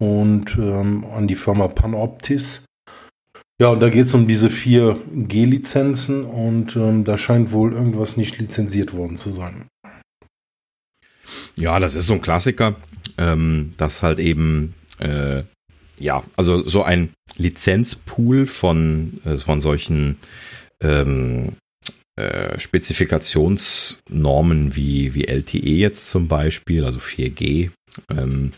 und ähm, an die Firma Panoptis. Ja, und da geht es um diese vier G-Lizenzen und ähm, da scheint wohl irgendwas nicht lizenziert worden zu sein. Ja, das ist so ein Klassiker, ähm, dass halt eben äh, ja, also so ein Lizenzpool von, äh, von solchen ähm, äh, Spezifikationsnormen wie, wie LTE jetzt zum Beispiel, also 4G, ähm,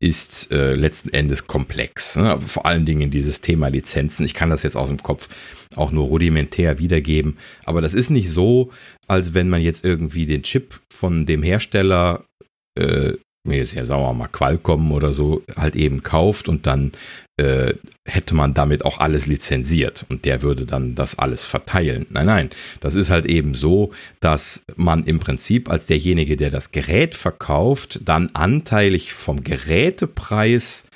ist äh, letzten Endes komplex. Ne? Vor allen Dingen dieses Thema Lizenzen. Ich kann das jetzt aus dem Kopf auch nur rudimentär wiedergeben, aber das ist nicht so, als wenn man jetzt irgendwie den Chip von dem Hersteller äh, jetzt ja, sagen wir mal, Qualcomm oder so, halt eben kauft und dann äh, hätte man damit auch alles lizenziert und der würde dann das alles verteilen. Nein, nein, das ist halt eben so, dass man im Prinzip als derjenige, der das Gerät verkauft, dann anteilig vom Gerätepreis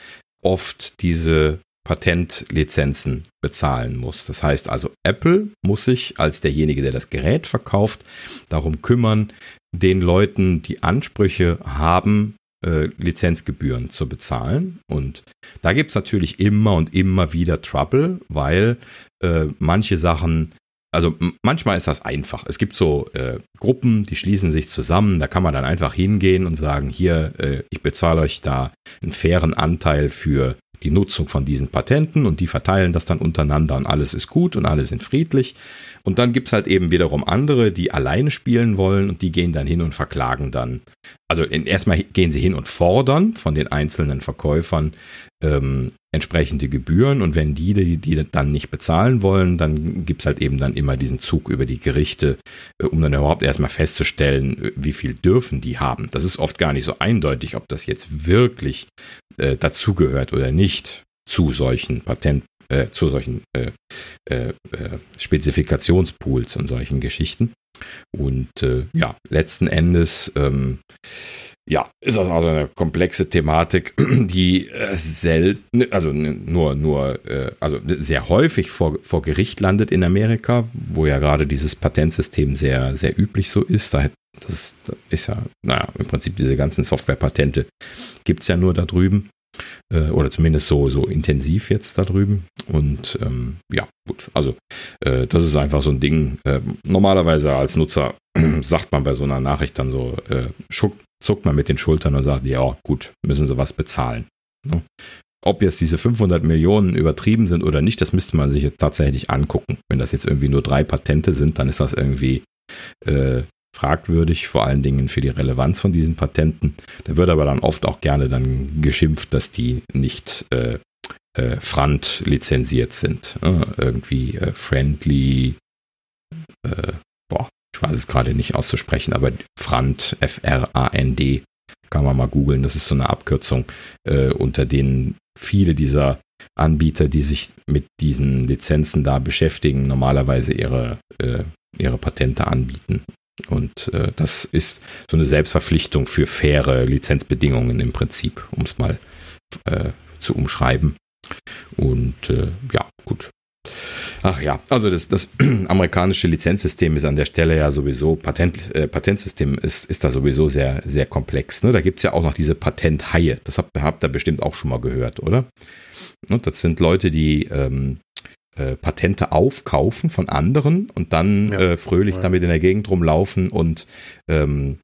oft diese Patentlizenzen bezahlen muss. Das heißt also, Apple muss sich als derjenige, der das Gerät verkauft, darum kümmern, den Leuten, die Ansprüche haben, äh, Lizenzgebühren zu bezahlen. Und da gibt es natürlich immer und immer wieder Trouble, weil äh, manche Sachen, also manchmal ist das einfach. Es gibt so äh, Gruppen, die schließen sich zusammen, da kann man dann einfach hingehen und sagen, hier, äh, ich bezahle euch da einen fairen Anteil für die Nutzung von diesen Patenten und die verteilen das dann untereinander und alles ist gut und alle sind friedlich. Und dann gibt es halt eben wiederum andere, die alleine spielen wollen und die gehen dann hin und verklagen dann. Also in, erstmal gehen sie hin und fordern von den einzelnen Verkäufern ähm, entsprechende Gebühren und wenn die, die, die dann nicht bezahlen wollen, dann gibt es halt eben dann immer diesen Zug über die Gerichte, äh, um dann überhaupt erstmal festzustellen, äh, wie viel dürfen die haben. Das ist oft gar nicht so eindeutig, ob das jetzt wirklich äh, dazugehört oder nicht zu solchen Patent äh, zu solchen äh, äh, äh, Spezifikationspools und solchen Geschichten. Und äh, ja, letzten Endes ähm, ja, ist das also eine komplexe Thematik, die äh, selten, also nur, nur, also sehr häufig vor, vor Gericht landet in Amerika, wo ja gerade dieses Patentsystem sehr, sehr üblich so ist. Da das ist ja, naja, im Prinzip diese ganzen Softwarepatente gibt es ja nur da drüben. Äh, oder zumindest so, so intensiv jetzt da drüben. Und ähm, ja, gut. Also äh, das ist einfach so ein Ding. Äh, normalerweise als Nutzer sagt man bei so einer Nachricht dann so, äh, zuckt man mit den Schultern und sagt, ja gut, müssen sie was bezahlen. Ne? Ob jetzt diese 500 Millionen übertrieben sind oder nicht, das müsste man sich jetzt tatsächlich angucken. Wenn das jetzt irgendwie nur drei Patente sind, dann ist das irgendwie äh, fragwürdig, vor allen Dingen für die Relevanz von diesen Patenten. Da wird aber dann oft auch gerne dann geschimpft, dass die nicht äh, äh, Frant lizenziert sind. Äh, irgendwie äh, friendly, äh, boah, ich weiß es gerade nicht auszusprechen, aber Frant, F-R-A-N-D, kann man mal googeln, das ist so eine Abkürzung, äh, unter denen viele dieser Anbieter, die sich mit diesen Lizenzen da beschäftigen, normalerweise ihre, äh, ihre Patente anbieten. Und äh, das ist so eine Selbstverpflichtung für faire Lizenzbedingungen im Prinzip, um es mal äh, zu umschreiben. Und äh, ja, gut. Ach ja, also das, das amerikanische Lizenzsystem ist an der Stelle ja sowieso, Patent, äh, Patentsystem ist, ist da sowieso sehr, sehr komplex. Ne? Da gibt's ja auch noch diese Patenthaie. Das habt, habt ihr bestimmt auch schon mal gehört, oder? Und das sind Leute, die ähm, äh, Patente aufkaufen von anderen und dann ja. äh, fröhlich ja. damit in der Gegend rumlaufen und ähm,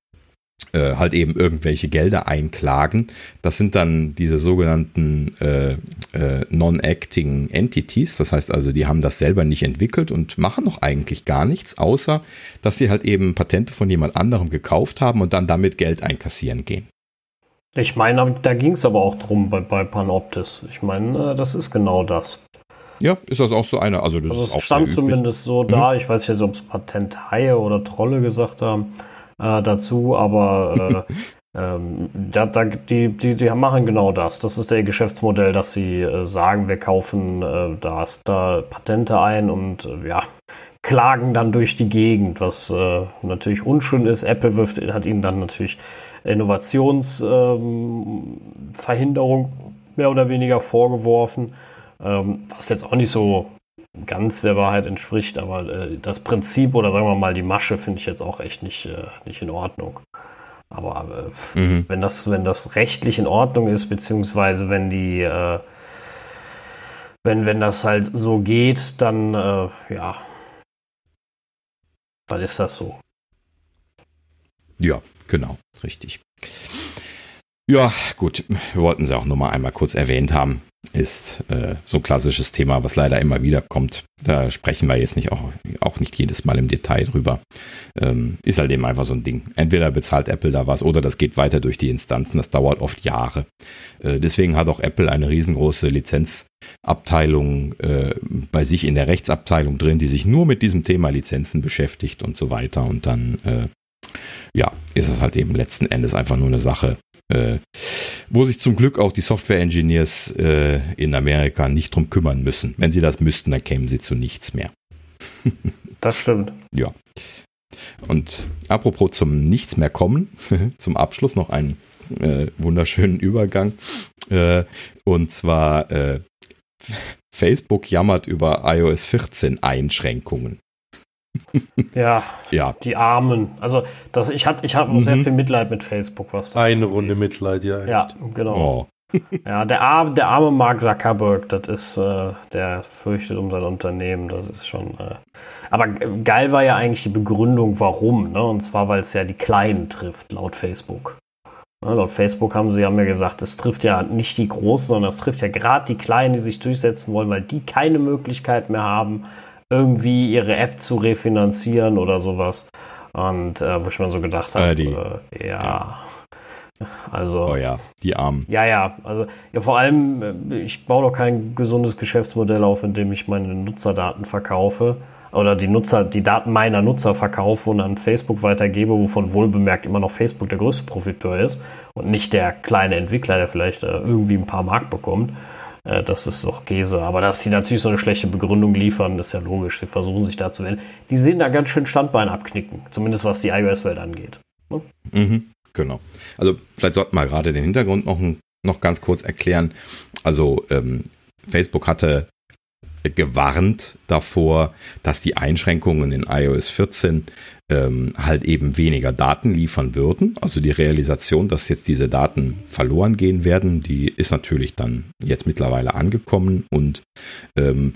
äh, halt eben irgendwelche Gelder einklagen. Das sind dann diese sogenannten äh, äh, Non-Acting Entities. Das heißt also, die haben das selber nicht entwickelt und machen noch eigentlich gar nichts, außer dass sie halt eben Patente von jemand anderem gekauft haben und dann damit Geld einkassieren gehen. Ich meine, da ging es aber auch drum bei, bei Panoptis. Ich meine, äh, das ist genau das. Ja, ist das auch so eine? Also, das also es stand zumindest so da. Mhm. Ich weiß nicht, ob es Patenthaie oder Trolle gesagt haben äh, dazu, aber äh, ähm, da, da, die, die, die machen genau das. Das ist der Geschäftsmodell, dass sie äh, sagen, wir kaufen äh, da, da Patente ein und äh, ja, klagen dann durch die Gegend, was äh, natürlich unschön ist. Apple wirft, hat ihnen dann natürlich Innovationsverhinderung ähm, mehr oder weniger vorgeworfen, ähm, was jetzt auch nicht so ganz der Wahrheit entspricht, aber äh, das Prinzip oder sagen wir mal die Masche finde ich jetzt auch echt nicht, äh, nicht in Ordnung. Aber äh, mhm. wenn, das, wenn das rechtlich in Ordnung ist, beziehungsweise wenn die, äh, wenn, wenn das halt so geht, dann äh, ja, dann ist das so. Ja, genau, richtig. Ja, gut, wir wollten sie auch nur mal einmal kurz erwähnt haben ist äh, so ein klassisches Thema, was leider immer wieder kommt. Da sprechen wir jetzt nicht auch, auch nicht jedes Mal im Detail drüber. Ähm, ist halt eben einfach so ein Ding. Entweder bezahlt Apple da was oder das geht weiter durch die Instanzen. Das dauert oft Jahre. Äh, deswegen hat auch Apple eine riesengroße Lizenzabteilung äh, bei sich in der Rechtsabteilung drin, die sich nur mit diesem Thema Lizenzen beschäftigt und so weiter. Und dann äh, ja, ist es halt eben letzten Endes einfach nur eine Sache äh, wo sich zum Glück auch die Software-Engineers äh, in Amerika nicht drum kümmern müssen. Wenn sie das müssten, dann kämen sie zu nichts mehr. das stimmt. Ja. Und apropos zum Nichts mehr kommen, zum Abschluss noch einen äh, wunderschönen Übergang. Äh, und zwar äh, Facebook jammert über iOS 14 Einschränkungen. Ja, ja, die Armen. Also das, ich hatte ich mhm. sehr viel Mitleid mit Facebook. Was Eine Runde Mitleid, ja. Ja, genau. Oh. ja, der arme, der arme Mark Zuckerberg, das ist, äh, der fürchtet um sein Unternehmen, das ist schon. Äh, aber geil war ja eigentlich die Begründung, warum, ne? Und zwar, weil es ja die Kleinen trifft, laut Facebook. Ja, laut Facebook haben sie haben ja gesagt, es trifft ja nicht die Großen, sondern es trifft ja gerade die Kleinen, die sich durchsetzen wollen, weil die keine Möglichkeit mehr haben, irgendwie ihre App zu refinanzieren oder sowas. Und äh, wo ich mir so gedacht habe, äh, äh, ja. Also. Oh ja, die Armen. Ja, ja. Also, ja, vor allem, äh, ich baue doch kein gesundes Geschäftsmodell auf, in dem ich meine Nutzerdaten verkaufe. Oder die Nutzer, die Daten meiner Nutzer verkaufe und an Facebook weitergebe, wovon wohlbemerkt immer noch Facebook der größte Profiteur ist und nicht der kleine Entwickler, der vielleicht äh, irgendwie ein paar Mark bekommt. Äh, das ist doch Käse. Aber dass die natürlich so eine schlechte Begründung liefern, ist ja logisch. Sie versuchen sich da zu wählen. Die sehen da ganz schön Standbein abknicken, zumindest was die iOS-Welt angeht. Ne? Mhm, genau. Also vielleicht sollten wir gerade den Hintergrund noch, noch ganz kurz erklären. Also ähm, Facebook hatte gewarnt davor, dass die Einschränkungen in iOS 14 ähm, halt eben weniger Daten liefern würden. Also die Realisation, dass jetzt diese Daten verloren gehen werden, die ist natürlich dann jetzt mittlerweile angekommen und ähm,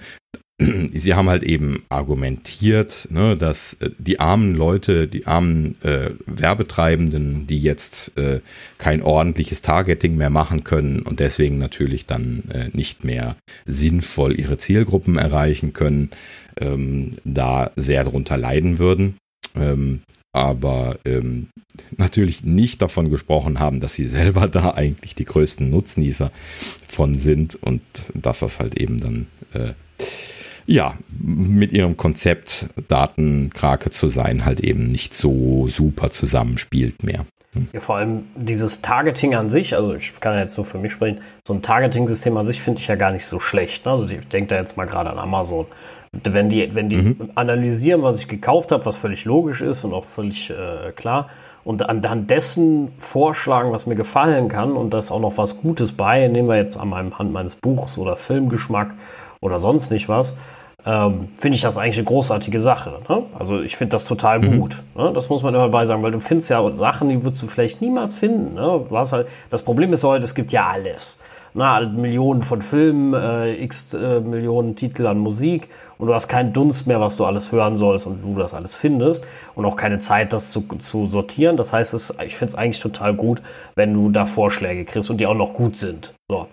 sie haben halt eben argumentiert, ne, dass äh, die armen Leute, die armen äh, Werbetreibenden, die jetzt äh, kein ordentliches Targeting mehr machen können und deswegen natürlich dann äh, nicht mehr sinnvoll ihre Zielgruppen erreichen können, ähm, da sehr drunter leiden würden. Ähm, aber ähm, natürlich nicht davon gesprochen haben, dass sie selber da eigentlich die größten Nutznießer von sind und dass das halt eben dann äh, ja, mit ihrem Konzept Datenkrake zu sein, halt eben nicht so super zusammenspielt mehr. Hm. Ja, vor allem dieses Targeting an sich, also ich kann jetzt so für mich sprechen, so ein Targeting-System an sich finde ich ja gar nicht so schlecht. Ne? Also ich denke da jetzt mal gerade an Amazon. Wenn die, wenn die mhm. analysieren, was ich gekauft habe, was völlig logisch ist und auch völlig äh, klar, und anhand dessen vorschlagen, was mir gefallen kann und da ist auch noch was Gutes bei, nehmen wir jetzt an meinem Hand meines Buchs oder Filmgeschmack oder sonst nicht was, ähm, finde ich das eigentlich eine großartige Sache. Ne? Also ich finde das total mhm. gut. Ne? Das muss man immer bei sagen, weil du findest ja Sachen, die würdest du vielleicht niemals finden. Ne? Halt, das Problem ist heute, es gibt ja alles. Na, Millionen von Filmen, äh, x äh, Millionen Titel an Musik und du hast keinen Dunst mehr, was du alles hören sollst und wo du das alles findest und auch keine Zeit, das zu, zu sortieren. Das heißt, es, ich finde es eigentlich total gut, wenn du da Vorschläge kriegst und die auch noch gut sind. So.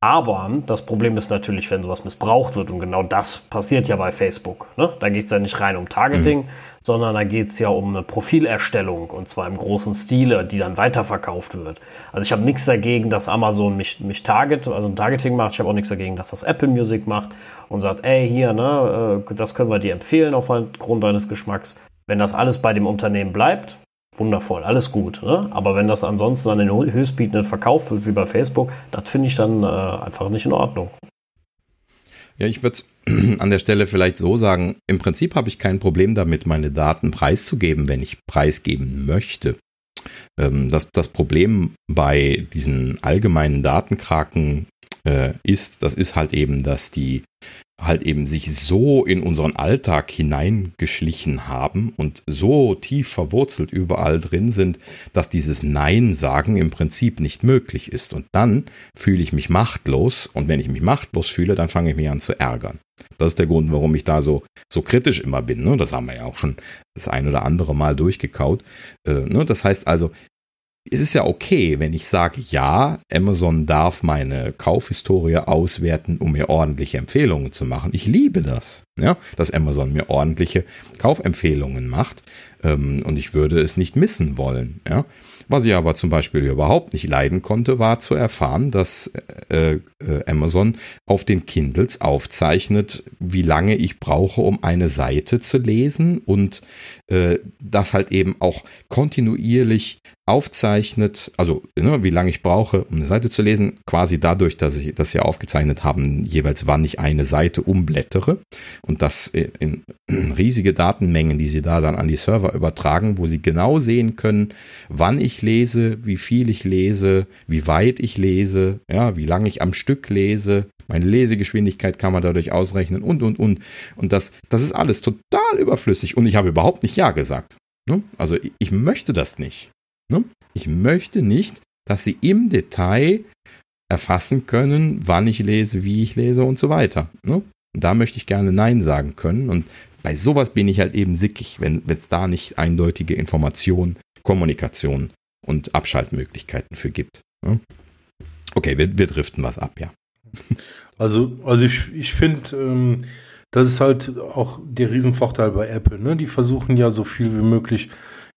Aber das Problem ist natürlich, wenn sowas missbraucht wird und genau das passiert ja bei Facebook. Ne? Da geht es ja nicht rein um Targeting, mhm. Sondern da geht es ja um eine Profilerstellung und zwar im großen Stile, die dann weiterverkauft wird. Also ich habe nichts dagegen, dass Amazon mich, mich target, also ein Targeting macht. Ich habe auch nichts dagegen, dass das Apple Music macht und sagt, ey, hier, ne, äh, das können wir dir empfehlen aufgrund deines Geschmacks. Wenn das alles bei dem Unternehmen bleibt, wundervoll, alles gut. Ne? Aber wenn das ansonsten an den Höchstbietenden verkauft wird, wie bei Facebook, das finde ich dann äh, einfach nicht in Ordnung. Ja, ich würde es an der Stelle vielleicht so sagen, im Prinzip habe ich kein Problem damit, meine Daten preiszugeben, wenn ich preisgeben möchte. Ähm, das, das Problem bei diesen allgemeinen Datenkraken äh, ist, das ist halt eben, dass die halt eben sich so in unseren Alltag hineingeschlichen haben und so tief verwurzelt überall drin sind, dass dieses Nein sagen im Prinzip nicht möglich ist. Und dann fühle ich mich machtlos und wenn ich mich machtlos fühle, dann fange ich mich an zu ärgern. Das ist der Grund, warum ich da so, so kritisch immer bin. Ne? Das haben wir ja auch schon das ein oder andere Mal durchgekaut. Äh, ne? Das heißt also, es ist ja okay, wenn ich sage, ja, Amazon darf meine Kaufhistorie auswerten, um mir ordentliche Empfehlungen zu machen. Ich liebe das, ja, dass Amazon mir ordentliche Kaufempfehlungen macht ähm, und ich würde es nicht missen wollen. Ja. Was ich aber zum Beispiel überhaupt nicht leiden konnte, war zu erfahren, dass äh, äh, Amazon auf den Kindles aufzeichnet, wie lange ich brauche, um eine Seite zu lesen und äh, das halt eben auch kontinuierlich aufzeichnet, also ne, wie lange ich brauche, um eine Seite zu lesen, quasi dadurch, dass ich das ja aufgezeichnet haben, jeweils wann ich eine Seite umblättere und das in riesige Datenmengen, die sie da dann an die Server übertragen, wo sie genau sehen können, wann ich lese, wie viel ich lese, wie weit ich lese, ja, wie lange ich am Stück lese, meine Lesegeschwindigkeit kann man dadurch ausrechnen und und und und das das ist alles total überflüssig und ich habe überhaupt nicht ja gesagt. Ne? Also ich möchte das nicht. Ne? Ich möchte nicht, dass sie im Detail erfassen können, wann ich lese, wie ich lese und so weiter. Ne? Und da möchte ich gerne Nein sagen können. Und bei sowas bin ich halt eben sickig, wenn es da nicht eindeutige Information, Kommunikation und Abschaltmöglichkeiten für gibt. Okay, wir, wir driften was ab, ja. Also, also ich, ich finde, ähm, das ist halt auch der Riesenvorteil bei Apple. Ne? Die versuchen ja so viel wie möglich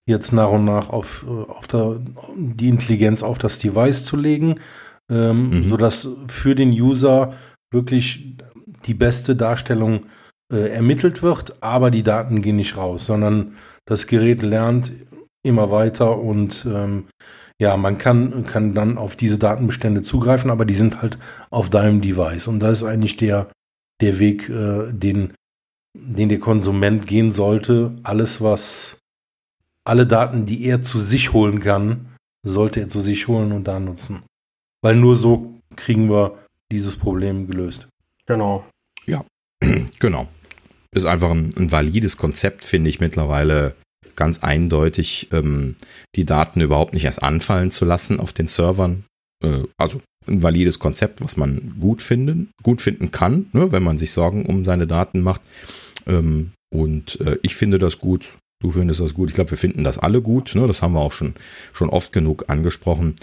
jetzt nach und nach auf, äh, auf der, die Intelligenz auf das Device zu legen, ähm, mhm. sodass für den User wirklich die beste Darstellung äh, ermittelt wird, aber die Daten gehen nicht raus, sondern das Gerät lernt immer weiter und ähm, ja, man kann, kann dann auf diese Datenbestände zugreifen, aber die sind halt auf deinem Device. Und das ist eigentlich der, der Weg, äh, den, den der Konsument gehen sollte. Alles, was alle Daten, die er zu sich holen kann, sollte er zu sich holen und da nutzen. Weil nur so kriegen wir dieses Problem gelöst. Genau. Ja, genau. Ist einfach ein, ein valides Konzept, finde ich mittlerweile ganz eindeutig, ähm, die Daten überhaupt nicht erst anfallen zu lassen auf den Servern. Äh, also ein valides Konzept, was man gut finden, gut finden kann, ne, wenn man sich Sorgen um seine Daten macht. Ähm, und äh, ich finde das gut. Du findest das gut. Ich glaube, wir finden das alle gut. Ne? Das haben wir auch schon, schon oft genug angesprochen.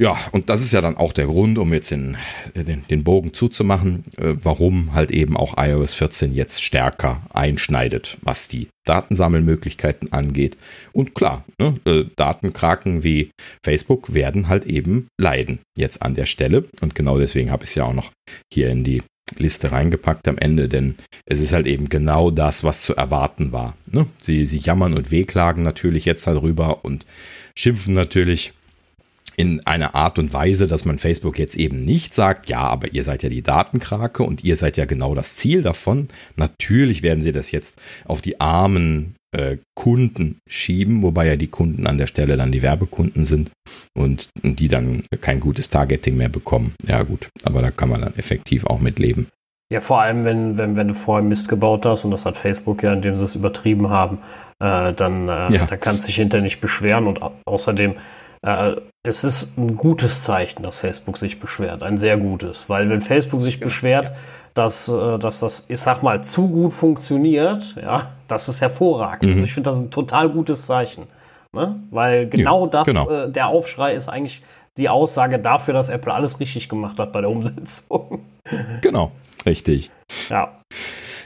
Ja, und das ist ja dann auch der Grund, um jetzt den, den, den Bogen zuzumachen, äh, warum halt eben auch iOS 14 jetzt stärker einschneidet, was die Datensammelmöglichkeiten angeht. Und klar, ne, äh, Datenkraken wie Facebook werden halt eben leiden jetzt an der Stelle. Und genau deswegen habe ich es ja auch noch hier in die Liste reingepackt am Ende, denn es ist halt eben genau das, was zu erwarten war. Ne? Sie, sie jammern und wehklagen natürlich jetzt darüber und schimpfen natürlich in einer Art und Weise, dass man Facebook jetzt eben nicht sagt, ja, aber ihr seid ja die Datenkrake und ihr seid ja genau das Ziel davon. Natürlich werden sie das jetzt auf die armen äh, Kunden schieben, wobei ja die Kunden an der Stelle dann die Werbekunden sind und die dann kein gutes Targeting mehr bekommen. Ja gut, aber da kann man dann effektiv auch mit leben. Ja, vor allem, wenn, wenn, wenn du vorher Mist gebaut hast, und das hat Facebook ja, indem sie es übertrieben haben, äh, dann, äh, ja. dann kannst du dich hinterher nicht beschweren und außerdem äh, es ist ein gutes Zeichen, dass Facebook sich beschwert, ein sehr gutes, weil wenn Facebook sich beschwert, dass, äh, dass das, ich sag mal, zu gut funktioniert, ja, das ist hervorragend. Mhm. Also ich finde das ein total gutes Zeichen. Ne? Weil genau ja, das, genau. Äh, der Aufschrei ist eigentlich die Aussage dafür, dass Apple alles richtig gemacht hat bei der Umsetzung. Genau, richtig. Ja.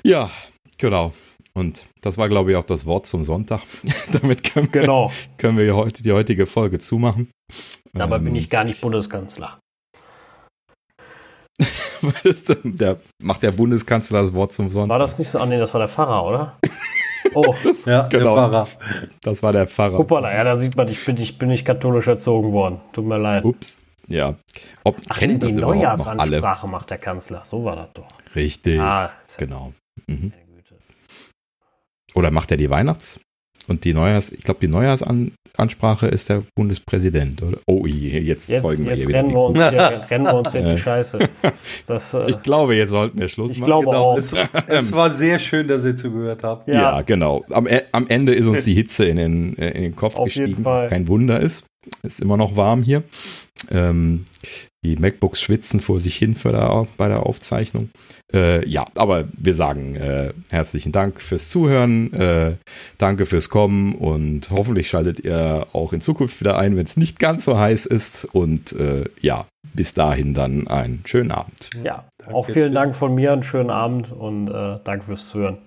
Ja, genau. Und das war, glaube ich, auch das Wort zum Sonntag. Damit können wir, genau. können wir heute die heutige Folge zumachen. Dabei ähm, bin ich gar nicht Bundeskanzler. der, macht der Bundeskanzler das Wort zum Sonntag? War das nicht so? Ah, nee, das war der Pfarrer, oder? Oh, das, ja, genau. der Pfarrer. Das war der Pfarrer. Hoppala, ja, da sieht man, ich bin, ich bin nicht katholisch erzogen worden. Tut mir leid. Ups. Ja. Ob, Ach, kennen die das Neujahrsansprache macht der Kanzler. So war das doch. Richtig. Ah, genau. Mhm. Oder macht er die Weihnachts- und die Neujahrs-, ich glaube, die Neujahrsansprache ist der Bundespräsident, oder? Oh, jetzt, jetzt zeugen wir jetzt hier rennen wieder. Wir uns, hier, rennen wir uns in die Scheiße. Das, äh, ich glaube, jetzt sollten wir Schluss ich machen. Ich glaube genau. auch. Es, es, war sehr schön, dass ihr zugehört habt. Ja, ja genau. Am, e, am, Ende ist uns die Hitze in den, in den Kopf Auf gestiegen, was kein Wunder ist. Ist immer noch warm hier. Ähm, die MacBooks schwitzen vor sich hin der, bei der Aufzeichnung. Äh, ja, aber wir sagen äh, herzlichen Dank fürs Zuhören, äh, danke fürs Kommen und hoffentlich schaltet ihr auch in Zukunft wieder ein, wenn es nicht ganz so heiß ist. Und äh, ja, bis dahin dann einen schönen Abend. Ja, danke. auch vielen Dank von mir, einen schönen Abend und äh, danke fürs Zuhören.